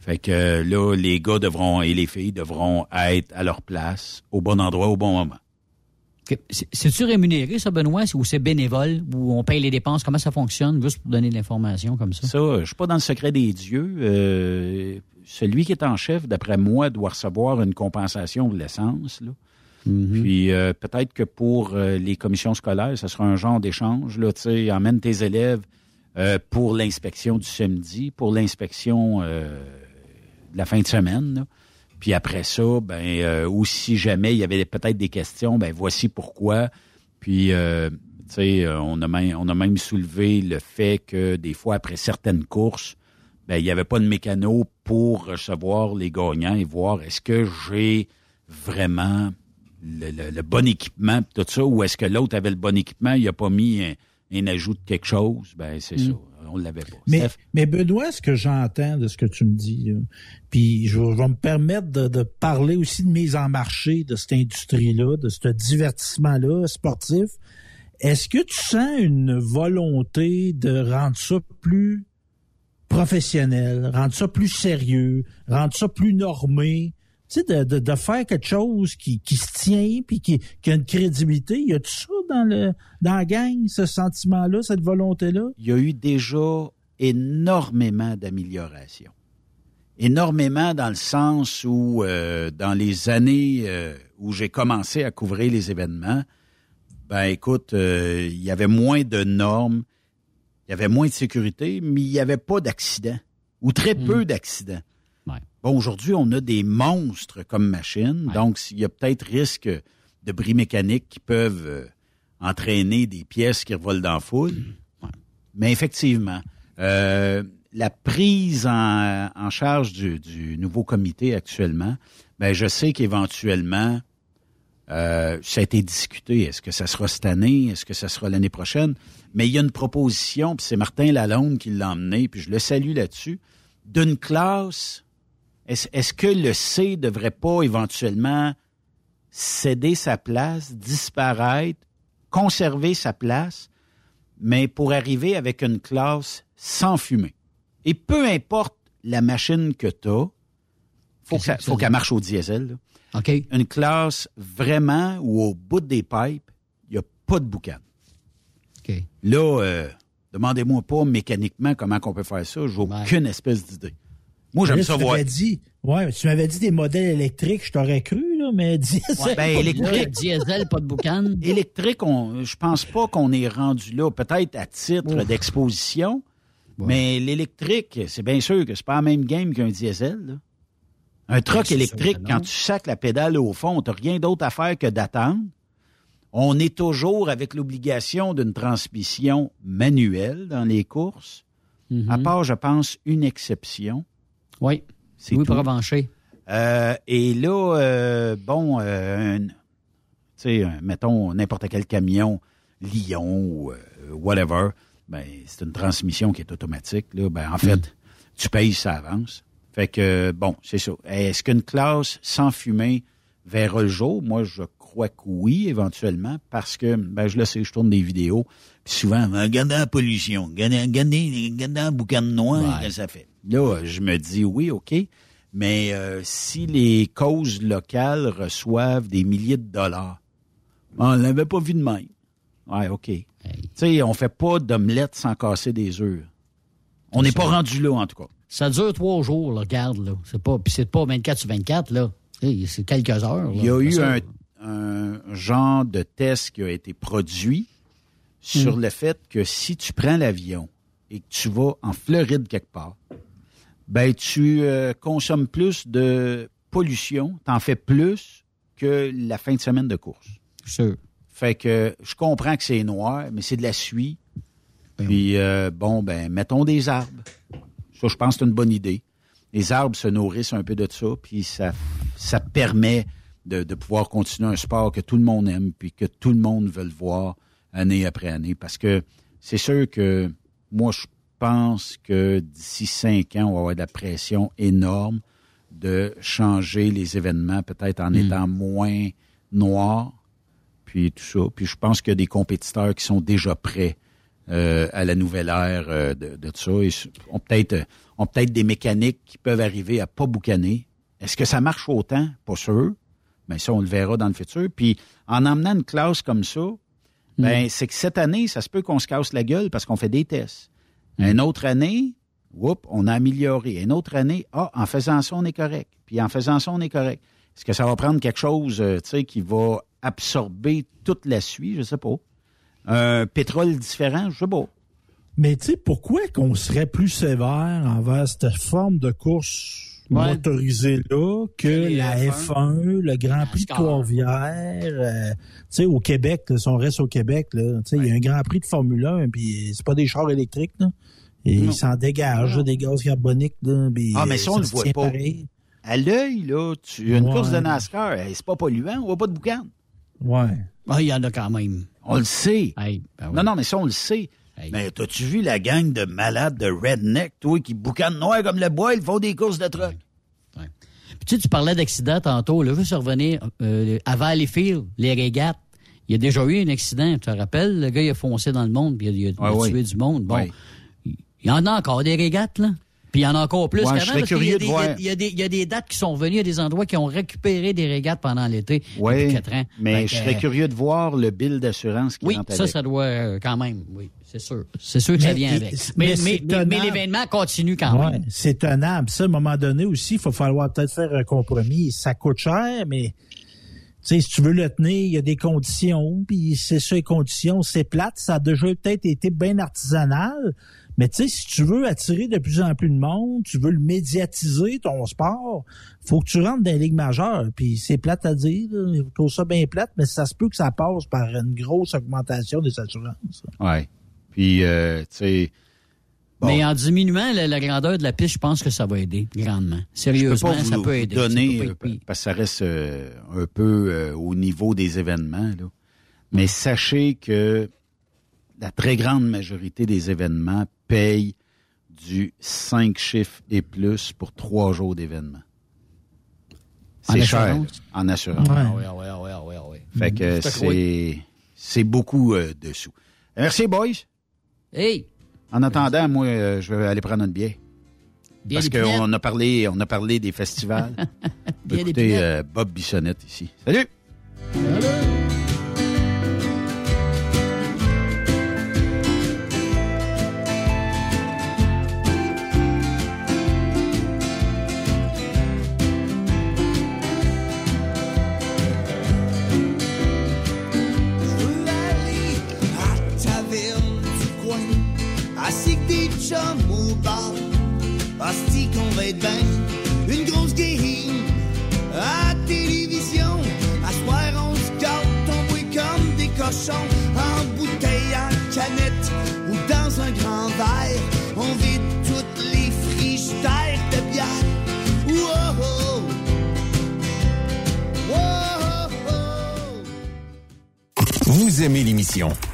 Fait que euh, là, les gars devront et les filles devront être à leur place, au bon endroit, au bon moment. C'est-tu rémunéré, ça, Benoît, ou c'est bénévole, ou on paye les dépenses? Comment ça fonctionne, juste pour donner de l'information comme ça? Ça, je suis pas dans le secret des dieux. Euh, celui qui est en chef, d'après moi, doit recevoir une compensation de l'essence. là. Puis euh, peut-être que pour euh, les commissions scolaires, ce sera un genre d'échange. Là, tu sais, emmène tes élèves pour l'inspection du samedi, pour l'inspection de la fin de semaine. là. Puis après ça, ben, euh, ou si jamais il y avait peut-être des questions, ben voici pourquoi. Puis, euh, tu sais, euh, on a même, on a même soulevé le fait que des fois après certaines courses, ben il n'y avait pas de mécano pour recevoir les gagnants et voir est-ce que j'ai vraiment le, le- le bon équipement, tout ça, ou est-ce que l'autre avait le bon équipement, il n'a pas mis un, un ajout de quelque chose, ben c'est Mm. ça, on l'avait pas. Mais, Steph? mais Benoît, ce que j'entends de ce que tu me dis, puis je, vais- je vais me permettre de, de parler aussi de mise en marché de cette industrie-là, de ce divertissement-là sportif. Est-ce que tu sens une volonté de rendre ça plus professionnel, rendre ça plus sérieux, rendre ça plus normé? Tu sais, de, de, de faire quelque chose qui, qui se tient puis qui, qui a une crédibilité. Y a-tu ça dans le dans la gang, ce sentiment-là, cette volonté-là? il y a eu déjà énormément d'améliorations. Énormément dans le sens où, euh, dans les années euh, où j'ai commencé à couvrir les événements, ben écoute, euh, il y avait moins de normes, il y avait moins de sécurité, mais il n'y avait pas d'accidents, ou très peu d'accidents. Bon, aujourd'hui, on a des monstres comme machines, donc il y a peut-être risque de bris mécaniques qui peuvent euh, entraîner des pièces qui revolent dans la foule. Mais effectivement, Euh, la prise en, en charge du, du nouveau comité actuellement, ben je sais qu'éventuellement, euh, ça a été discuté. Est-ce que ça sera cette année? Est-ce que ça sera l'année prochaine? Mais il y a une proposition, puis c'est Martin Lalonde qui l'a emmené, puis je le salue là-dessus, d'une classe. Est-ce que le C devrait pas éventuellement céder sa place, disparaître, conserver sa place, mais pour arriver avec une classe sans fumée? Et peu importe la machine que tu as, faut que qu'elle marche au diesel. là. Une classe vraiment où au bout des pipes, il n'y a pas de boucan. Là, euh, demandez-moi pas mécaniquement comment on peut faire ça. J'ai aucune espèce d'idée. Moi, j'aime ça tu voir. m'avais dit, ouais, tu m'avais dit des modèles électriques, je t'aurais cru, là, mais diesel. Ouais, ben, électrique. Diesel, pas de boucan. Électrique, on, je pense pas qu'on est rendu là. Peut-être à titre d'exposition, mais l'électrique, c'est bien sûr que c'est pas la même game qu'un diesel. là. Un truck électrique, quand tu sacs la pédale au fond, t'as rien d'autre à faire que d'attendre. On est toujours avec l'obligation d'une transmission manuelle dans les courses. À part, je pense, une exception. Oui. C'est Louis. Provencher. Euh, et là, euh, bon, euh, tu sais, mettons n'importe quel camion, Lyon ou euh, whatever, ben, c'est une transmission qui est automatique. Là. Ben, en fait, tu payes, ça avance. Fait que, bon, c'est ça. Est-ce qu'une classe sans fumée verra le jour? Moi, je crois que oui, éventuellement, parce que, ben, je le sais, je tourne des vidéos, puis souvent, regardez la pollution, regardez, regardez, regardez la boucane noire que ça fait? Là, je me dis, oui, OK, mais euh, si les causes locales reçoivent des milliers de dollars, on l'avait pas vu de même. Ouais, OK. Tu sais, on fait pas d'omelette sans casser des œufs. On n'est pas rendu là, en tout cas. Ça dure trois jours, là, regarde, là. C'est pas, puis c'est pas 24 sur 24, là. C'est quelques heures. Il y a eu un genre de test qui a été produit sur Hmm. le fait que si tu prends l'avion et que tu vas en Floride quelque part, ben tu euh, consommes plus de pollution, t'en fais plus que la fin de semaine de course. Sûr. Fait que je comprends que c'est noir, mais c'est de la suie. Ben Puis euh, bon, ben mettons des arbres. Ça, je pense que c'est une bonne idée. Les arbres se nourrissent un peu de ça, puis ça, ça permet de, de pouvoir continuer un sport que tout le monde aime, puis que tout le monde veut le voir année après année. Parce que c'est sûr que moi, je pense que d'ici cinq ans, on va avoir de la pression énorme de changer les événements, peut-être en étant moins noirs, puis tout ça. Puis je pense qu'il y a des compétiteurs qui sont déjà prêts euh, à la nouvelle ère euh, de, de ça. Et s- ont peut-être euh, ont peut-être des mécaniques qui peuvent arriver à pas boucaner. Est-ce que ça marche autant? Pas sûr. Mais ça, on le verra dans le futur. Puis en emmenant une classe comme ça, ben, c'est que cette année, ça se peut qu'on se casse la gueule parce qu'on fait des tests. Une autre année, whoop, on a amélioré. Une autre année, ah, en faisant ça, on est correct. Puis en faisant ça, on est correct. Est-ce que ça va prendre quelque chose, euh, qui va absorber toute la suie? Je sais pas. Un pétrole différent? Je sais pas. Mais tu sais, pourquoi qu'on serait plus sévère envers cette forme de course Ouais. motorisée-là que la F1, F1, le Grand Prix de. Trois-Rivières, euh, tu sais, au Québec, là, si on reste au Québec, là, tu sais, il y a un Grand Prix de Formule 1, puis c'est pas des chars électriques, là. Et ils s'en dégagent, là, des gaz carboniques, là, puis, Ah, mais ça, on le voit pas. pareil. À l'œil, là, tu, une course de NASCAR, c'est pas polluant, on voit pas de boucan. Ouais. Ah, il y en a quand même. On le sait. Hey, ben oui. Non, non, mais ça, on le sait. Hey. Mais t'as-tu vu la gang de malades de redneck, toi, qui boucanent noir comme le bois, ils font des courses de truck? Puis tu sais, tu parlais d'accident tantôt. Là, je veux se revenir euh, à Valleyfield, les régates. Il y a déjà eu un accident, tu te rappelles? Le gars, il a foncé dans le monde, puis il a, il a Ouais, ouais. tué du monde. Bon, Ouais. il y en a encore des régates, là. Puis il y en a encore plus Ouais, qu'avant. je serais parce qu'il y a curieux des- de voir. Il y, a des- il y a des dates qui sont revenues, il y a des endroits qui ont récupéré des régates pendant l'été Oui, depuis quatre ans. mais je serais euh, curieux de voir le bill d'assurance qui Oui, ça, avec. ça doit euh, quand même, oui, c'est sûr. C'est sûr que ça vient avec. mais Mais, mais, c'est mais- mais tenable. l'événement continue quand Ouais, même. c'est tenable. Ça, à un moment donné aussi, il faut falloir peut-être faire un compromis. Ça coûte cher, mais tu sais, si tu veux le tenir, il y a des conditions, puis c'est ça les conditions, c'est plate, ça a déjà peut-être été bien artisanal, mais tu sais, si tu veux attirer de plus en plus de monde, tu veux le médiatiser, ton sport, faut que tu rentres dans les ligues majeures, puis c'est plate à dire, je trouve ça bien plate, mais ça se peut que ça passe par une grosse augmentation des assurances. Ouais. Puis, euh, tu sais, Mais en diminuant la, la grandeur de la piste, je pense que ça va aider grandement. Sérieusement, je peux pas ça peut aider. donner, Ça peut euh, pas être pire. parce que ça reste euh, un peu euh, au niveau des événements. là. Mais sachez que la très grande majorité des événements payent du 5 chiffres et plus pour trois jours d'événement. En C'est cher en assurance. Ouais. Ah ouais, ah ouais, ah ouais, ah ouais, ah ouais. Fait que oui. c'est c'est beaucoup euh, de sous. Merci, boys. Hey! En attendant, moi, euh, je vais aller prendre une bière. Parce qu'on a parlé, on a parlé des festivals. Écoutez euh, Bob Bissonnette ici. Salut! aller Aimez l'émission?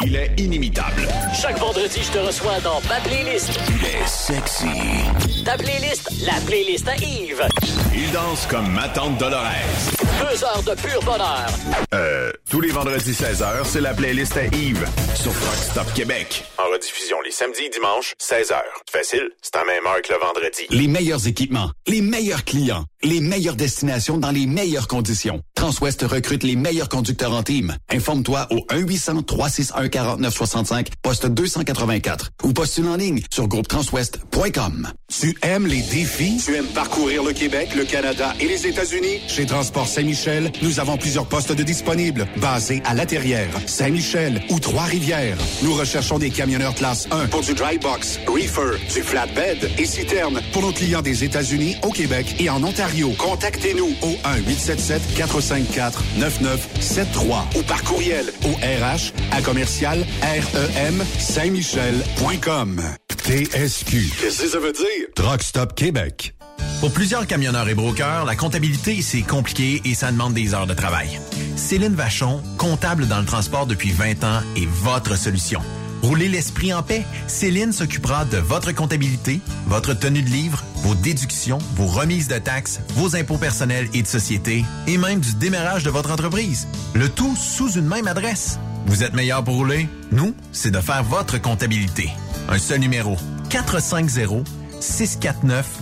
Il est inimitable. Chaque vendredi, je te reçois dans ma playlist. Il est sexy. Ta playlist, la playlist à Yves. Il danse comme ma tante Dolores. Deux heures de pur bonheur. Euh, tous les vendredis 16h, c'est la playlist à Yves sur Truck Stop Québec. En rediffusion les samedis et dimanches, 16h. Facile, c'est à même heure que le vendredi. Les meilleurs équipements, les meilleurs clients, les meilleures destinations dans les meilleures conditions. Transwest recrute les meilleurs conducteurs en team. Informe-toi au 1-800-361-4965, poste 284 ou postule en ligne sur groupetranswest.com. Tu aimes les défis? Tu aimes parcourir le Québec, le Canada et les États-Unis? Chez Transport Saint-Michel, nous avons plusieurs postes de disponibles, basés à La Terrière, Saint-Michel ou Trois-Rivières. Nous recherchons des camionneurs classe 1 pour du dry box, reefer, du flatbed et citerne pour nos clients des États-Unis, au Québec et en Ontario. Contactez-nous au 1-877-454-9973 ou par courriel au RH à commercial REM Saint-Michel.com. TSQ. Qu'est-ce que ça veut dire? Truck Stop Québec. Pour plusieurs camionneurs et brokers, la comptabilité, c'est compliqué et ça demande des heures de travail. Céline Vachon, comptable dans le transport depuis 20 ans, est votre solution. Roulez l'esprit en paix. Céline s'occupera de votre comptabilité, votre tenue de livre, vos déductions, vos remises de taxes, vos impôts personnels et de société, et même du démarrage de votre entreprise. Le tout sous une même adresse. Vous êtes meilleur pour rouler? Nous, c'est de faire votre comptabilité. Un seul numéro. 450 649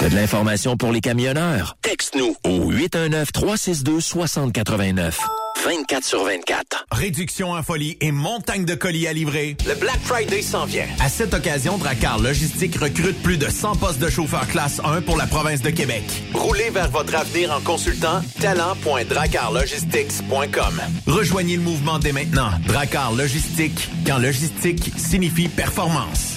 T'as de l'information pour les camionneurs? Texte-nous au 819-362-6089. 24 sur 24. Réduction en folie et montagne de colis à livrer. Le Black Friday s'en vient. À cette occasion, Dracar Logistique recrute plus de 100 postes de chauffeurs classe 1 pour la province de Québec. Roulez vers votre avenir en consultant talent.dracarlogistics.com. Rejoignez le mouvement dès maintenant. Dracar Logistique, quand logistique signifie performance.